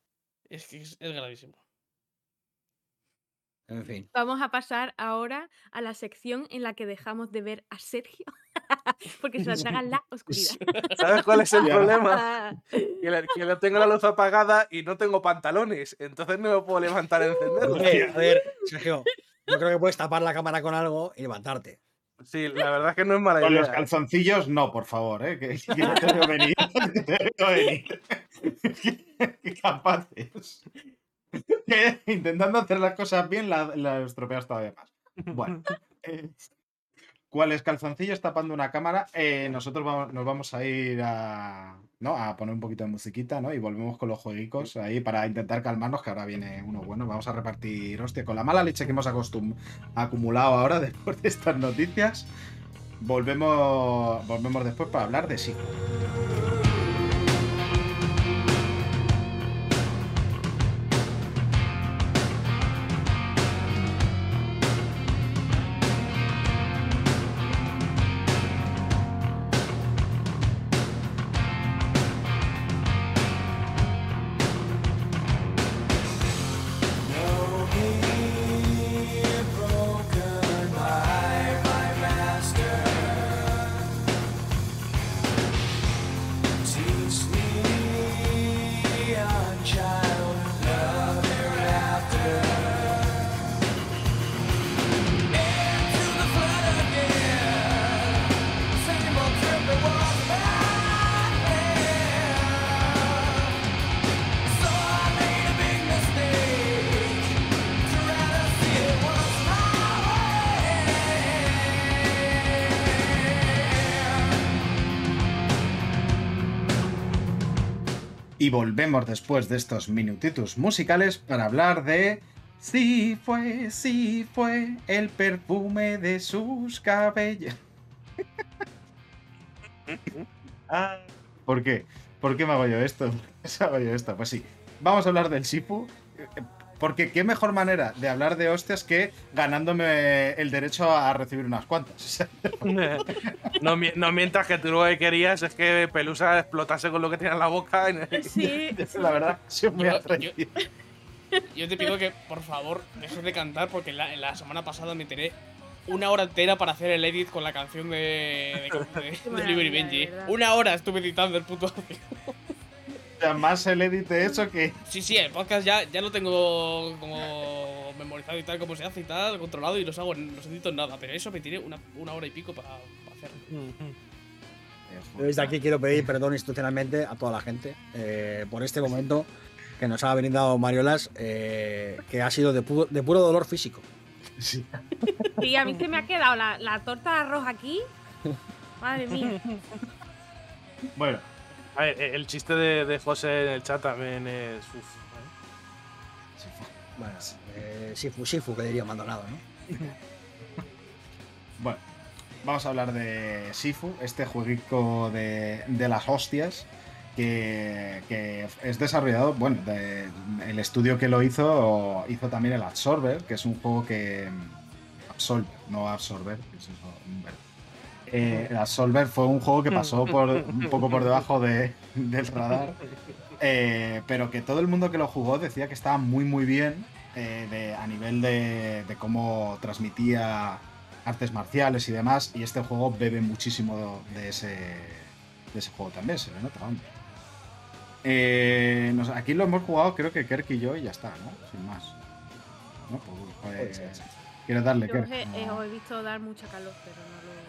Es que es, es gravísimo. En fin. Vamos a pasar ahora a la sección en la que dejamos de ver a Sergio. Porque se la traga la oscuridad. ¿Sabes cuál es el problema? Que, le- que le tengo la luz apagada y no tengo pantalones, entonces no me puedo levantar a encenderlo. A ver, Sergio, yo creo que puedes tapar la cámara con algo y levantarte. Sí, la verdad es que no es mala Con los idea. calzoncillos, no, por favor, ¿eh? que, que no te veo venir. que te veo venir. Qué capaces. Que intentando hacer las cosas bien, la, la estropeas todavía más. Bueno, eh, ¿cuáles calzoncillos tapando una cámara? Eh, nosotros vamos- nos vamos a ir a, ¿no? a poner un poquito de musiquita, ¿no? Y volvemos con los jueguicos ahí para intentar calmarnos, que ahora viene uno bueno. Vamos a repartir, hostia, con la mala leche que hemos acostum- acumulado ahora después de estas noticias. Volvemos, volvemos después para hablar de sí. Volvemos después de estos minutitos musicales para hablar de Sí fue, sí fue el perfume de sus cabellos. Ah, ¿Por qué? ¿Por qué me hago yo esto? ¿Por qué hago yo esto? Pues sí, vamos a hablar del Sifu. Porque qué mejor manera de hablar de hostias que ganándome el derecho a recibir unas cuantas. No, no mientras que tú lo que querías es que Pelusa explotase con lo que tenía en la boca. Sí, la verdad, soy muy Yo- yo- atrevido. Yo te pido que, por favor, dejes de cantar porque la, la semana pasada me tiré una hora entera para hacer el edit con la canción de, de, de, de Benji. Una hora estuve editando el puto audio. Sea, más el edit de eso que. Sí, sí, el podcast ya, ya lo tengo como memorizado y tal, cómo se hace y tal, controlado y los hago, los edito en nada. Pero eso me tiré una, una hora y pico para, para hacerlo. Yo Desde aquí quiero pedir perdón institucionalmente a toda la gente eh, por este momento que nos ha brindado Mariolas, eh, que ha sido de, pu- de puro dolor físico. Sí. sí, a mí se me ha quedado la, la torta de arroz aquí. Madre mía. Bueno, A ver, el chiste de, de José en el chat también es. uf, ¿eh? Bueno, eh, Sifu, Sifu, que diría Maldonado, ¿no? bueno. Vamos a hablar de Sifu, este jueguico de, de las hostias. Que, que es desarrollado, bueno, de- el estudio que lo hizo hizo también el Absorber, que es un juego que. Absolver, no Absorber, que es eso, un verbo. Eh, Absolver fue un juego que pasó por, un poco por debajo de- del radar, eh, pero que todo el mundo que lo jugó decía que estaba muy muy bien eh, de- a nivel de, de cómo transmitía artes marciales y demás, y este juego bebe muchísimo de ese, de ese juego también, se le nota, hombre. Eh, no sé, aquí lo hemos jugado, creo que Kerk y yo, y ya está, ¿no? Sin más. ¿No? Pues, pues. ¿Quieres darle, Yo Kerk? os he, eh, os he visto dar mucha calor, pero no lo.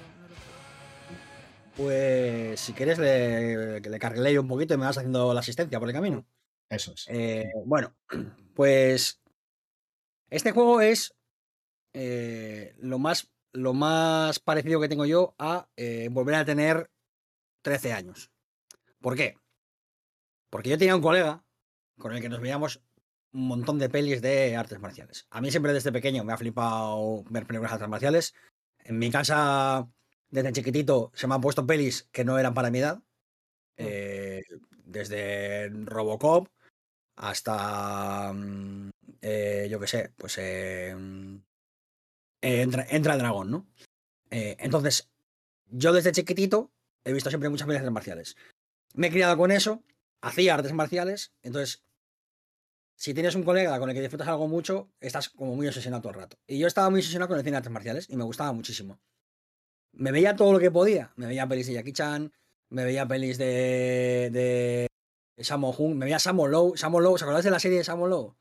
Pues si quieres le, le cargué un poquito y me vas haciendo la asistencia por el camino. Eso es. Eh, bueno, pues este juego es eh, lo, más, lo más parecido que tengo yo a eh, volver a tener 13 años. ¿Por qué? Porque yo tenía un colega con el que nos veíamos un montón de pelis de artes marciales. A mí siempre desde pequeño me ha flipado ver películas de artes marciales. En mi casa, desde chiquitito, se me han puesto pelis que no eran para mi edad. Eh, desde Robocop hasta, mm, eh, yo qué sé, pues eh, mm, eh, entra, entra el dragón, ¿no? Eh, entonces, yo desde chiquitito he visto siempre muchas películas de artes marciales. Me he criado con eso, hacía artes marciales, entonces, si tienes un colega con el que disfrutas algo mucho, estás como muy obsesionado todo el rato. Y yo estaba muy obsesionado con el cine de artes marciales y me gustaba muchísimo. Me veía todo lo que podía. Me veía pelis de Jackie Chan, me veía pelis de, de Hung, me veía Sammo Low. Sammo Low, ¿os acordáis de la serie de Sammo Low?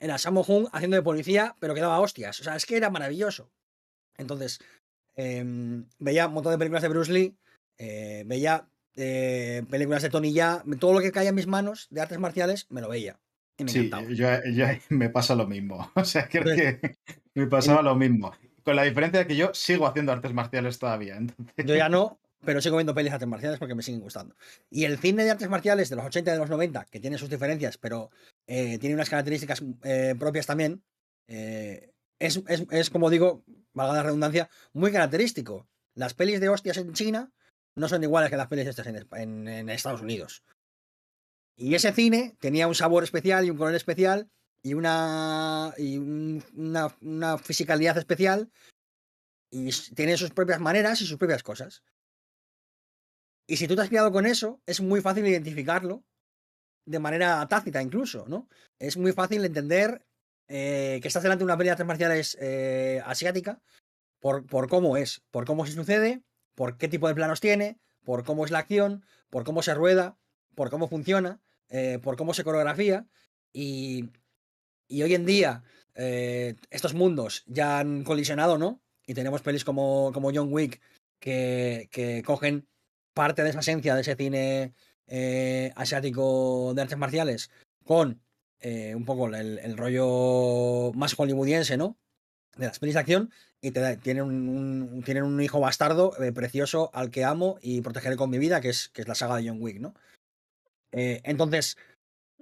Era Sammo Hung haciendo de policía, pero que daba hostias. O sea, es que era maravilloso. Entonces, em, veía un montón de películas de Bruce Lee, eh, veía eh, películas de Tony Ya, todo lo que caía en mis manos de artes marciales, me lo veía. Y me Sí, encantaba. yo, me pasa lo mismo. O sea, creo Entonces- que me pasaba lo mismo. Con la diferencia de que yo sigo haciendo artes marciales todavía. Entonces, Yo ya no, pero sigo viendo pelis de artes marciales porque me siguen gustando. Y el cine de artes marciales de los 80 y de los 90, que tiene sus diferencias, pero eh, tiene unas características eh, propias también, eh, es, es- es, como digo, valga la redundancia, muy característico. Las pelis de hostias en China no son iguales que las pelis en, en- en Estados Unidos. Y ese cine tenía un sabor especial y un color especial y una, y un- una, una fisicalidad especial y tiene sus propias maneras y sus propias cosas. Y si tú te has criado con eso, es muy fácil identificarlo de manera tácita incluso, ¿no? Es muy fácil entender eh, que estás delante de una pelea de marciales eh, asiática por, por cómo es, por cómo se sucede, por qué tipo de planos tiene, por cómo es la acción, por cómo se rueda, por cómo funciona, eh, por cómo se coreografía. Y, y hoy en día eh, estos mundos ya han colisionado, ¿no? Y tenemos pelis como, como John Wick que, que cogen parte de esa esencia de ese cine eh, asiático de artes marciales con eh, un poco el, rollo más hollywoodiense, ¿no? De las pelis de acción y te da- tienen, un, tienen un hijo bastardo precioso al que amo y protegeré con mi vida, que es, que es la saga de John Wick, ¿no? Entonces,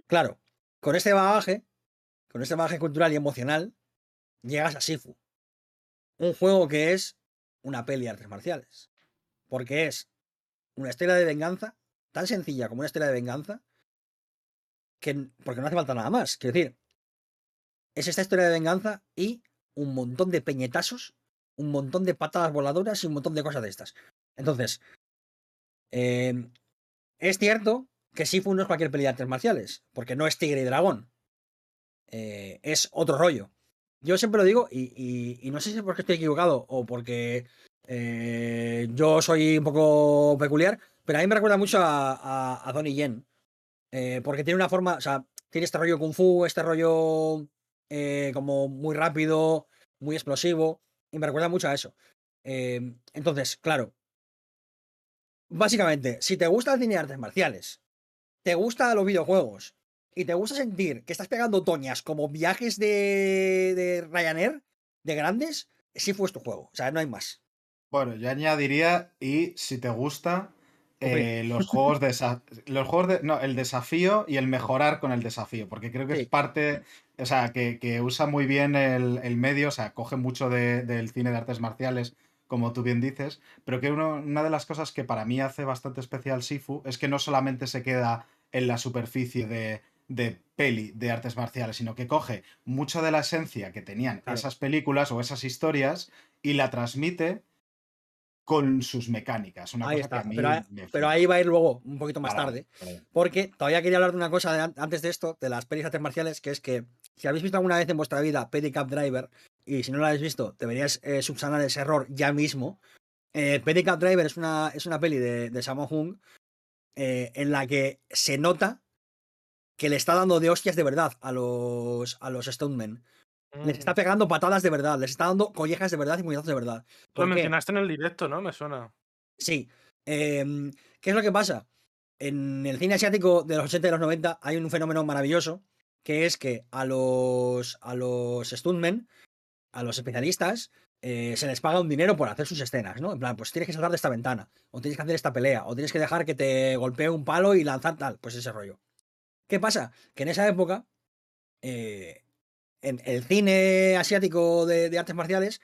claro, con este bagaje, con este bagaje cultural y emocional, llegas a Sifu. Un juego que es una peli de artes marciales. Porque es una historia de venganza, tan sencilla como una historia de venganza, que, porque no hace falta nada más. Quiero decir, es esta historia de venganza y un montón de peñetazos, un montón de patadas voladoras y un montón de cosas de estas. Entonces, eh, es cierto que Sifu no es cualquier peli de artes marciales, porque no es tigre y dragón. Eh, es otro rollo. Yo siempre lo digo, y, no sé si es porque estoy equivocado o porque eh, yo soy un poco peculiar, pero a mí me recuerda mucho a, Donnie Yen. eh, porque tiene una forma, o sea, tiene este rollo kung fu, este rollo como muy rápido, muy explosivo, y me recuerda mucho a eso. Entonces, claro, básicamente, si te gusta el cine de artes marciales, te gustan los videojuegos y te gusta sentir que estás pegando toñas como viajes de, de Ryanair, de grandes, sí fue tu juego. O sea, no hay más. Bueno, yo añadiría, y si te gusta, eh, los juegos de los juegos de. No, el desafío y el mejorar con el desafío. Porque creo que Sí. es parte. O sea, que, que usa muy bien el, el medio. O sea, coge mucho de- del cine de artes marciales, como tú bien dices. Pero que uno- una de las cosas que para mí hace bastante especial Sifu es que no solamente se queda en la superficie de, de peli de artes marciales, sino que coge mucho de la esencia que tenían Claro. esas películas o esas historias y la transmite con sus mecánicas. Una Ahí cosa que está. a mí Pero, ahí- me pero flipa. ahí va a ir luego, un poquito más tarde. Porque todavía quería hablar de una cosa de antes de esto, de las pelis de artes marciales, que es que si habéis visto alguna vez en vuestra vida Pedicab Driver, y si no lo habéis visto, deberíais eh, subsanar ese error ya mismo. Eh, Pedicab Driver es una, es una peli de, de Sammo Hung eh, en la que se nota que le está dando de hostias de verdad a los, a los Stuntmen. Les está Mm. pegando patadas de verdad, les está dando collejas de verdad y puñetazos de verdad. Lo mencionaste en el directo, ¿no? Me suena. Sí. Em, ¿Qué es lo que pasa? En el cine asiático de los 80 y los 90 hay un fenómeno maravilloso, que es que a los, a los stuntmen, a los especialistas, eh, se les paga un dinero por hacer sus escenas, ¿no? En plan, pues tienes que saltar de esta ventana, o tienes que hacer esta pelea, o tienes que dejar que te golpee un palo y lanzar tal, pues ese rollo. ¿Qué pasa? Que en esa época, eh, en el cine asiático de, artes marciales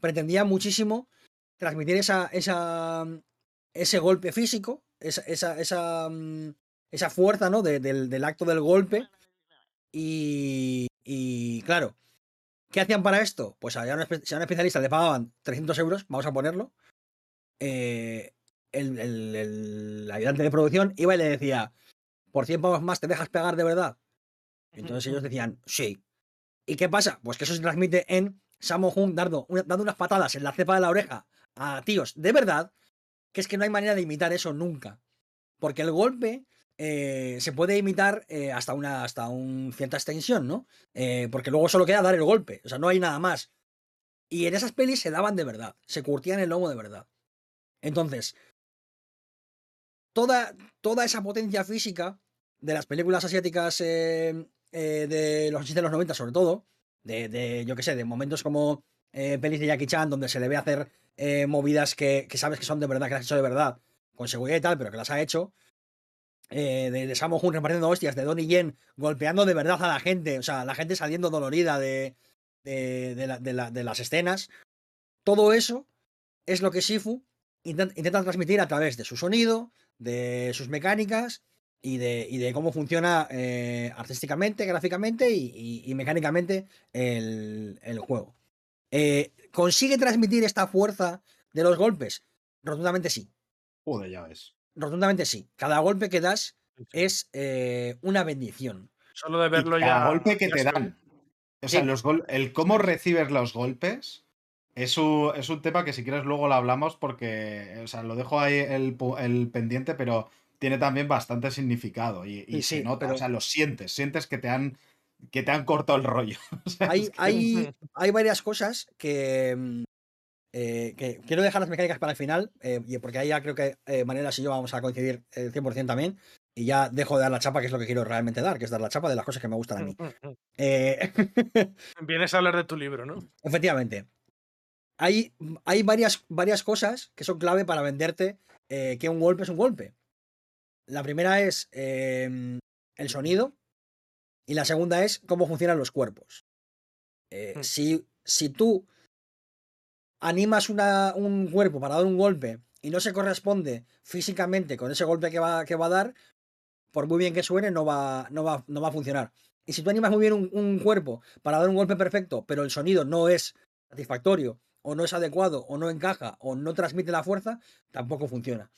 pretendía muchísimo transmitir esa, esa, ese golpe físico, esa, esa, esa, mm, fuerza ¿no? de- del, del acto del golpe. Y, y, claro, ¿qué hacían para esto? Pues a un, si a un especialista le pagaban 300 euros, vamos a ponerlo. eh, el- el ayudante de producción iba y le decía, por 100 pavos más te dejas pegar de verdad. Entonces ellos decían, sí. ¿Y qué pasa? Pues que eso se transmite en Sammo Hung dando, una- dando unas patadas en la cepa de la oreja a tíos de verdad, que es que no hay manera de imitar eso nunca. Porque el golpe eh, se puede imitar eh, hasta una hasta un cierta extensión, ¿no? Eh, porque luego solo queda dar el golpe, o sea, no hay nada más. Y en esas pelis se daban de verdad, se curtían el lomo de verdad. Entonces, toda, toda esa potencia física de las películas asiáticas eh, eh, de los 80 y los 90 sobre todo, de, de, yo qué sé, de momentos como eh, pelis de Jackie Chan donde se le ve hacer eh, movidas que, que sabes que son de verdad, que las ha hecho de verdad, con seguridad y tal, pero que las ha hecho, de, de Sammo Hung repartiendo hostias, de Donnie Yen golpeando de verdad a la gente, o sea, la gente saliendo dolorida de, de, de la- de la- de las escenas, todo eso es lo que Shifu inten- intenta transmitir a través de su sonido, de sus mecánicas y de, y de cómo funciona eh, artísticamente, gráficamente y, y- y mecánicamente el, el juego. Eh, ¿Consigue transmitir esta fuerza de los golpes? Rotundamente sí. Joder, ya ves. Rotundamente sí. Cada golpe que das es eh, una bendición. Solo de Y verlo cada ya. golpe que te dan. O sea, Sí. los gol- el cómo recibes los golpes es un, es un tema que si quieres luego lo hablamos porque, o sea, lo dejo ahí el, el pendiente, pero tiene también bastante significado y, y Sí, se nota, pero- o sea, lo sientes, sientes que te han, que te han cortado el rollo. O sea, Hay, es que- hay, hay varias cosas que, mm, eh, que quiero dejar las mecánicas para el final, eh, y porque ahí ya creo que eh, Maneras y yo vamos a coincidir el 100% también. Y ya dejo de dar la chapa, que es lo que quiero realmente dar, que es dar la chapa de las cosas que me gustan a mí. Eh, Vienes a hablar de tu libro, ¿no? efectivamente. Hay, hay varias, varias cosas que son clave para venderte eh, que un golpe es un golpe. La primera es eh, el sonido y la segunda es cómo funcionan los cuerpos. Eh, Hmm. si, si tú animas una- un cuerpo para dar un golpe y no se corresponde físicamente con ese golpe que va, que va a dar, por muy bien que suene, no va, no va, no va a funcionar. Y si tú animas muy bien un, un cuerpo para dar un golpe perfecto, pero el sonido no es satisfactorio, o no es adecuado, o no encaja, o no transmite la fuerza, tampoco funciona.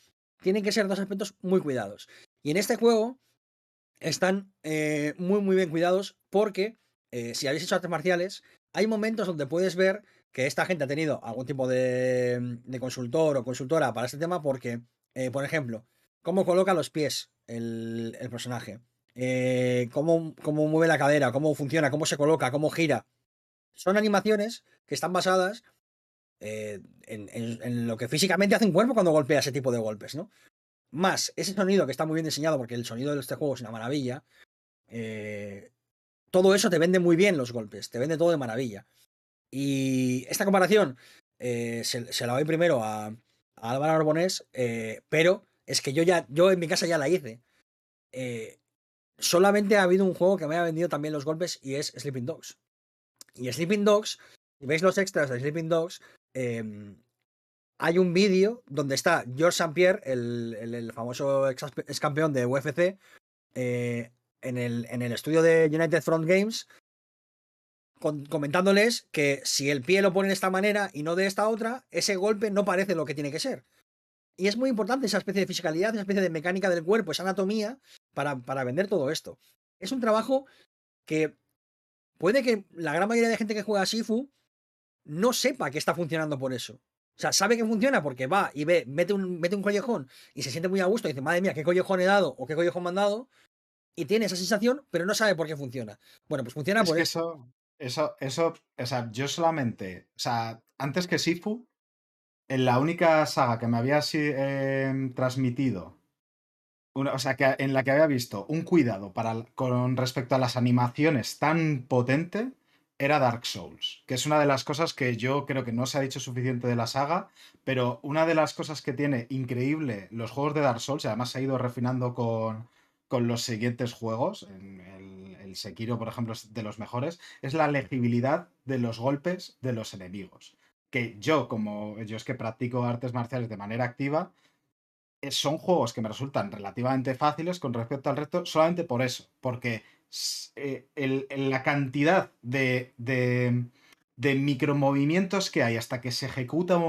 Tienen que ser dos aspectos muy cuidados. Y en este juego están eh, muy, muy bien cuidados porque eh, si habéis hecho artes marciales, hay momentos donde puedes ver que esta gente ha tenido algún tipo de, de consultor o consultora para este tema porque, eh, por ejemplo, cómo coloca los pies el, el personaje, eh, cómo, cómo mueve la cadera, cómo funciona, cómo se coloca, cómo gira. Son animaciones que están basadas eh, en, lo que físicamente hace un cuerpo cuando golpea ese tipo de golpes, ¿no? Más ese sonido que está muy bien diseñado, porque el sonido de este juego es una maravilla. eh, todo eso te vende muy bien los golpes, te vende todo de maravilla. Y esta comparación eh, se, la doy primero a, a Álvaro Arbonés, pero es que yo ya, yo en mi casa ya la hice. Solamente ha habido un juego que me ha vendido también los golpes y es Sleeping Dogs. Y Sleeping Dogs, si veis los extras de Sleeping Dogs, eh, hay un vídeo donde está George St. Pierre, el, famoso ex, campeón de UFC, eh, en, el, estudio de United Front Games, comentándoles que si el pie lo pone de esta manera y no de esta otra, ese golpe no parece lo que tiene que ser. Y es muy importante esa especie de fisicalidad, esa especie de mecánica del cuerpo, esa anatomía, para, para vender todo esto. Es un trabajo que puede que la gran mayoría de gente que juega a Sifu no sepa que está funcionando por eso. O sea, sabe que funciona porque va y ve, mete un, mete un collejón y se siente muy a gusto y dice, madre mía, qué collejón he dado o qué collejón me han dado. Y tiene esa sensación, pero no sabe por qué funciona. Bueno, pues funciona Es por eso. eso, eso, eso, o sea, yo solamente, o sea, antes que Sifu, en la única saga que me había em, transmitido, una- o sea, que, en la que había visto un cuidado para, con respecto a las animaciones tan potente, era Dark Souls, que es una de las cosas que yo creo que no se ha dicho suficiente de la saga, pero una de las cosas que tiene increíble los juegos de Dark Souls, y además se ha ido refinando con, con los siguientes juegos, en el, el Sekiro, por ejemplo, es de los mejores, es la legibilidad de los golpes de los enemigos. Que yo, como yo es que practico artes marciales de manera activa, eh, son juegos que me resultan relativamente fáciles con respecto al resto, solamente por eso, porque eh, la cantidad de, de, micromovimientos que hay hasta que se ejecuta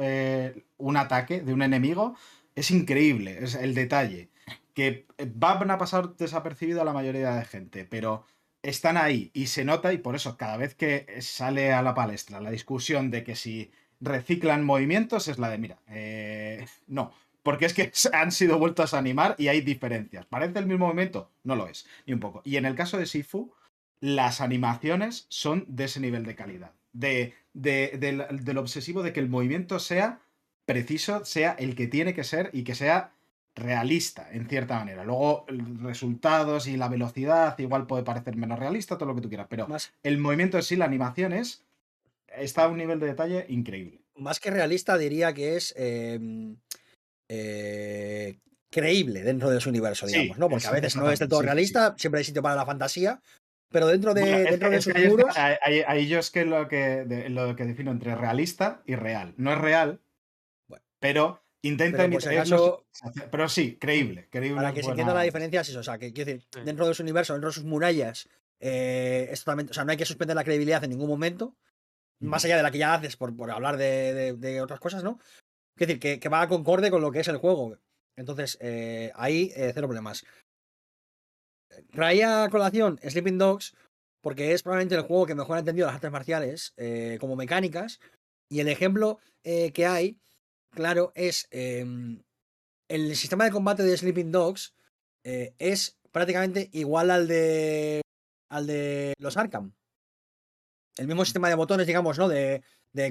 eh, un ataque de un enemigo es increíble, es el detalle, que van a pasar desapercibido a la mayoría de gente, pero están ahí y se nota y por eso cada vez que sale a la palestra la discusión de que si reciclan movimientos es la de, mira, eh, no, porque es que han sido vueltos a animar y hay diferencias. ¿Parece el mismo movimiento? No lo es, ni un poco. Y en el caso de Sifu, las animaciones son de ese nivel de calidad. De, de- del, del obsesivo de que el movimiento sea preciso, sea el que tiene que ser y que sea realista, en cierta manera. Luego, resultados y la velocidad igual puede parecer menos realista, todo lo que tú quieras, pero Más, el movimiento en sí, la animación es. está a un nivel de detalle increíble. más que realista, diría que es em, eh, creíble dentro de su universo, Sí, digamos, ¿no? Porque a es- veces no es del todo sí, sí. realista, siempre hay sitio para la fantasía, pero dentro de, Bueno, dentro de sus muros. ahí- yo es que lo que, de- lo que defino entre realista y real. No es real, Bueno. pero intenta Pero pero sí, creíble, creíble. Para que se entienda la diferencia es eso, o sea, que quiero decir, Sí. dentro de su universo, dentro de sus murallas, eh, es totalmente, o sea, no hay que suspender la credibilidad en ningún momento, más allá de la que ya haces por, por hablar de, de- de otras cosas, ¿no? Quiero decir, que, va concorde con lo que es el juego. Entonces, eh, ahí eh, cero problemas. Traía a colación Sleeping Dogs porque es probablemente el juego que mejor ha entendido las artes marciales eh, como mecánicas. Y el ejemplo eh, que hay, claro, es em, el sistema de combate de Sleeping Dogs es prácticamente igual al de al de los Arkham. El mismo sistema de botones, digamos, ¿no? De,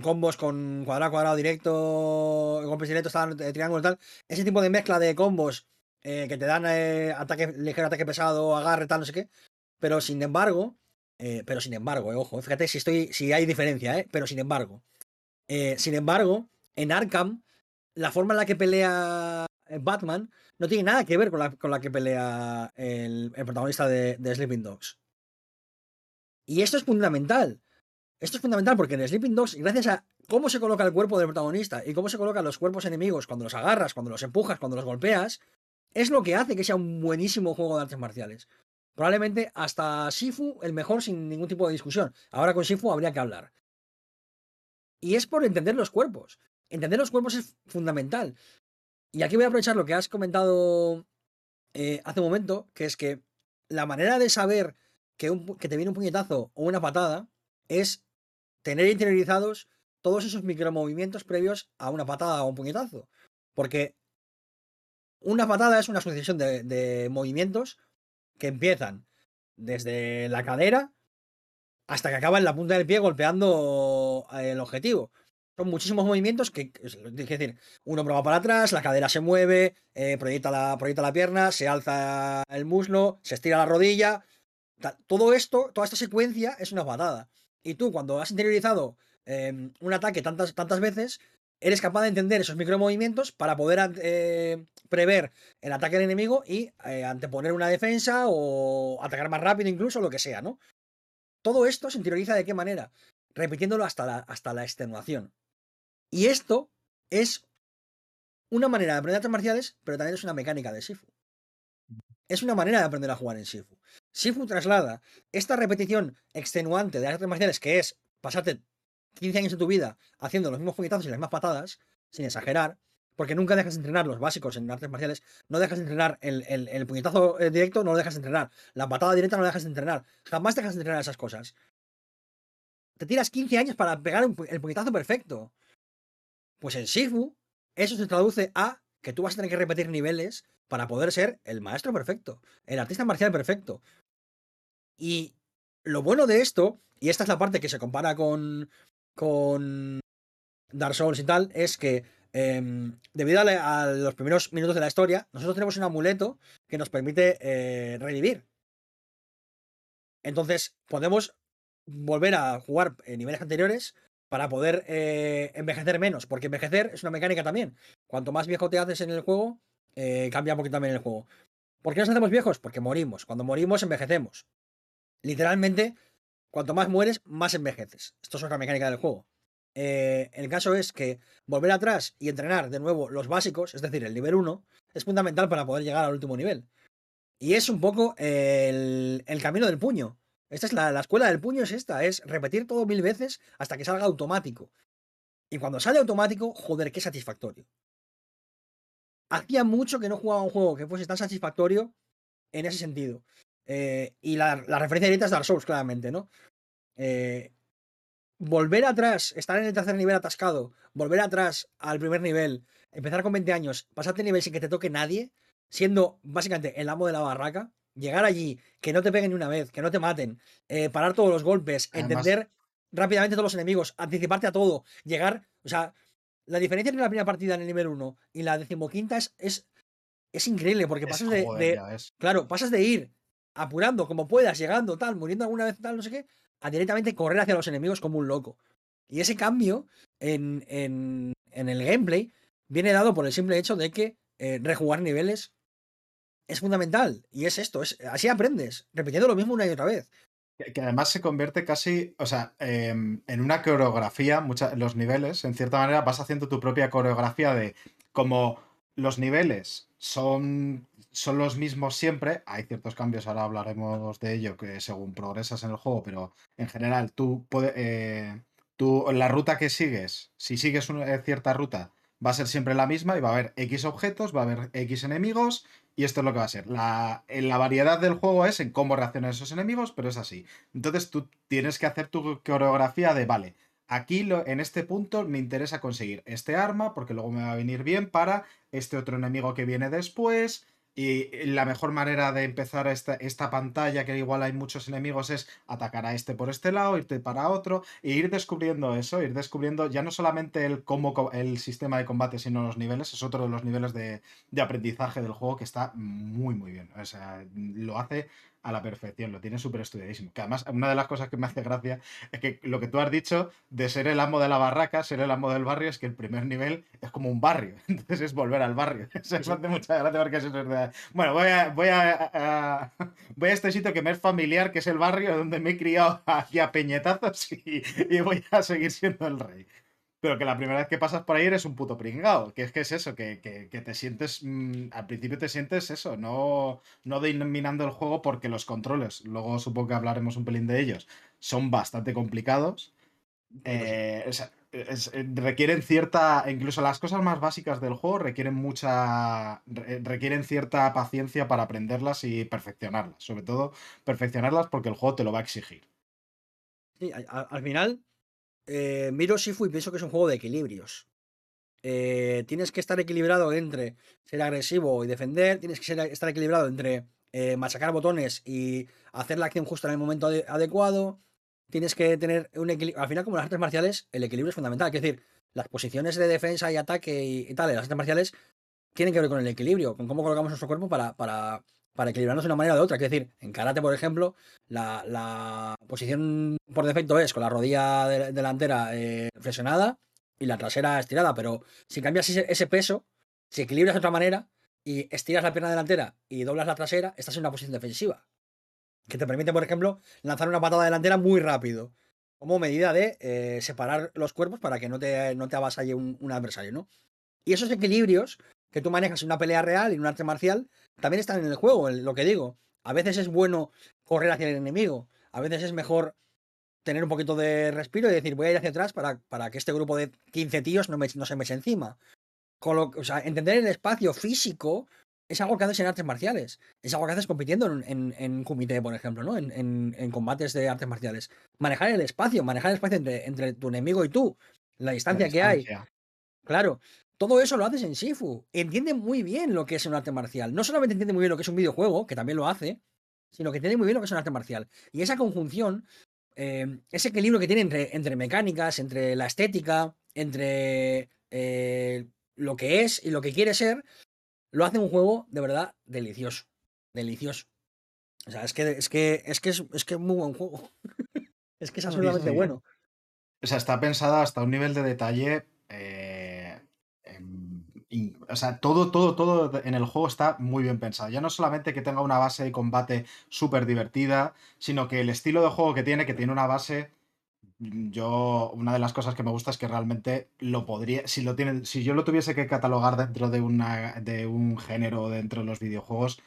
combos con cuadrado, cuadrado, directo, golpes directos, eh, triángulo, tal. Ese tipo de mezcla de combos eh, que te dan eh, ataque ligero, ataque pesado, agarre, tal, no sé qué. Pero sin embargo, pero sin embargo, ojo, fíjate si estoy, si hay diferencia, ¿eh? Pero sin embargo, sin embargo, en Arkham, la forma en la que pelea Batman no tiene nada que ver con la, con la que pelea el, el protagonista de Sleeping Dogs. Y esto es fundamental. Esto es fundamental porque en Sleeping Dogs, gracias a cómo se coloca el cuerpo del protagonista y cómo se colocan los cuerpos enemigos cuando los agarras, cuando los empujas, cuando los golpeas, es lo que hace que sea un buenísimo juego de artes marciales. Probablemente hasta Shifu el mejor sin ningún tipo de discusión. Ahora con Shifu habría que hablar. Y es por entender los cuerpos. Entender los cuerpos es fundamental. Y aquí voy a aprovechar lo que has comentado eh, hace un momento, que es que la manera de saber que, un que te viene un puñetazo o una patada es tener interiorizados todos esos micromovimientos previos a una patada o un puñetazo. Porque una patada es una sucesión de, movimientos que empiezan desde la cadera hasta que acaba en la punta del pie golpeando eh, el objetivo. Son muchísimos movimientos que, es decir, un hombro va para atrás, la cadera se mueve, eh, proyecta, la, proyecta la pierna, se alza el muslo, se estira la rodilla. Todo esto, toda esta secuencia es una patada. Y tú, cuando has interiorizado eh, un ataque tantas, tantas veces, eres capaz de entender esos micromovimientos para poder eh, prever el ataque del enemigo y eh, anteponer una defensa o atacar más rápido incluso, lo que sea, ¿no? Todo esto se interioriza de qué manera? Repitiéndolo hasta la, hasta la extenuación. Y esto es una manera de aprender artes marciales, pero también es una mecánica de Shifu. Es una manera de aprender a jugar en Shifu. Shifu traslada esta repetición extenuante de artes marciales, que es pasarte 15 años de tu vida haciendo los mismos puñetazos y las mismas patadas, sin exagerar, porque nunca dejas de entrenar los básicos en artes marciales, no dejas de entrenar el, el- puñetazo eh, directo, no lo dejas de entrenar, la patada directa no lo dejas de entrenar, jamás dejas de entrenar esas cosas. Te tiras 15 años para pegar el puñetazo perfecto. Pues en Shifu, eso se traduce a que tú vas a tener que repetir niveles para poder ser el maestro perfecto, el artista marcial perfecto. Y lo bueno de esto, y esta es la parte que se compara con, con Dark Souls y tal, es que em, debido a, los primeros minutos de la historia, nosotros tenemos un amuleto que nos permite eh, revivir. Entonces, podemos volver a jugar en niveles anteriores para poder eh, envejecer menos, porque envejecer es una mecánica también. Cuanto más viejo te haces en el juego, eh, cambia un poquito también el juego. ¿Por qué nos hacemos viejos? Porque morimos. Cuando morimos, envejecemos. Literalmente, cuanto más mueres, más envejeces. Esto es otra mecánica del juego. Eh, el caso es que volver atrás y entrenar de nuevo los básicos, es decir, el nivel 1, es fundamental para poder llegar al último nivel. Y es un poco el, camino del puño. Esta es la, la escuela del puño, es esta, es repetir todo mil veces hasta que salga automático. Y cuando sale automático, joder, qué satisfactorio. Hacía mucho que no jugaba un juego que fuese tan satisfactorio en ese sentido. Eh, y la, la referencia directa es Dark Souls, claramente, ¿no? Eh, volver atrás, estar en el tercer nivel atascado, volver atrás al primer nivel, empezar con 20 años, pasarte el nivel sin que te toque nadie, siendo básicamente el amo de la barraca, llegar allí, que no te peguen ni una vez, que no te maten, eh, parar todos los golpes, Además- entender rápidamente todos los enemigos, anticiparte a todo, llegar, o sea, la diferencia entre la primera partida en el nivel 1 y la decimoquinta es, es, es increíble, porque Es- pasas de. Claro, pasas de ir apurando como puedas, llegando, tal, muriendo alguna vez, tal, no sé qué, a directamente correr hacia los enemigos como un loco. Y ese cambio en, en, en el gameplay viene dado por el simple hecho de que eh, rejugar niveles es fundamental. Y es esto, es, así aprendes, repitiendo lo mismo una y otra vez. Que además se convierte casi, o sea, em, en una coreografía, mucha- los niveles, en cierta manera vas haciendo tu propia coreografía de como los niveles son, son los mismos siempre, hay ciertos cambios, ahora hablaremos de ello, que según progresas en el juego, pero en general tú, eh, tú la ruta que sigues, si sigues una eh, cierta ruta, va a ser siempre la misma y va a haber X objetos, va a haber X enemigos y esto es lo que va a ser. La, en la variedad del juego es en cómo reaccionan esos enemigos, pero es así. Entonces tú tienes que hacer tu coreografía de, vale, aquí lo- en este punto me interesa conseguir este arma porque luego me va a venir bien para este otro enemigo que viene después. Y la mejor manera de empezar esta, esta pantalla, que igual hay muchos enemigos, es atacar a este por este lado, irte para otro, e ir descubriendo eso, ir descubriendo ya no solamente el cómo el sistema de combate, sino los niveles, es otro de los niveles de, de aprendizaje del juego que está muy, muy bien. O sea, lo hace a la perfección, lo tiene súper estudiadísimo. Que además, una de las cosas que me hace gracia es que lo que tú has dicho de ser el amo de la barraca, ser el amo del barrio, es que el primer nivel es como un barrio. Entonces es volver al barrio. Eso me hace mucha gracia porque eso es de... Bueno, voy a, voy a, a- voy a este sitio que me es familiar, que es el barrio donde me he criado aquí a peñetazos y, y voy a seguir siendo el rey. Pero que la primera vez que pasas por ahí eres un puto pringao. Que es que es eso, que, que- que te sientes. mm, al principio te sientes eso, no, no dominando el juego porque los controles, luego supongo que hablaremos un pelín de ellos, son bastante complicados. Eh, o sea, es- eh, requieren cierta. Incluso las cosas más básicas del juego requieren mucha. re- requieren cierta paciencia para aprenderlas y perfeccionarlas. Sobre todo, perfeccionarlas porque el juego te lo va a exigir. Sí, al final, eh, miro Shifu y pienso que es un juego de equilibrios. Eh, tienes que estar equilibrado entre ser agresivo y defender, tienes que estar equilibrado entre eh, machacar botones y hacer la acción justa en el momento ade- adecuado. Tienes que tener un equilibrio. Al final, como en las artes marciales, el equilibrio es fundamental. Es decir, las posiciones de defensa y ataque y, y tal en las artes marciales tienen que ver con el equilibrio, con cómo colocamos nuestro cuerpo para, para, para equilibrarnos de una manera o de otra. Es decir, en karate, por ejemplo, la, posición por defecto es con la rodilla de- delantera eh, flexionada y la trasera estirada, pero si cambias ese, peso, si equilibras de otra manera y estiras la pierna delantera y doblas la trasera, estás en una posición defensiva. Que te permite, por ejemplo, lanzar una patada delantera muy rápido. Como medida de eh, separar los cuerpos para que no te, no te avasalle un, un adversario, ¿no? Y esos equilibrios que tú manejas en una pelea real en un arte marcial también están en el juego, en lo que digo. A veces es bueno correr hacia el enemigo, a veces es mejor tener un poquito de respiro y decir, voy a ir hacia atrás para, para que este grupo de 15 tíos no, me- no se me eche encima. o sea, entender el espacio físico es algo que haces en artes marciales. Es algo que haces compitiendo en, en, en kumite, por ejemplo, ¿no? En, en- en combates de artes marciales. Manejar el espacio, manejar el espacio entre, entre tu enemigo y tú, la La distancia que hay. Claro, todo eso lo haces en Shifu. Entiende muy bien lo que es un arte marcial. No solamente entiende muy bien lo que es un videojuego, que también lo hace, sino que entiende muy bien lo que es un arte marcial. Y esa conjunción, eh, ese equilibrio que tiene entre, entre mecánicas, entre la estética, entre eh, lo que es y lo que quiere ser, lo hace un juego de verdad delicioso. Delicioso. O sea, es que es que es que es, es que es muy buen juego. es que es absolutamente sí. bueno. O sea, está pensada hasta un nivel de detalle. eh, em, o sea, todo, todo, todo en el juego está muy bien pensado. Ya no solamente que tenga una base de combate súper divertida, sino que el estilo de juego que tiene, que tiene una base. Yo, una de las cosas que me gusta es que realmente lo podría. Si lo tienen, si yo lo tuviese que catalogar dentro de una, de un género dentro de los videojuegos,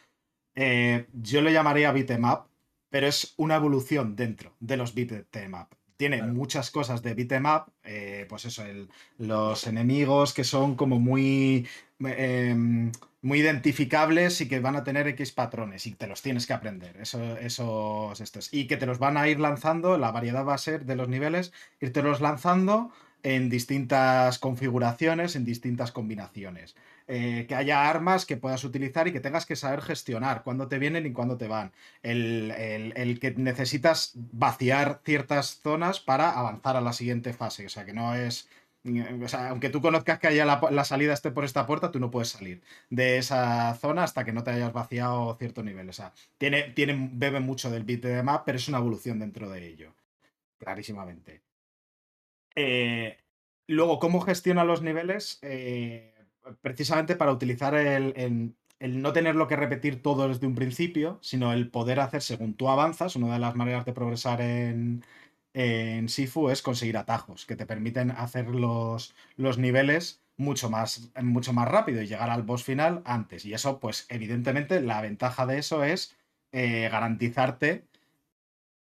eh, yo le llamaría beat'em up, pero es una evolución dentro de los beat'em up. Tiene Claro. muchas cosas de beat'em up, eh, pues eso, el- los enemigos que son como muy, em, muy identificables y que van a tener X patrones y te los tienes que aprender. Eso, esos estos. Y que te los van a ir lanzando, la variedad va a ser de los niveles, irte los lanzando en distintas configuraciones, en distintas combinaciones. Eh, que haya armas que puedas utilizar y que tengas que saber gestionar cuándo te vienen y cuándo te van. El, el- que necesitas vaciar ciertas zonas para avanzar a la siguiente fase. O sea, que no es. o sea, aunque tú conozcas que haya la, salida esté por esta puerta, tú no puedes salir de esa zona hasta que no te hayas vaciado cierto nivel. O sea, tiene, tiene, bebe mucho del beat de map, pero es una evolución dentro de ello. Clarísimamente. Eh, luego, ¿cómo gestiona los niveles? Eh, precisamente para utilizar el, el- no tenerlo que repetir todo desde un principio, sino el poder hacer según tú avanzas. Una de las maneras de progresar en, en Sifu es conseguir atajos que te permiten hacer los, los niveles mucho más, mucho más rápido y llegar al boss final antes. Y eso, pues, evidentemente, la ventaja de eso es eh, garantizarte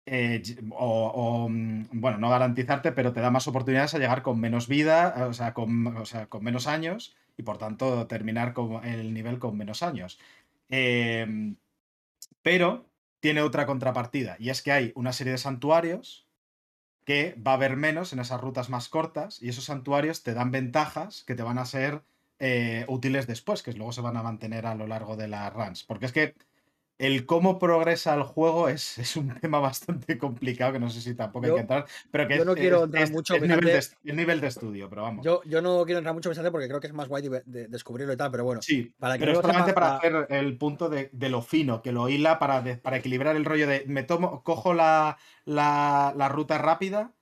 eh, o, o, mm, bueno, no garantizarte, pero te da más oportunidades a llegar con menos vida, o sea, con, o sea, con menos años y por tanto terminar con el nivel con menos años. Em, pero tiene otra contrapartida y es que hay una serie de santuarios que va a haber menos en esas rutas más cortas y esos santuarios te dan ventajas que te van a ser eh, útiles después, que luego se van a mantener a lo largo de las runs. Porque es que el cómo progresa el juego es, es un tema bastante complicado que no sé si tampoco hay que entrar, pero que yo es, no quiero entrar es- mucho, nivel, de, es nivel de estudio, pero vamos. Yo, yo no quiero entrar mucho porque creo que es más guay de, de- descubrirlo y tal, pero bueno. Sí, para que pero es solamente para la- hacer el punto de, de lo fino, que lo hila para, para equilibrar el rollo de me tomo, cojo la, la, la ruta rápida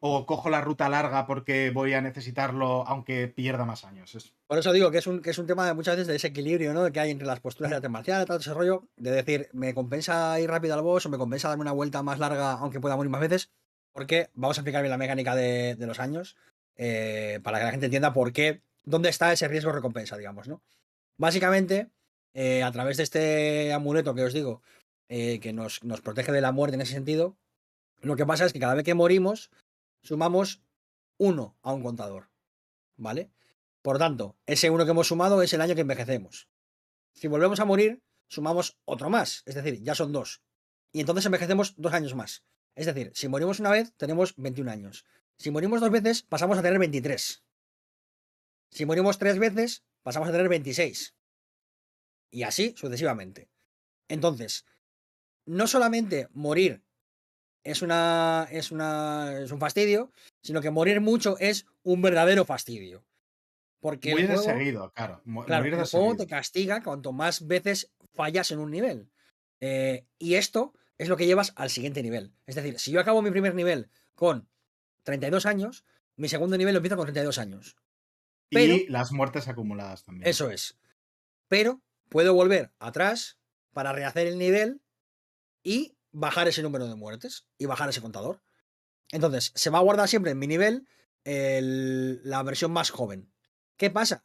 o cojo la ruta larga porque voy a necesitarlo aunque pierda más años. Es- Por eso digo que es un, que es un tema muchas veces de ese equilibrio ¿no? que hay entre las posturas de arte marcial, todo ese rollo, de decir, me compensa ir rápido al boss o me compensa darme una vuelta más larga aunque pueda morir más veces, porque vamos a explicar bien la mecánica de, de los años eh, para que la gente entienda por qué, dónde está ese riesgo recompensa, digamos, ¿no? Básicamente, eh, a través de este amuleto que os digo, eh, que nos, nos protege de la muerte en ese sentido, lo que pasa es que cada vez que morimos, sumamos uno a un contador, ¿vale? Por tanto, ese uno que hemos sumado es el año que envejecemos. Si volvemos a morir, sumamos otro más, es decir, ya son dos. Y entonces envejecemos dos años más. Es decir, si morimos una vez, tenemos 21 años. Si morimos dos veces, pasamos a tener 23. Si morimos tres veces, pasamos a tener 26. Y así sucesivamente. Entonces, no solamente morir es una es una es un fastidio, sino que morir mucho es un verdadero fastidio. Porque el de seguido, claro. mo- claro, morir el de juego seguido. te castiga cuanto más veces fallas en un nivel. Eh, y esto es lo que llevas al siguiente nivel. Es decir, si yo acabo mi primer nivel con 32 años, mi segundo nivel lo empiezo con 32 años. pero- Y las muertes acumuladas también. Eso es. Pero puedo volver atrás para rehacer el nivel y bajar ese número de muertes y bajar ese contador. Entonces, se va a guardar siempre en mi nivel el- la versión más joven. ¿Qué pasa?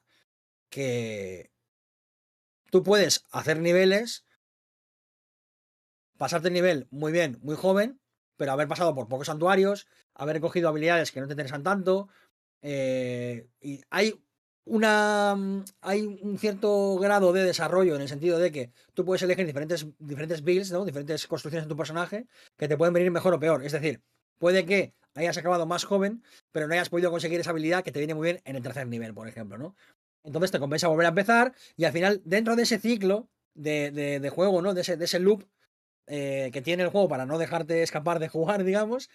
Que tú puedes hacer niveles, pasarte el nivel muy bien, muy joven, pero haber pasado por pocos santuarios, haber cogido habilidades que no te interesan tanto. eh, y hay una mm, hay un cierto grado de desarrollo en el sentido de que tú puedes elegir diferentes, diferentes builds, ¿no? diferentes construcciones en tu personaje que te pueden venir mejor o peor. Es decir, puede que hayas acabado más joven, pero no hayas podido conseguir esa habilidad que te viene muy bien en el tercer nivel, por ejemplo, ¿no? Entonces te compensa volver a empezar y al final, dentro de ese ciclo de, de- de juego, ¿no? De ese, de ese loop eh, que tiene el juego para no dejarte escapar de jugar, digamos,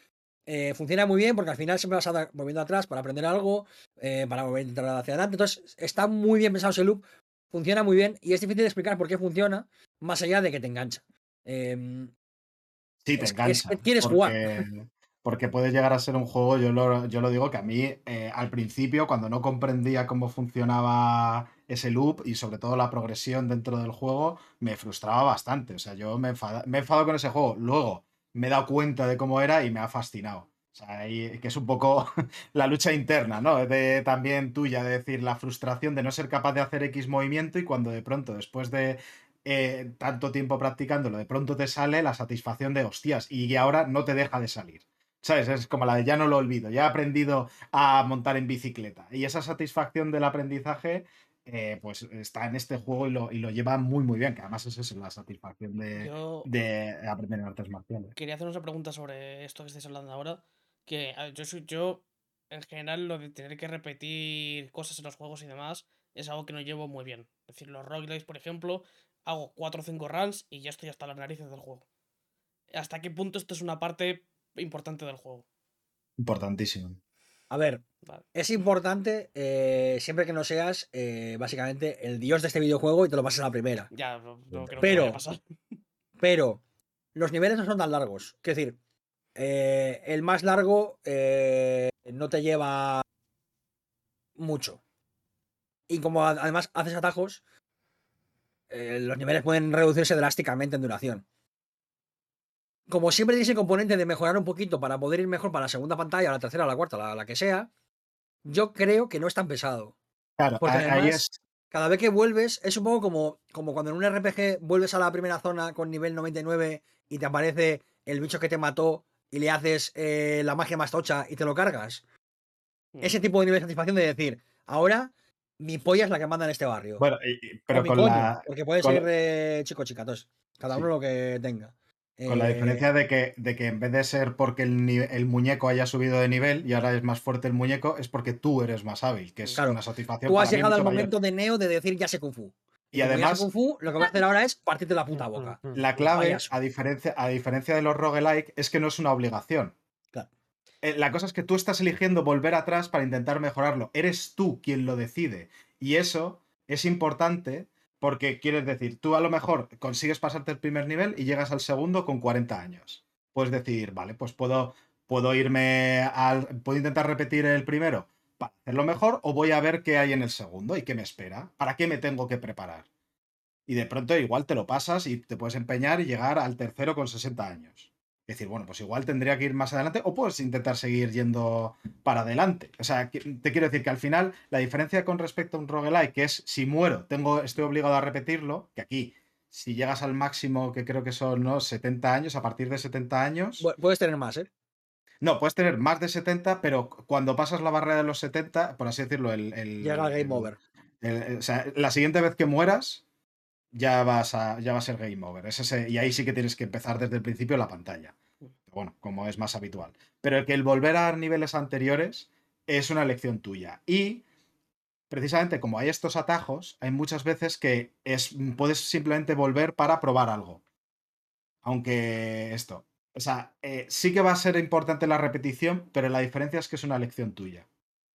eh, funciona muy bien porque al final siempre vas a dar volviendo atrás para aprender algo, eh, para entrar hacia adelante. Entonces, está muy bien pensado ese loop, funciona muy bien y es difícil de explicar por qué funciona, más allá de que te engancha. Em, Sí, te Es- es engancha. que quieres jugar. porque, puede llegar a ser un juego, yo lo, yo lo digo, que a mí eh, al principio, cuando no comprendía cómo funcionaba ese loop y sobre todo la progresión dentro del juego, me frustraba bastante. O sea, yo me, enfada- me he enfadado con ese juego. Luego me he dado cuenta de cómo era y me ha fascinado. O sea, y- que es un poco la lucha interna, ¿no? De, también tuya, de decir, la frustración de no ser capaz de hacer X movimiento y cuando de pronto, después de eh, tanto tiempo practicándolo, de pronto te sale la satisfacción de hostias y ahora no te deja de salir. ¿Sabes? Es como la de ya no lo olvido, ya he aprendido a montar en bicicleta. Y esa satisfacción del aprendizaje, eh, pues está en este juego y lo, y lo lleva muy, muy bien. Que además es eso, la satisfacción de, Yo de aprender en artes marciales. quería hacer una pregunta sobre esto que estáis hablando ahora. Que yo, soy- yo, en general, lo de tener que repetir cosas en los juegos y demás es algo que no llevo muy bien. Es decir, los roguelikes, por ejemplo, hago 4 o 5 runs y ya estoy hasta las narices del juego. ¿Hasta qué punto esto es una parte importante del juego? Importantísimo. A ver, Vale. es importante eh, siempre que no seas eh, básicamente el dios de este videojuego y te lo pases a la primera. Ya, no, no creo que Pero- a pasar. Pero los niveles no son tan largos. Es decir, eh, el más largo no te lleva mucho. Y como además haces atajos, los niveles pueden reducirse drásticamente en duración. Como siempre tiene ese componente de mejorar un poquito para poder ir mejor para la segunda pantalla, la tercera, la cuarta, la, la que sea, yo creo que no es tan pesado. Claro, Porque ahí además- es. Cada vez que vuelves, es un poco como, como cuando en un RPG vuelves a la primera zona con nivel 99 y te aparece el bicho que te mató y le haces eh, la magia más tocha y te lo cargas. Mm. Ese tipo de nivel de satisfacción de decir, ahora mi polla es la que manda en este barrio. Bueno, y- O pero mi con coño, la, porque puede con la- ser eh, chico o chica, entonces, cada Sí. uno lo que tenga. Con la Eh, diferencia de que, de que en vez de ser porque el, muñeco haya subido de nivel y ahora es más fuerte el muñeco, es porque tú eres más hábil, que es Claro. una satisfacción. Tú has para llegado al mayor. momento de Neo de decir ya sé Kung Fu. Y como ya sé además, Kung Fu, lo que voy a hacer ahora es partirte la puta boca. la clave, a diferencia, a diferencia de los roguelike, es que no es una obligación. Claro. Eh, La cosa es que tú estás eligiendo volver atrás para intentar mejorarlo. Eres tú quien lo decide. Y eso es importante porque quieres decir, tú a lo mejor consigues pasarte el primer nivel y llegas al segundo con 40 años. Puedes decir, vale, pues puedo, puedo irme al. Puedo intentar repetir el primero para hacerlo mejor o voy a ver qué hay en el segundo y qué me espera. ¿Para qué me tengo que preparar? Y de pronto igual te lo pasas y te puedes empeñar y llegar al tercero con 60 años. Es decir, bueno, pues igual tendría que ir más adelante o puedes intentar seguir yendo para adelante. O sea, te quiero decir que al final la diferencia con respecto a un roguelike, que es si muero, tengo, estoy obligado a repetirlo, que aquí, si llegas al máximo que creo que son ¿no? 70 años, a partir de 70 años, Puedes tener más, ¿eh? no, puedes tener más de 70, pero cuando pasas la barrera de los 70, por así decirlo, el... el- Llega el game el- over. el- o sea, la siguiente vez que mueras, ya vas a, ya va a ser game over. Es ese- y ahí sí que tienes que empezar desde el principio la pantalla. Bueno, como es más habitual. Pero el que el volver a niveles anteriores es una elección tuya. Y precisamente como hay estos atajos, hay muchas veces que es, puedes simplemente volver para probar algo. Aunque esto. O sea, eh, sí que va a ser importante la repetición, pero la diferencia es que es una elección tuya.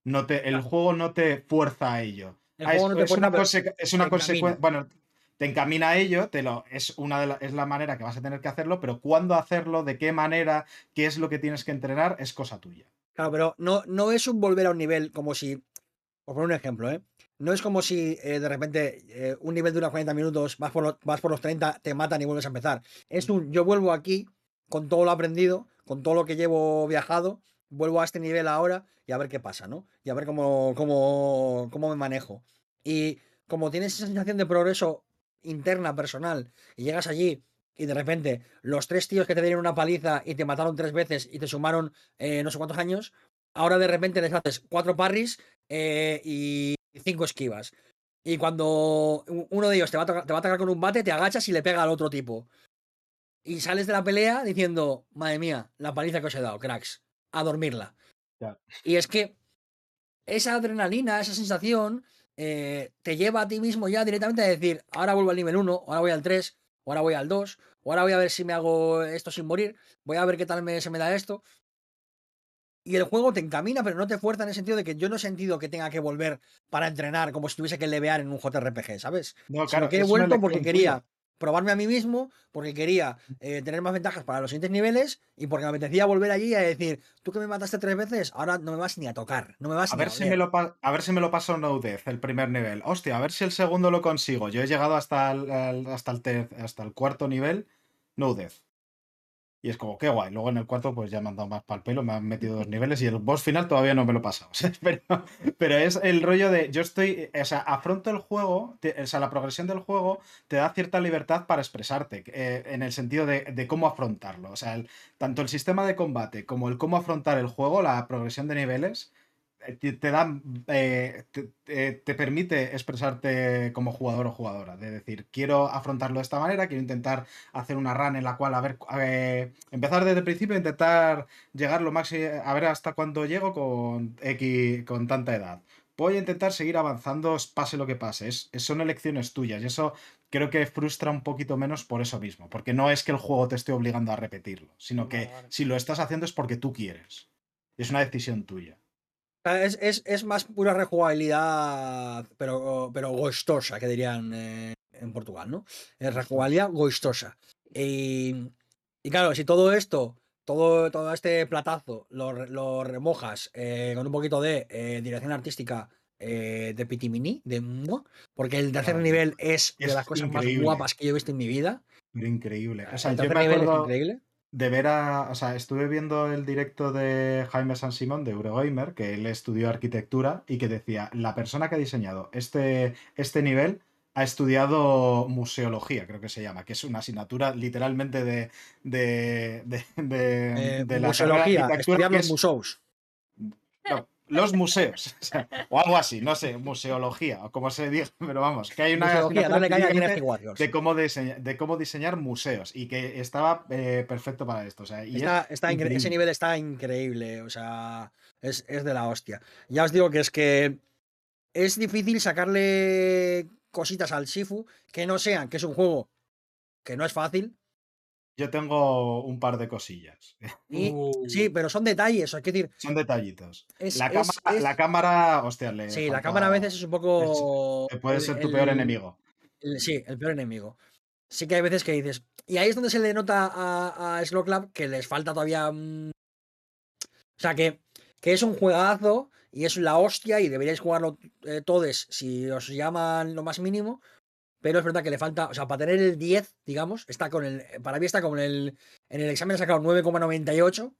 No te, el Claro. juego no te fuerza a ello. El Ah, juego es, no te es fuerza, una conse- es una consecuencia. Bueno, te encamina a ello, te lo, es, una de la, es la manera que vas a tener que hacerlo, pero cuándo hacerlo, de qué manera, qué es lo que tienes que entrenar, es cosa tuya. Claro, pero no, no es un volver a un nivel como si. Por poner un ejemplo, ¿eh? No es como si eh, de repente eh, un nivel dura 40 minutos, vas por, los, vas por los 30, te matan y vuelves a empezar. Es un yo vuelvo aquí con todo lo aprendido, con todo lo que llevo viajado, vuelvo a este nivel ahora y a ver qué pasa, ¿no? Y a ver cómo, cómo, cómo me manejo. Y como tienes esa sensación de progreso interna, personal, y llegas allí y de repente los tres tíos que te dieron una paliza y te mataron tres veces y te sumaron eh, no sé cuántos años, ahora de repente les haces cuatro parries eh, y cinco esquivas. Y cuando uno de ellos te va, a te va a atacar con un bate, te agachas y le pega al otro tipo. Y sales de la pelea diciendo, madre mía, la paliza que os he dado, cracks, a dormirla. Y es que esa adrenalina, esa sensación, eh, te lleva a ti mismo ya directamente a decir, ahora vuelvo al nivel 1, ahora voy al 3, ahora voy al 2, ahora voy a ver si me hago esto sin morir, voy a ver qué tal me, se me da esto. Y el juego te encamina, pero no te fuerza en el sentido de que yo no he sentido que tenga que volver para entrenar como si tuviese que levear en un JRPG, ¿sabes? No, Sino claro, que he vuelto porque quería. Probarme a mí mismo, porque quería eh, tener más ventajas para los siguientes niveles y porque me apetecía volver allí a decir, tú que me mataste tres veces, ahora no me vas ni a tocar, no me vas A ni ver, a si oler". me lo a ver si me lo paso no Death, el primer nivel. Hostia, a ver si el segundo lo consigo. Yo he llegado hasta el, hasta el, hasta el cuarto nivel, no Death. Y es como, qué guay. Luego en el cuarto, pues ya me han dado más pal pelo, me han metido dos niveles y el boss final todavía no me lo he pasado. o sea, pero, pero es el rollo de. Yo estoy. O sea, afronto el juego, te- o sea, la progresión del juego te da cierta libertad para expresarte, eh, en el sentido de, de cómo afrontarlo. O sea, el- tanto el sistema de combate como el cómo afrontar el juego, la progresión de niveles, eh, te, te da, eh, te, te- te permite expresarte como jugador o jugadora. De decir, quiero afrontarlo de esta manera, quiero intentar hacer una run en la cual, a ver, eh, empezar desde el principio, intentar llegar lo máximo, a ver hasta cuándo llego con X, con tanta edad. Voy a intentar seguir avanzando, pase lo que pase. Es, es- son elecciones tuyas y eso creo que frustra un poquito menos por eso mismo. Porque no es que el juego te esté obligando a repetirlo, sino que Vale, vale. si lo estás haciendo es porque tú quieres. Es una decisión tuya. Sea, Es, es- es más pura rejugabilidad, pero, pero gostosa, que dirían eh, en Portugal, ¿no? Es rejugabilidad gostosa. Y, y claro, si todo esto, todo, todo este platazo lo, lo remojas eh, con un poquito de eh, dirección artística eh, de Pitimini, de Mua, porque el tercer Ah, nivel es de las cosas más guapas que yo he visto en mi vida. Pero increíble. O sea, el tercer nivel es increíble. De ver a. O sea, estuve viendo el directo de Jaime San Simón de Eurogamer, que él estudió arquitectura y que decía: la persona que ha diseñado este, este nivel ha estudiado museología, creo que se llama, que es una asignatura literalmente de. de, de, de- Eh, de la museología, arquitectura, estudiar que es- museos. no, los museos, o, sea, o algo así, no sé, museología, o como se diga, pero vamos, que hay una de cómo, diseñar, de cómo diseñar museos y que estaba eh, perfecto para esto. O sea, y Está, es está incre- ese nivel está increíble, o sea, es, es de la hostia. Ya os digo que es que es difícil sacarle cositas al Shifu que no sean, que es un juego que no es fácil. Yo tengo un par de cosillas. Y, Uh. Sí, pero son detalles, hay que decir, Son detallitos. es, La es- cámara, es- la cámara, hostia, le sí, la cámara a veces es un poco... que puede ser tu peor el- enemigo. el- sí, el peor enemigo. Sí que hay veces que dices... Y ahí es donde se le nota a, a Slow Club que les falta todavía... mm, O sea, que, que es un juegazo y es la hostia y deberíais jugarlo eh, todos si os llaman lo más mínimo. Pero es verdad que le falta, o sea, para tener el 10, digamos, está con el. Para mí está como en el. En el examen ha sacado 9,98.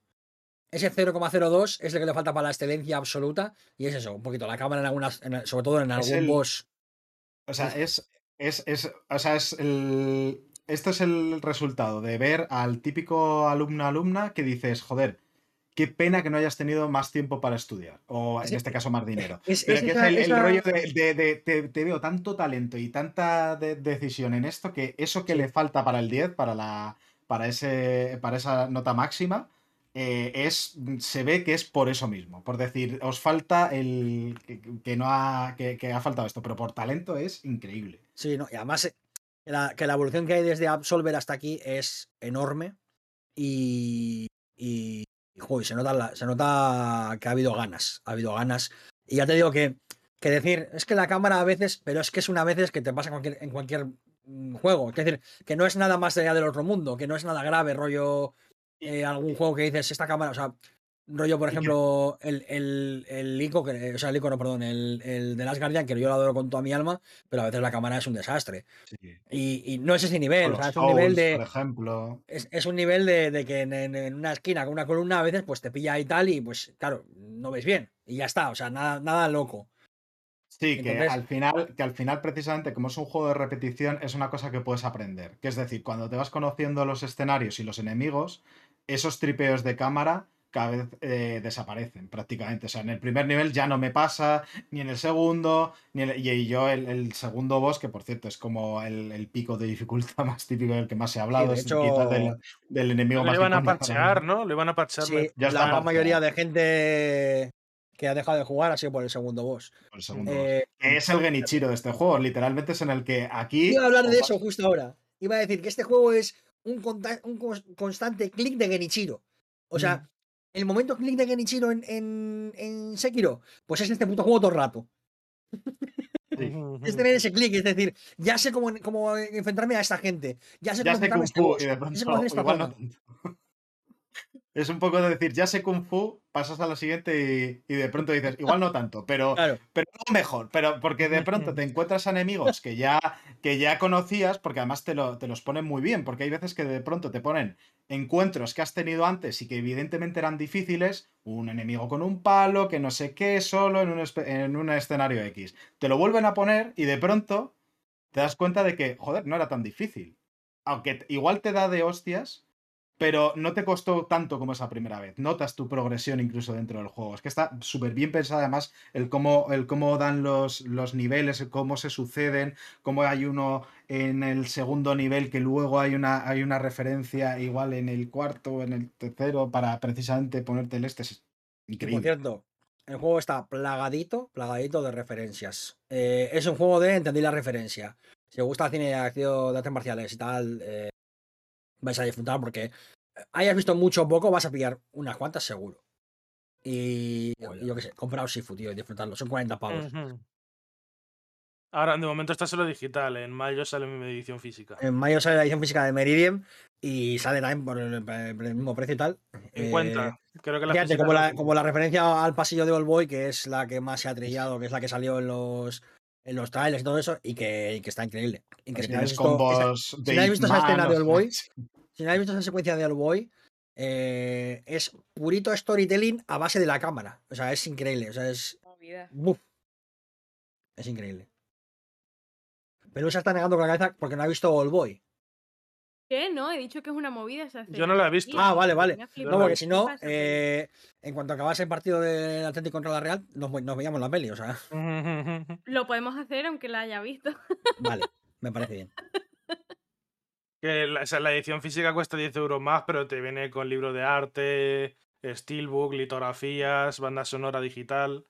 Ese 0,02 es el que le falta para la excelencia absoluta. Y es eso, un poquito la cámara en algunas. en- sobre todo en algún el- boss. O sea, es, es, es, o sea, es el. Esto es el resultado de ver al típico alumno-alumna que dices, joder, qué pena que no hayas tenido más tiempo para estudiar. O en Sí. este caso más dinero. Es, Pero es que es esa- el, el esa- rollo de, de- de- te, te veo tanto talento y tanta de- decisión en esto que eso que Sí. le falta para el 10, para la para ese para esa nota máxima, eh, es se ve que es por eso mismo, por decir, os falta el que, que no ha que, que ha faltado esto, pero por talento es increíble. Sí, no, y además eh, que la, que la evolución que hay desde Absolver hasta aquí es enorme y, y, y, joder, se nota, la- se nota que ha habido ganas, ha habido ganas. Y ya te digo que, que decir, es que la cámara a veces, pero es que es una veces que te pasa en cualquier, en cualquier mm, juego. Es decir, que no es nada más allá del otro mundo, que no es nada grave, rollo eh, algún juego que dices, esta cámara, o sea, rollo, por ejemplo, el, el, el o sea, el icono, perdón, el, el de Last Guardian, que yo lo adoro con toda mi alma, pero a veces la cámara es un desastre. Sí. Y, y no es ese nivel, o sea, es un nivel de. por ejemplo. Es, es un nivel de, de que en, una esquina con una columna a veces pues te pilla y tal, y pues claro, no ves bien. Y ya está, o sea, nada, nada loco. Sí, que al final, que al final, precisamente, como es un juego de repetición, es una cosa que puedes aprender. Que es decir, cuando te vas conociendo los escenarios y los enemigos, esos tripeos de cámara cada vez eh, desaparecen prácticamente. O sea, en el primer nivel ya no me pasa, ni en el segundo, ni en el- y yo el, el segundo boss, que por cierto es como el, el pico de dificultad más típico del que más se ha hablado, de es hecho, quizás del, del enemigo más iban a parchear. ¿no? Le iban a parchear. Sí, Ya la gran mayoría de gente que ha dejado de jugar ha sido por el segundo boss. Por el segundo boss. Eh, Que es el Genichiro de este juego, literalmente es en el que aquí... iba a hablar de eso justo ahora. Iba a decir que este juego es un, un cons- constante clic de Genichiro. O sea, el momento clic de Genichiro en, en, en Sekiro, pues es este puto juego todo el rato. Sí. Es tener ese clic, es decir, ya sé cómo, cómo enfrentarme a esta gente. Ya sé ya cómo enfrentarme a este boss, ya sé cómo hacer esta no. Es un poco de decir, ya sé Kung Fu, pasas a la siguiente y, y de pronto dices, igual no tanto, pero, Claro, pero no mejor, pero porque de pronto te encuentras a enemigos que ya, que ya conocías, porque además te, lo- te los ponen muy bien, porque hay veces que de pronto te ponen encuentros que has tenido antes y que evidentemente eran difíciles, un enemigo con un palo, que no sé qué, solo en un, en un escenario X. Te lo vuelven a poner y de pronto te das cuenta de que, joder, no era tan difícil. Aunque igual te da de hostias, pero no te costó tanto como esa primera vez. Notas tu progresión incluso dentro del juego. Es que está súper bien pensado además el cómo, el cómo dan los, los niveles, el cómo se suceden, cómo hay uno en el segundo nivel que luego hay una, hay una referencia igual en el cuarto o en el tercero para precisamente ponerte el este. Es y por increíble. cierto, el juego está plagadito, plagadito de referencias. Eh, es un juego de entendí la referencia. Si os gusta el cine de acción de artes marciales y tal, eh, vais a disfrutar porque eh, hayas visto mucho o poco, vas a pillar unas cuantas seguro. Y, yo qué sé, compraos Sifu, tío, y disfrutarlo. Son 40 pavos. Ahora, de momento está solo digital. En mayo sale mi edición física. En mayo sale la edición física de Meridian y sale también por el, por el mismo precio y tal. 50. Eh, Creo que la Fíjate, como la, como la referencia al pasillo de All Boy, que es la que más se ha trillado, que es la que salió en los, en los trailers y todo eso, y que, y que está increíble. Que Porque si no habéis visto esa- combos si de no habéis visto esa Ip Man, escena de All Boy, si no habéis visto esa secuencia de All Boy, eh, es purito storytelling a base de la cámara. O sea, es increíble. O sea, es. Movida. ¡buf! Es increíble. Pero se está negando con la cabeza porque no ha visto All Boy. ¿Qué? No, he dicho que es una movida esa Yo no la he visto. Ah, vale, vale. No, porque si ¿Qué no, eh, en cuanto acabase el partido del Atlético contra la Real, nos, nos veíamos la peli. O sea, Lo podemos hacer aunque la haya visto. vale, me parece bien. Que la, o sea, la edición física cuesta 10 euros más, pero te viene con libro de arte, steelbook, litografías, banda sonora digital.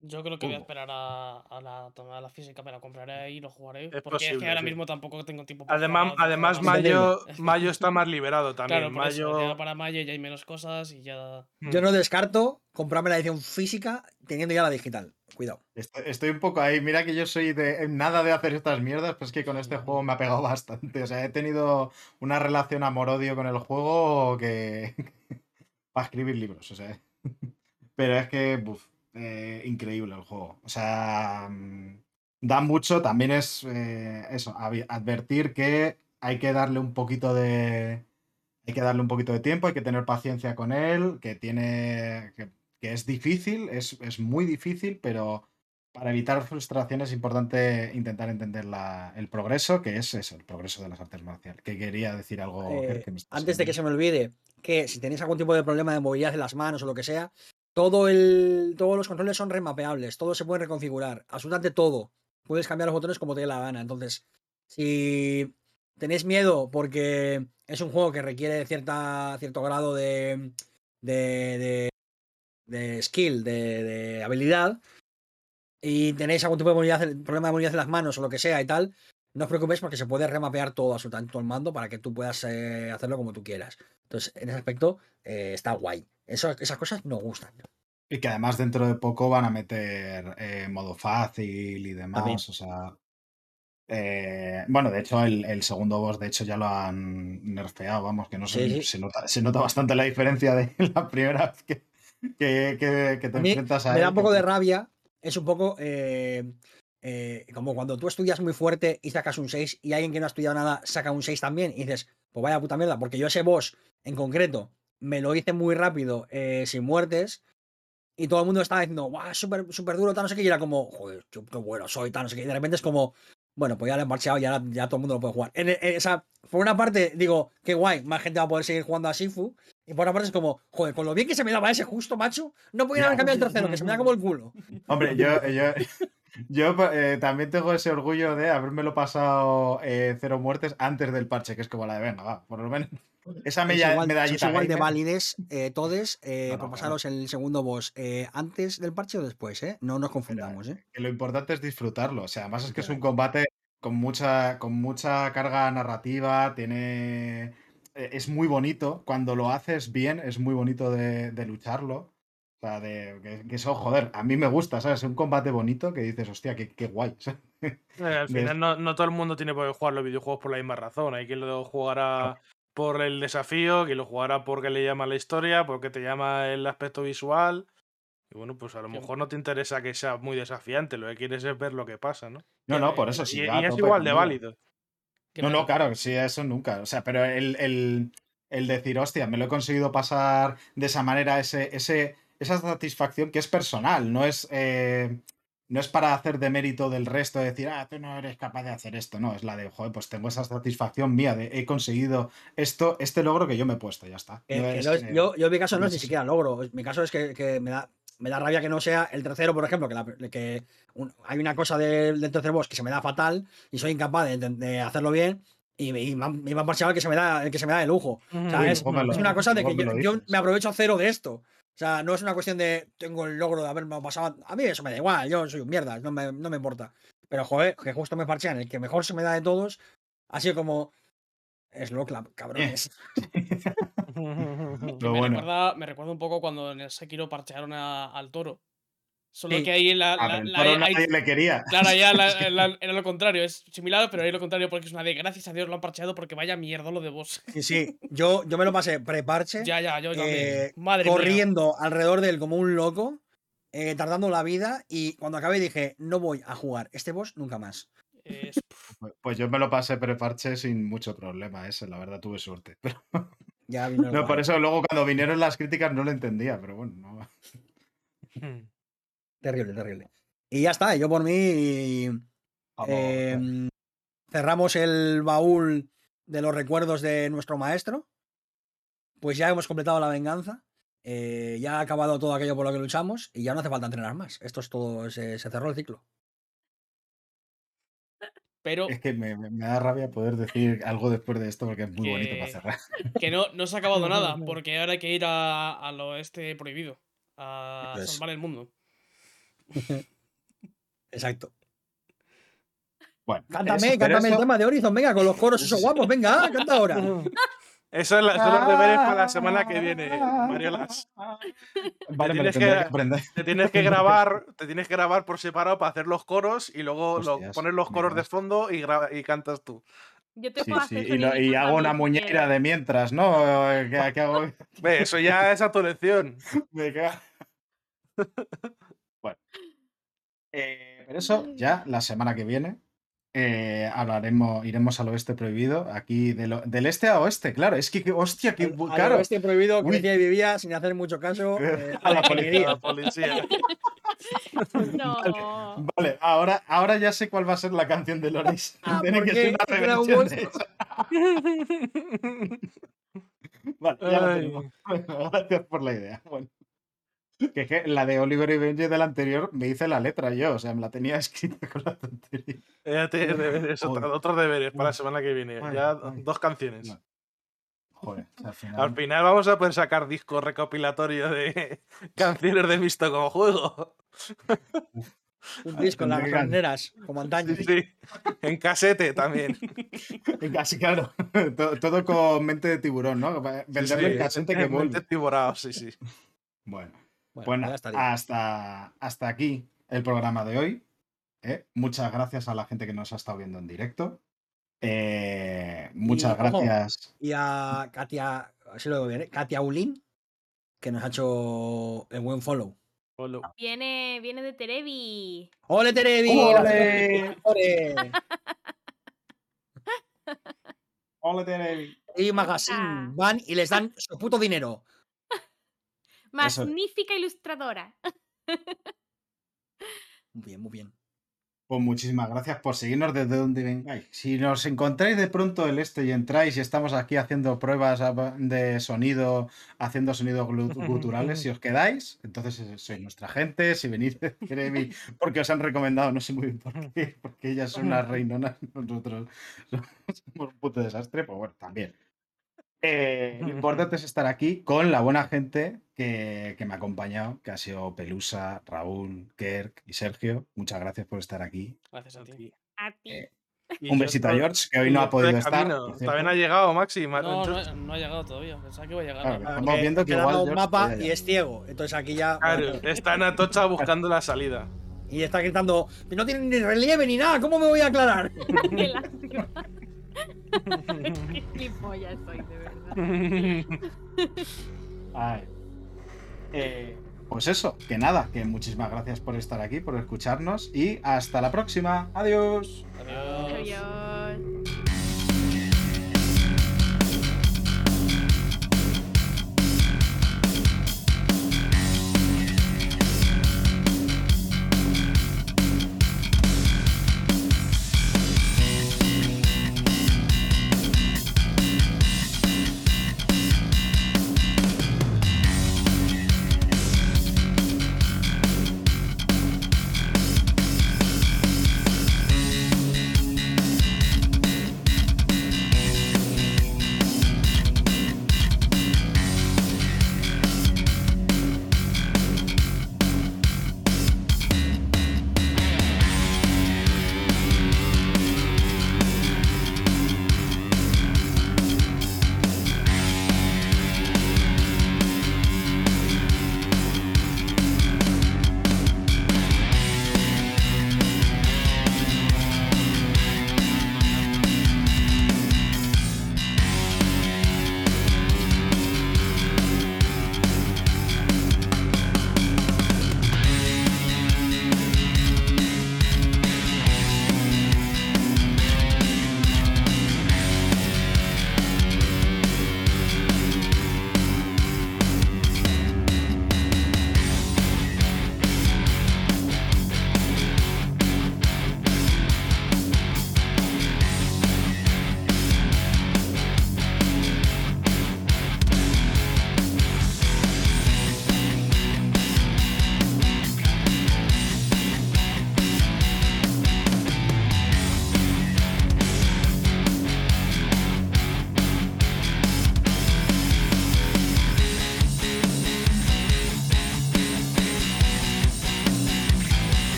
Yo creo que voy a esperar a, a la tomada la física, me la compraré y lo jugaré. Es porque es que ahora sí. mismo tampoco tengo tiempo para Además, jugar además mayo, mayo está más liberado también. Claro, por eso, mayo... ya para mayo ya hay menos cosas y ya. Yo no descarto comprarme la edición física teniendo ya la digital. Cuidado. Estoy, estoy un poco ahí. Mira que yo soy de nada de hacer estas mierdas, pues es que con este juego me ha pegado bastante. O sea, he tenido una relación amor-odio con el juego que. para escribir libros, o sea. Pero es que, buf, eh, increíble el juego. O sea, mm, da mucho. También es eh, eso, advertir que hay que darle un poquito de. Hay que darle un poquito de tiempo, hay que tener paciencia con él, que tiene. que, que es difícil, es, es muy difícil, pero para evitar frustración es importante intentar entender la- el progreso, que es eso, el progreso de las artes marciales. Que quería decir algo. Eh, que antes de que se me olvide, que si tenéis algún tipo de problema de movilidad en las manos o lo que sea, todo el, todos los controles son remapeables, todo se puede reconfigurar, absolutamente todo. Puedes cambiar los botones como te dé la gana. Entonces, si tenéis miedo porque es un juego que requiere cierta, cierto grado de, de, de- de skill, de, de habilidad, y tenéis algún tipo de problema de movilidad en las manos o lo que sea y tal, no os preocupéis porque se puede remapear todo, absolutamente todo el mando para que tú puedas eh, hacerlo como tú quieras. Entonces, en ese aspecto, eh, está guay. Eso- esas cosas nos gustan. Y que además dentro de poco van a meter eh, modo fácil y demás. También. O sea. eh, bueno, de hecho, el, el segundo boss, de hecho, ya lo han nerfeado, vamos, que no sé, Sí, sí. Se, nota, se nota bastante la diferencia de la primera vez que, que, que- que te A enfrentas a me él. da un poco de rabia. Es un poco eh, eh, como cuando tú estudias muy fuerte y sacas un 6 y alguien que no ha estudiado nada saca un 6 también y dices, pues vaya puta mierda, porque yo ese boss en concreto me lo hice muy rápido, eh, sin muertes. Y todo el mundo estaba diciendo, guau, súper súper duro, tal, no sé qué. Y era como, joder, qué, qué bueno soy, tal, no sé qué. Y de repente es como, Bueno, pues ya lo han parcheado y ahora ya todo el mundo lo puede jugar. En, en- o sea, por una parte, digo, qué guay, más gente va a poder seguir jugando a Sifu. Y por otra parte es como, joder, con lo bien que se me daba ese justo, macho, no podían haber cambiado el tercero, que se me da como el culo. Hombre, yo, yo, yo eh, también tengo ese orgullo de habérmelo pasado eh, cero muertes antes del parche, que es como la de venga, va, por lo menos. Esa Es mella- igual, medallita. igual de válides, eh, todes, eh, No, no, por claro. pasaros el segundo boss antes del parche o después, ¿eh? No nos confundamos, ¿eh? que lo importante es disfrutarlo. O sea, además es que es un combate con mucha, con mucha carga narrativa, tiene. Es muy bonito. Cuando lo haces bien, es muy bonito de, de lucharlo. O sea, de que, que eso, joder, a mí me gusta, ¿sabes? Un combate bonito que dices, hostia, qué, qué guay. ¿sabes? Eh, al de- final no, no todo el mundo tiene por qué jugar los videojuegos por la misma razón. Hay quien lo jugará por el desafío, quien lo jugará porque le llama la historia, porque te llama el aspecto visual. Y bueno, pues a lo Sí. mejor no te interesa que sea muy desafiante, lo que quieres es ver lo que pasa, ¿no? No, no, por eso Y, sí. y es igual de válido. No, no, claro, sí, eso nunca. O sea, pero el, el- el decir, hostia, me lo he conseguido pasar de esa manera, ese, ese, esa satisfacción que es personal, no es, eh, no es para hacer de mérito del resto, de decir, ah, tú no eres capaz de hacer esto. No, es la de, joder, pues tengo esa satisfacción mía de he conseguido esto, este logro que yo me he puesto, ya está. Que- No es, es- eh, yo, yo en mi caso no es ni siquiera logro. Mi caso es que, que me, da, me da rabia que no sea el tercero, por ejemplo, que, la- que un- hay una cosa del, del tercer boss que se me da fatal y soy incapaz de, de- de hacerlo bien. Y me, y me han- me a el que se me da, el que se me da de lujo. O sea, Uy, es, una cosa de que yo, yo me aprovecho cero de esto. O sea, no es una cuestión de tengo el logro de haberme pasado. A mí eso me da igual, yo soy un mierda, no me, no me importa. Pero joder, que justo me parchean el que mejor se me da de todos, sido como. Es lo cabrones. me, bueno. recuerda, me recuerda un poco cuando en el Sekiro parchearon a- al toro. Solo Sí. que ahí la, A la- ver, ahí- nadie le quería. Claro, ya la- la- era lo contrario, es similar, pero ahí lo contrario porque es una de gracias a Dios lo han parcheado porque vaya mierda lo de vos. Sí, sí. Yo, yo me lo pasé preparche. ya, ya, yo eh, Madre mía. corriendo alrededor de él como un loco, eh, tardando la vida. Y cuando acabé dije, no voy a jugar este boss nunca más. Es- Pues- Pues yo me lo pasé preparche sin mucho problema, ese, la verdad tuve suerte. Pero, Ya vino el no, por eso luego cuando vinieron las críticas no lo entendía, pero bueno, no. Terrible, terrible. Y ya está, yo por mí. Vamos, em, cerramos el baúl de los recuerdos de nuestro maestro. Pues ya hemos completado la venganza. eh, ya ha acabado todo aquello por lo que luchamos. Y ya no hace falta entrenar más. Esto es todo. Se, se cerró el ciclo. Pero Es que me, da rabia poder decir algo después de esto porque es muy bonito para cerrar. que no, no se ha acabado nada, porque ahora hay que ir a- al oeste prohibido. A salvar el mundo. Exacto. Bueno, Cántame, eso- cántame el tema de Horizon. Venga, con los coros esos guapos. Venga, ah, canta ahora. Eso es la- son los deberes para la semana que viene, Mariolas. Vale, me lo tienes que- que aprender. Te tienes que grabar, te tienes que grabar por separado para hacer los coros y luego lo- poner los coros de fondo y, cantas tú. Yo te Sí, puedo sí, hacer Y, lo- y sonidito hago una muñeira de mientras, ¿no? ¿Qué, qué hago? Ve, eso ya es a tu elección. Me. Bueno. Eh, pero eso ya la semana que viene eh, hablaremos, iremos al oeste prohibido, aquí de lo- del este a oeste, claro, es que, que- hostia, que Al- al claro. oeste prohibido crecía y vivía sin hacer mucho caso. eh, A la policía. ingeniería. La policía. No. Vale, ahora, ahora ya sé cuál va a ser la canción de Loris. Ah, Tiene ¿por que qué? ser una ¿Es Dragon reversión Ball? de esa. Vale, ya la Ay. tenemos. Gracias por la idea. Bueno. Que, es que la de Oliver y Benji del anterior me hice la letra yo, o sea, me la tenía escrita con la tontería. Ya tienes deberes, otra- Joder. otros deberes para la semana que viene. Ay, Ya ay. dos canciones. No. Joder, al final. Al final vamos a poder sacar disco recopilatorio de canciones de visto como juego. Un disco en las gasolineras, como antaño. Sí, sí. En casete también. Casi claro. todo, todo con mente de tiburón, ¿no? Venderle Sí, el casete que vuelve. mente tiborao, sí, sí. Bueno, Bueno, pues hasta, hasta aquí el programa de hoy. ¿eh? Muchas gracias a la gente que nos ha estado viendo en directo. Eh, muchas Y, ojo, gracias. Y a Katia, así lo digo bien, ¿eh? Katia Ulin, que nos ha hecho el buen follow. Follow. Viene, viene de Terevi. ¡Ole, Terevi! ¡Ole! ¡Ole! Hola, Terevi. Y Magazine van y les dan su puto dinero. Eso. Magnífica ilustradora. Muy bien, muy bien. Pues muchísimas gracias por seguirnos desde donde vengáis. Si nos encontráis de pronto el este y entráis y estamos aquí haciendo pruebas a- de sonido, haciendo sonidos guturales, si os quedáis, entonces eh, sois nuestra gente. Si venís de porque os han recomendado, no sé muy bien por qué, porque ellas son unas reinonas, nosotros somos un puto desastre, pues bueno, también. Eh, lo importante es estar aquí con la buena gente que, que me ha acompañado, que ha sido Pelusa, Raúl, Kerk y Sergio. Muchas gracias por estar aquí. Gracias a ti. A ti. Eh, un besito a George, que hoy no ha podido estar. cierto. También ha llegado Maxi. Ma- No, no, ha- no ha llegado todavía. Pensaba que iba a llegar. Claro, estamos viendo que igual dado un George mapa y es ciego. Entonces aquí ya. Claro, está en Atocha buscando la salida. Y está gritando, no tiene ni relieve ni nada, ¿cómo me voy a aclarar? Qué lástima. Qué soy, de verdad. Ay. Eh, pues eso, que nada, que muchísimas gracias por estar aquí, por escucharnos y hasta la próxima. Adiós. Adiós. Adiós.